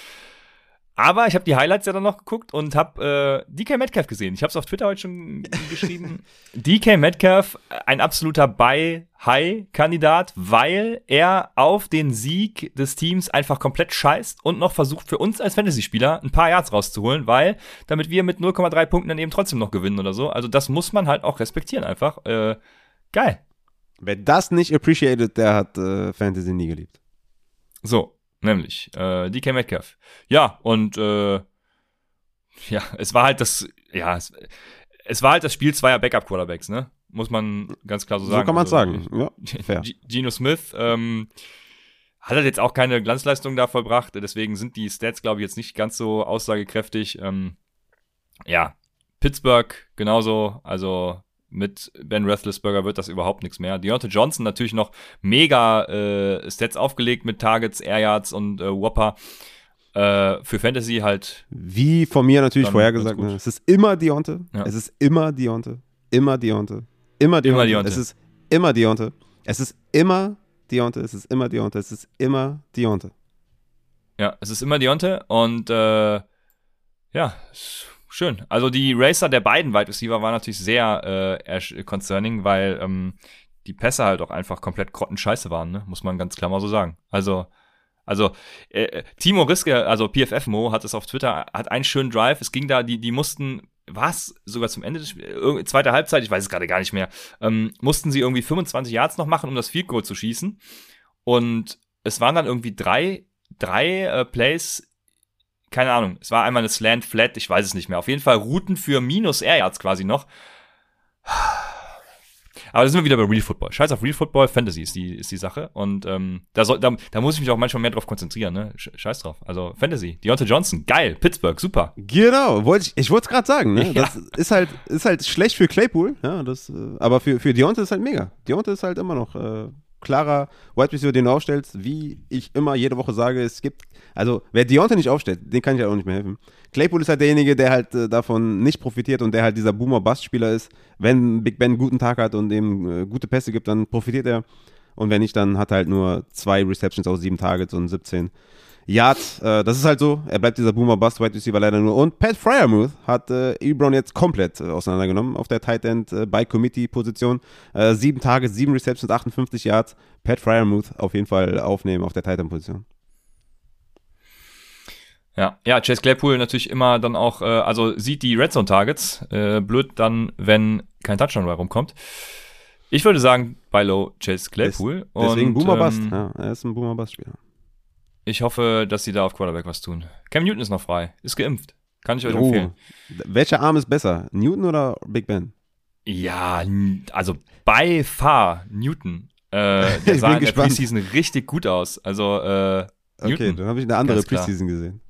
Aber ich habe die Highlights ja dann noch geguckt und habe äh, DK Metcalf gesehen. Ich habe es auf Twitter heute schon geschrieben. DK Metcalf, ein absoluter Buy-High-Kandidat, weil er auf den Sieg des Teams einfach komplett scheißt und noch versucht für uns als Fantasy-Spieler ein paar Yards rauszuholen, weil damit wir mit 0,3 Punkten dann eben trotzdem noch gewinnen oder so. Also das muss man halt auch respektieren einfach. Äh, geil. Wer das nicht appreciated, der hat äh, Fantasy nie geliebt. So, nämlich äh, DK Metcalf. Ja, und äh, ja, es war halt das, ja, es, es war halt das Spiel zweier Backup-Quarterbacks, ne? Muss man ganz klar so sagen. So kann man also, sagen. Ja, fair. Geno Smith ähm, hat halt jetzt auch keine Glanzleistung da vollbracht, deswegen sind die Stats, glaube ich, jetzt nicht ganz so aussagekräftig. Ähm, ja, Pittsburgh genauso, also mit Ben Roethlisberger wird das überhaupt nichts mehr. Deontay Johnson natürlich noch mega äh, Stats aufgelegt mit Targets, Air Yards und äh, Whopper. Äh, für Fantasy halt. Wie von mir natürlich vorhergesagt, ne? es ist immer Deontay. Ja. Es ist immer Deontay. Immer Deontay. Immer Deontay. Immer Deontay. Es ist immer Deontay. Es ist immer Deontay. Es ist immer Deontay. Es ist immer Deontay. Ja, es ist immer Deontay und äh, ja, schön. Also die Racer der beiden Wide Receiver waren natürlich sehr äh, concerning, weil ähm, die Pässe halt auch einfach komplett grottenscheiße waren, ne? muss man ganz klar mal so sagen. Also also äh, äh Timo Riske, also PFF Mo, hat es auf Twitter, hat einen schönen Drive. Es ging da, die, die mussten, was sogar zum Ende des Spiels, zweite Halbzeit, ich weiß es gerade gar nicht mehr, ähm, mussten sie irgendwie 25 Yards noch machen, um das Field Goal zu schießen. Und es waren dann irgendwie drei, drei äh, Plays keine Ahnung, es war einmal eine Slant Flat, ich weiß es nicht mehr. Auf jeden Fall Routen für minus Air Yards quasi noch. Aber da sind wir wieder bei Real Football. Scheiß auf Real Football, Fantasy ist die, ist die Sache. Und ähm, da, soll, da, da muss ich mich auch manchmal mehr drauf konzentrieren, ne? Scheiß drauf. Also Fantasy. Deontay Johnson, geil. Pittsburgh, super. Genau, wollte ich, ich wollte es gerade sagen, ne? Ja. Das ist halt, ist halt schlecht für Claypool, ja, das, äh, aber für, für Deontay ist halt mega. Deontay ist halt immer noch äh, klarer Wide Receiver, den du aufstellst, wie ich immer jede Woche sage, es gibt, also wer Deontay nicht aufstellt, den kann ich halt auch nicht mehr helfen. Claypool ist halt derjenige, der halt äh, davon nicht profitiert und der halt dieser Boomer-Bust-Spieler ist. Wenn Big Ben einen guten Tag hat und ihm äh, gute Pässe gibt, dann profitiert er. Und wenn nicht, dann hat er halt nur zwei Receptions aus sieben Targets und 17 Yards. Äh, das ist halt so. Er bleibt dieser Boomer Bust Wide Receiver leider nur. Und Pat Fryermuth hat äh, Ebron jetzt komplett äh, auseinandergenommen auf der Tight End äh, by Committee Position. Äh, sieben Targets, sieben Receptions, 58 Yards. Pat Fryermuth auf jeden Fall aufnehmen auf der Tight End Position. Ja, ja, Chase Claypool natürlich immer dann auch, äh, also sieht die Red Zone Targets. Äh, blöd dann, wenn kein Touchdown bei rumkommt. Ich würde sagen, bei Low Chase Claypool. Des, deswegen und, Boomer Bust. Ähm, ja, er ist ein Boomer Bust Spieler. Ich hoffe, dass sie da auf Quarterback was tun. Cam Newton ist noch frei, ist geimpft. Kann ich euch oh. empfehlen. Welcher Arm ist besser, Newton oder Big Ben? Ja, also bei far Newton. Äh, der sah in der Preseason richtig gut aus. Also äh, Okay, dann habe ich eine andere Preseason gesehen.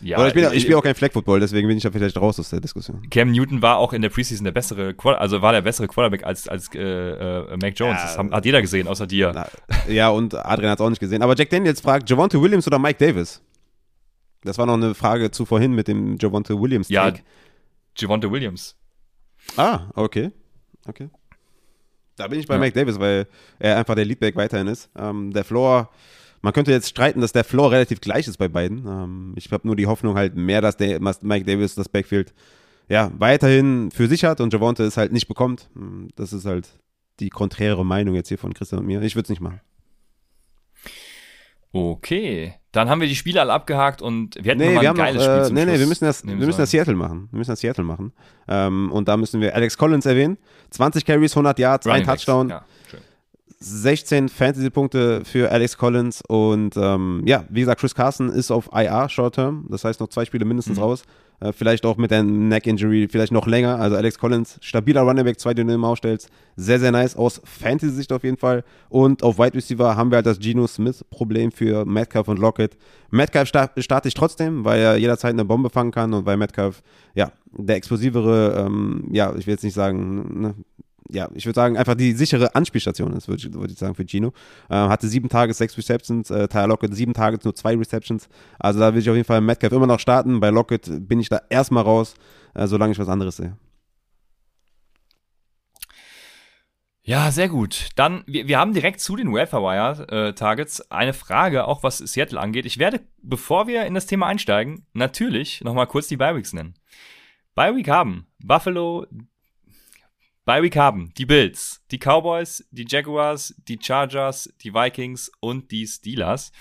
Ja, Oder ich, bin, ich spiele auch kein Flag Football, deswegen bin ich da vielleicht raus aus der Diskussion. Cam Newton war auch in der Preseason der bessere, also war der bessere Quarterback als, als äh, äh, Mac Jones. Ja, das haben, hat jeder gesehen, außer dir. Na, ja, und Adrian hat es auch nicht gesehen. Aber Jack Daniels fragt, Javonte Williams oder Mike Davis? Das war noch eine Frage zu vorhin mit dem Javonte Williams. -Take. Ja, Javonte Williams. Ah, okay. Okay. Da bin ich bei ja. Mike Davis, weil er einfach der Leadback weiterhin ist. Ähm, der Floor man könnte jetzt streiten, dass der Floor relativ gleich ist bei beiden. Ähm, ich habe nur die Hoffnung halt mehr, dass der, Mike Davis das Backfield ja, weiterhin für sich hat und Javonte es halt nicht bekommt. Ähm, das ist halt die konträre Meinung jetzt hier von Christian und mir. Ich würde es nicht machen. Okay, dann haben wir die Spiele alle abgehakt und wir hätten nee, noch mal ein geiles noch, äh, Spiel Nee, nee, wir müssen das, wir müssen das Seattle machen. Wir müssen das Seattle machen. Ähm, und da müssen wir Alex Collins erwähnen. 20 Carries, 100 Yards, Running ein Touchdown. Ja. 16 Fantasy-Punkte für Alex Collins und ähm, ja, wie gesagt, Chris Carson ist auf IR Short Term, das heißt noch zwei Spiele mindestens mhm. raus. Äh, vielleicht auch mit der Neck-Injury, vielleicht noch länger. Also Alex Collins, stabiler Running Back, zwei, die du immer aufstellst. Sehr, sehr nice aus Fantasy-Sicht auf jeden Fall. Und auf Wide Receiver haben wir halt das Geno Smith-Problem für Metcalf und Lockett. Metcalf starte ich trotzdem, weil er jederzeit eine Bombe fangen kann und weil Metcalf, ja, der explosivere, ähm, ja, ich will jetzt nicht sagen, ne, ja, ich würde sagen, einfach die sichere Anspielstation ist, würde ich, würd ich sagen, für Gino. Äh, hatte sieben Tage, sechs Receptions, äh, Tyler Lockett sieben Tage, nur zwei Receptions. Also da will ich auf jeden Fall Metcalf immer noch starten. Bei Lockett bin ich da erstmal raus, äh, solange ich was anderes sehe. Ja, sehr gut. Dann, wir, wir haben direkt zu den Welfare-Wire-Targets äh, eine Frage, auch was Seattle angeht. Ich werde, bevor wir in das Thema einsteigen, natürlich nochmal kurz die Bi-Weeks nennen. Bi-Week haben Buffalo, Bi-Week haben die Bills, die Cowboys, die Jaguars, die Chargers, die Vikings und die Steelers.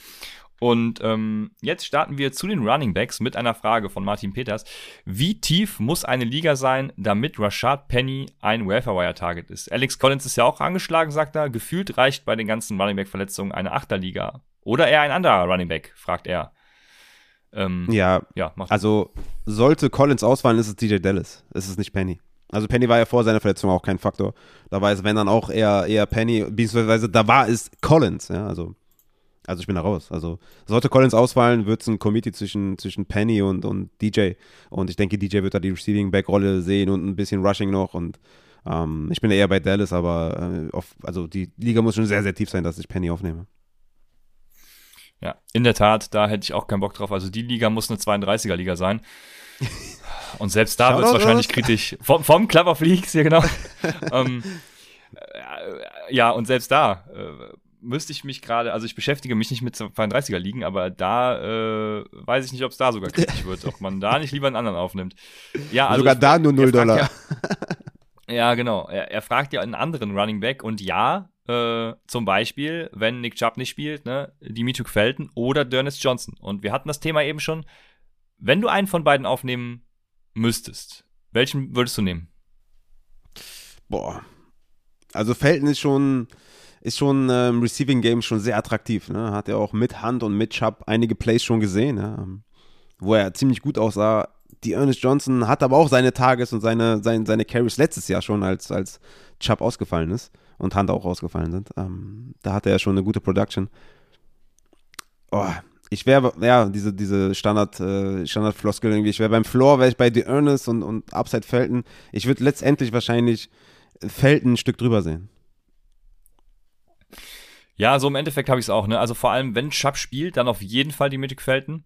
Und ähm, jetzt starten wir zu den Running Backs mit einer Frage von Martin Peters. Wie tief muss eine Liga sein, damit Rashad Penny ein Welfare-Wire-Target ist? Alex Collins ist ja auch angeschlagen, sagt er. Gefühlt reicht bei den ganzen Running Back-Verletzungen eine Achterliga. Oder eher ein anderer Running Back, fragt er. Ähm, ja, ja also sollte Collins ausfallen, ist es DJ Dallas. Es ist nicht Penny. Also Penny war ja vor seiner Verletzung auch kein Faktor. Da war es, wenn dann auch eher, eher Penny, beziehungsweise da war es Collins, ja, also also ich bin da raus. Also sollte Collins ausfallen, wird es ein Committee zwischen, zwischen Penny und, und DJ. Und ich denke, DJ wird da die Receiving-Back-Rolle sehen und ein bisschen Rushing noch. Und ähm, ich bin eher bei Dallas, aber äh, auf, also die Liga muss schon sehr, sehr tief sein, dass ich Penny aufnehme. Ja, in der Tat, da hätte ich auch keinen Bock drauf. Also die Liga muss eine 32er-Liga sein. Und selbst da wird es wahrscheinlich kritisch. Vom, vom Club of Leagues, hier genau. ähm, äh, ja, und selbst da äh, müsste ich mich gerade, also ich beschäftige mich nicht mit 32er Ligen, aber da äh, weiß ich nicht, ob es da sogar kritisch wird, ob man da nicht lieber einen anderen aufnimmt. Ja, also sogar ich, da nur 0 Dollar. Ja, ja, genau. Er, er, fragt ja einen anderen Running Back und ja, äh, zum Beispiel, wenn Nick Chubb nicht spielt, ne, Dimitri Felton oder Dennis Johnson. Und wir hatten das Thema eben schon. Wenn du einen von beiden aufnehmen müsstest, welchen würdest du nehmen? Boah. Also Felton ist schon ist schon äh, im Receiving Game schon sehr attraktiv. Ne? Hat er auch mit Hand und mit Chubb einige Plays schon gesehen, ja? wo er ziemlich gut aussah. Die Ernest Johnson hat aber auch seine Tages und seine, seine, seine Carries letztes Jahr schon, als, als Chubb ausgefallen ist und Hand auch ausgefallen sind. Ähm, da hatte er schon eine gute Production. Oh, ich wäre, ja, diese, diese Standard, äh, Standard-Floskel irgendwie, ich wäre beim Floor, wäre ich bei The Ernest und, und Upside Felton. Ich würde letztendlich wahrscheinlich Felton ein Stück drüber sehen. Ja, so im Endeffekt habe ich es auch, ne? Also vor allem, wenn Chubb spielt, dann auf jeden Fall die Mythic Felton.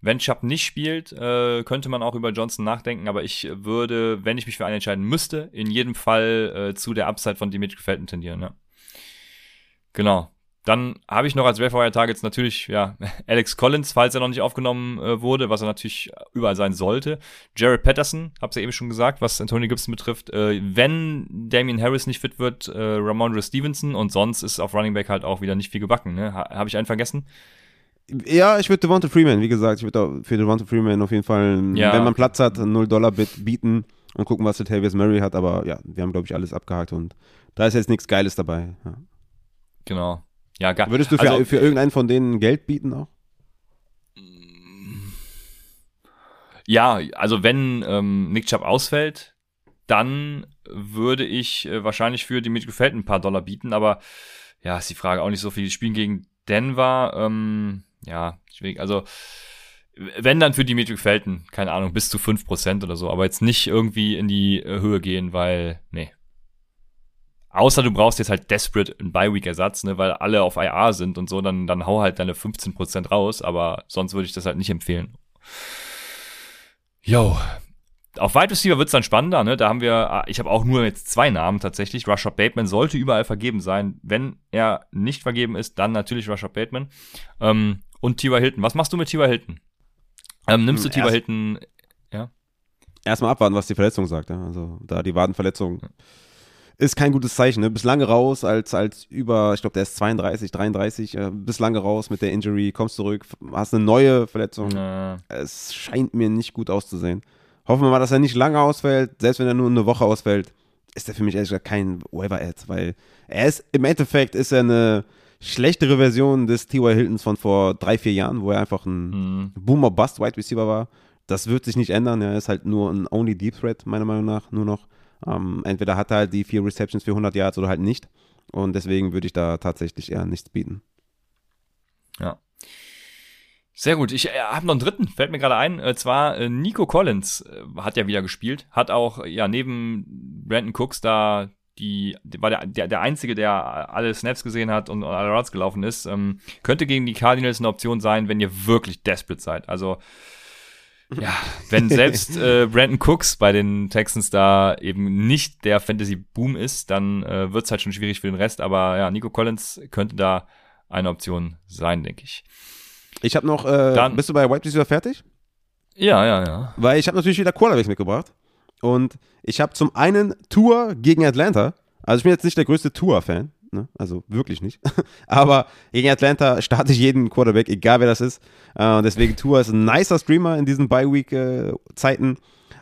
Wenn Chubb nicht spielt, äh, könnte man auch über Johnson nachdenken, aber ich würde, wenn ich mich für einen entscheiden müsste, in jedem Fall äh, zu der Upside von Dimitri Felton tendieren, ja. Genau. Dann habe ich noch als Wire Targets natürlich, ja, Alex Collins, falls er noch nicht aufgenommen äh, wurde, was er natürlich überall sein sollte. Jared Patterson, hab's ja eben schon gesagt, was Anthony Gibson betrifft. Äh, wenn Damian Harris nicht fit wird, äh, Ramondre Stevenson und sonst ist auf Running Back halt auch wieder nicht viel gebacken, ne? Ha, habe ich einen vergessen? Ja, ich würde Devonta Freeman, wie gesagt, ich würde für Devonta Freeman auf jeden Fall, ja, wenn man Platz hat, 0 Dollar bieten und gucken, was Latavius Murray hat, aber ja, wir haben, glaube ich, alles abgehakt und da ist jetzt nichts Geiles dabei. Ja. Genau. Ja, gar, Würdest du für, also, für irgendeinen von denen Geld bieten auch? Ja, also wenn ähm, Nick Chubb ausfällt, dann würde ich äh, wahrscheinlich für die Mitgefällt ein paar Dollar bieten, aber ja, ist die Frage auch nicht so viel. Die spielen gegen Denver, ähm, ja, also wenn dann für die Felten, keine Ahnung, bis zu 5% oder so, aber jetzt nicht irgendwie in die äh, Höhe gehen, weil, nee, Außer du brauchst jetzt halt desperate einen Bi-Week-Ersatz, ne, weil alle auf IR sind und so, dann, dann hau halt deine 15% raus, aber sonst würde ich das halt nicht empfehlen. Yo. Auf Wide Receiver wird's dann spannender, ne? Da haben wir, ah, ich habe auch nur jetzt zwei Namen tatsächlich. Rashad Bateman sollte überall vergeben sein. Wenn er nicht vergeben ist, dann natürlich Rashad Bateman. Ähm, und T.Y. Hilton. Was machst du mit T.Y. Hilton? Ähm, nimmst du hm, T.Y. Hilton, ja? Erstmal abwarten, was die Verletzung sagt, ja? Also da die Wadenverletzung. Ist kein gutes Zeichen. Ne? Bist lange raus als, als über, ich glaube, der ist 32, 33, äh, bist lange raus mit der Injury, kommst zurück, hast eine neue Verletzung. Ja. Es scheint mir nicht gut auszusehen. Hoffen wir mal, dass er nicht lange ausfällt. Selbst wenn er nur eine Woche ausfällt, ist er für mich ehrlich gesagt kein Waiver-Ad, weil er ist, im Endeffekt ist er eine schlechtere Version des T.Y. Hiltons von vor drei, vier Jahren, wo er einfach ein mhm. Boomer-Bust-Wide Receiver war. Das wird sich nicht ändern. Er ist halt nur ein Only Deep Threat, meiner Meinung nach, nur noch. Ähm, entweder hat er halt die vier Receptions für 100 Yards oder halt nicht. Und deswegen würde ich da tatsächlich eher nichts bieten. Ja. Sehr gut. Ich äh, habe noch einen dritten, fällt mir gerade ein. Äh, zwar äh, Nico Collins äh, hat ja wieder gespielt, hat auch ja neben Brandon Cooks da die war der, der, der einzige, der alle Snaps gesehen hat und, und alle Routes gelaufen ist. Ähm, könnte gegen die Cardinals eine Option sein, wenn ihr wirklich desperate seid. Also ja, wenn selbst äh, Brandon Cooks bei den Texans da eben nicht der Fantasy-Boom ist, dann äh, wird es halt schon schwierig für den Rest. Aber ja, Nico Collins könnte da eine Option sein, denke ich. Ich habe noch, äh, Dann- bist du bei Wide Receiver fertig? Ja, ja, ja. Weil ich habe natürlich wieder Quarterbacks mitgebracht. Und ich habe zum einen Tour gegen Atlanta. Also ich bin jetzt nicht der größte Tour-Fan. Ne? Also wirklich nicht. Aber gegen Atlanta starte ich jeden Quarterback, egal wer das ist. Äh, deswegen Tour ist ein nicer Streamer in diesen Bye-Week-Zeiten.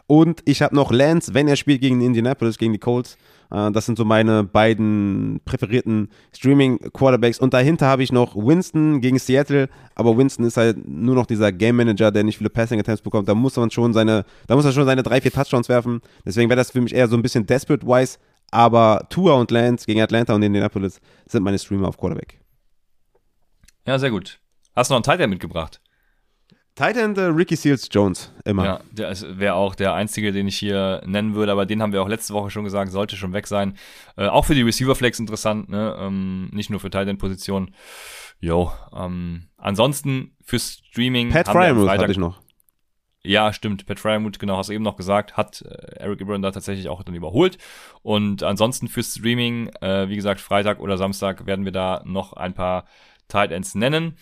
Und ich habe noch Lance, wenn er spielt gegen Indianapolis, gegen die Colts. Äh, das sind so meine beiden präferierten Streaming-Quarterbacks. Und dahinter habe ich noch Winston gegen Seattle. Aber Winston ist halt nur noch dieser Game Manager, der nicht viele Passing-Attempts bekommt. Da muss man schon seine, da muss er schon seine drei, vier Touchdowns werfen. Deswegen wäre das für mich eher so ein bisschen desperate-wise. Aber Tua und Lance gegen Atlanta und Indianapolis sind meine Streamer auf Quarterback. Ja, sehr gut. Hast du noch einen Tight mitgebracht? Tight End äh, Ricky Seals Jones, immer. Ja, der wäre auch der einzige, den ich hier nennen würde, aber den haben wir auch letzte Woche schon gesagt, sollte schon weg sein. Äh, auch für die Receiver Flex interessant, ne? Ähm, nicht nur für Tight End Position. Jo, ähm, ansonsten für Streaming Pat Fryermuth Freitag hatte ich noch. Ja, stimmt. Pat Fryermuth, genau, hast du eben noch gesagt, hat äh, Eric Ibram da tatsächlich auch dann überholt. Und ansonsten für Streaming, äh, wie gesagt, Freitag oder Samstag werden wir da noch ein paar Tight Ends nennen.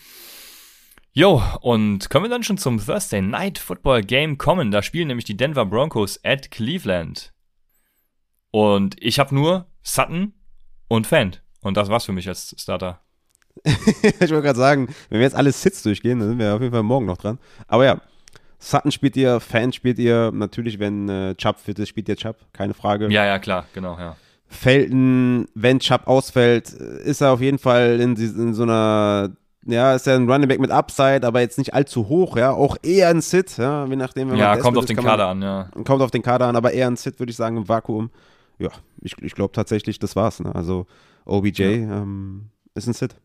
Jo, und können wir dann schon zum Thursday Night Football Game kommen? Da spielen nämlich die Denver Broncos at Cleveland. Und ich habe nur Sutton und Fant. Und das war's für mich als Starter. ich wollte gerade sagen, wenn wir jetzt alle Sits durchgehen, dann sind wir auf jeden Fall morgen noch dran. Aber ja, Sutton spielt ihr, Fan spielt ihr, natürlich, wenn äh, Chubb fit ist, spielt ihr Chubb, keine Frage. Ja, ja, klar, genau, ja. Felton, wenn Chubb ausfällt, ist er auf jeden Fall in, in so einer, ja, ist er ein Running Back mit Upside, aber jetzt nicht allzu hoch, ja, auch eher ein Sit, ja, je nachdem, wenn Ja, man kommt desperate auf den Kader an, ja. Kommt auf den Kader an, aber eher ein Sit, würde ich sagen, im Vakuum. Ja, ich, ich glaube tatsächlich, das war's, ne? Also OBJ ähm, ist ein Sit.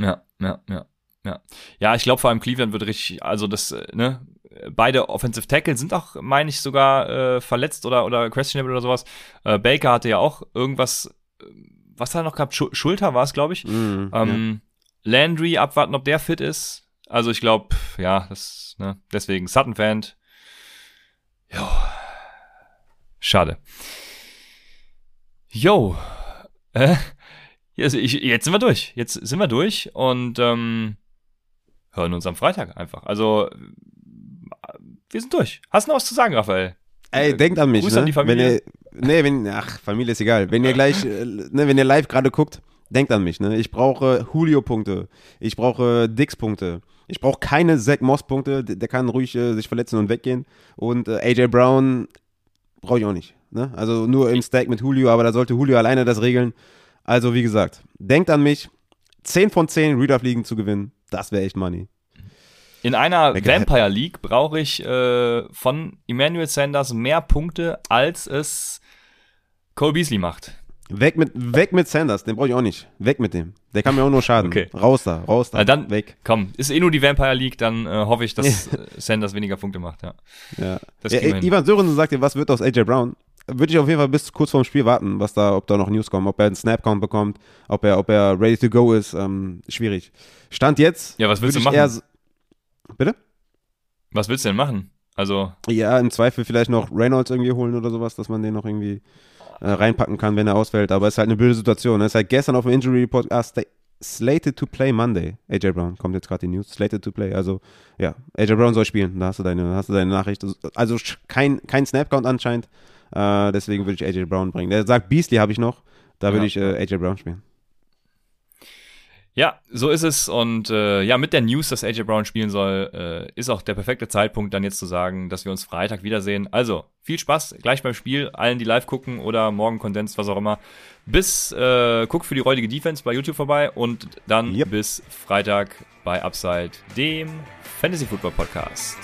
Ja, ja, ja, ja. Ja, ich glaube vor allem Cleveland wird richtig, also das, äh, ne, beide Offensive Tackle sind auch, meine ich, sogar äh, verletzt oder, oder questionable oder sowas. Äh, Baker hatte ja auch irgendwas, äh, was hat er noch gehabt? Schu Schulter war es, glaube ich. Mhm, Ähm, Landry abwarten, ob der fit ist. Also ich glaube, ja, das, ne, deswegen Sutton-Fan. Jo. Schade. Jo. Äh, jetzt, ich, jetzt sind wir durch. Jetzt sind wir durch und ähm, hören uns am Freitag einfach. Also, äh, wir sind durch. Hast du noch was zu sagen, Raphael? Ey, denkt an mich. Gruß ne? an die Familie. Wenn ihr, nee, wenn, ach, Familie ist egal. Wenn ihr gleich, äh, ne, wenn ihr live gerade guckt, denkt an mich. Ne? Ich brauche Julio-Punkte. Ich brauche Dix-Punkte. Ich brauche keine Zach Moss-Punkte. Der, kann ruhig äh, sich verletzen und weggehen. Und äh, AJ Brown brauche ich auch nicht. Ne? Also nur im Stack mit Julio, aber da sollte Julio alleine das regeln. Also, wie gesagt, denkt an mich. 10 von 10 Reader-Fliegen zu gewinnen, das wäre echt Money. In einer Vampire League brauche ich äh, von Emmanuel Sanders mehr Punkte, als es Cole Beasley macht. Weg mit, weg mit Sanders, den brauche ich auch nicht. Weg mit dem. Der kann mir auch nur schaden. Okay. Raus da, raus da. Na dann, weg. komm, ist eh nur die Vampire League, dann äh, hoffe ich, dass äh, Sanders weniger Punkte macht, ja. Ja. Das ja. Ivan Sörensen sagt dir, was wird aus AJ Brown? Würde ich auf jeden Fall bis kurz vorm Spiel warten, was da, ob da noch News kommen, ob er einen Snap-Count bekommt, ob er, ob er ready to go ist. Ähm, schwierig. Stand jetzt. Ja, was willst du eher machen? s- Bitte? Was willst du denn machen? Also, Ja, im Zweifel vielleicht noch Reynolds irgendwie holen oder sowas, dass man den noch irgendwie äh, reinpacken kann, wenn er ausfällt. Aber es ist halt eine blöde Situation. Er ist halt gestern auf dem Injury Report ah, slated to play Monday. AJ Brown kommt jetzt gerade die News. Slated to play. Also ja, AJ Brown soll spielen. Da hast du deine, hast du deine Nachricht. Also kein, kein Snap-Count anscheinend. Äh, deswegen würde ich AJ Brown bringen. Der sagt Beasley habe ich noch. Da würde Ja. ich äh, AJ Brown spielen. Ja, so ist es. Und äh, ja, mit der News, dass AJ Brown spielen soll, äh, ist auch der perfekte Zeitpunkt, dann jetzt zu sagen, dass wir uns Freitag wiedersehen. Also, viel Spaß gleich beim Spiel, allen, die live gucken oder morgen Kondens, was auch immer. Bis, äh, guckt für die räudige Defense bei YouTube vorbei und dann Yep. bis Freitag bei Upside, dem Fantasy Football Podcast.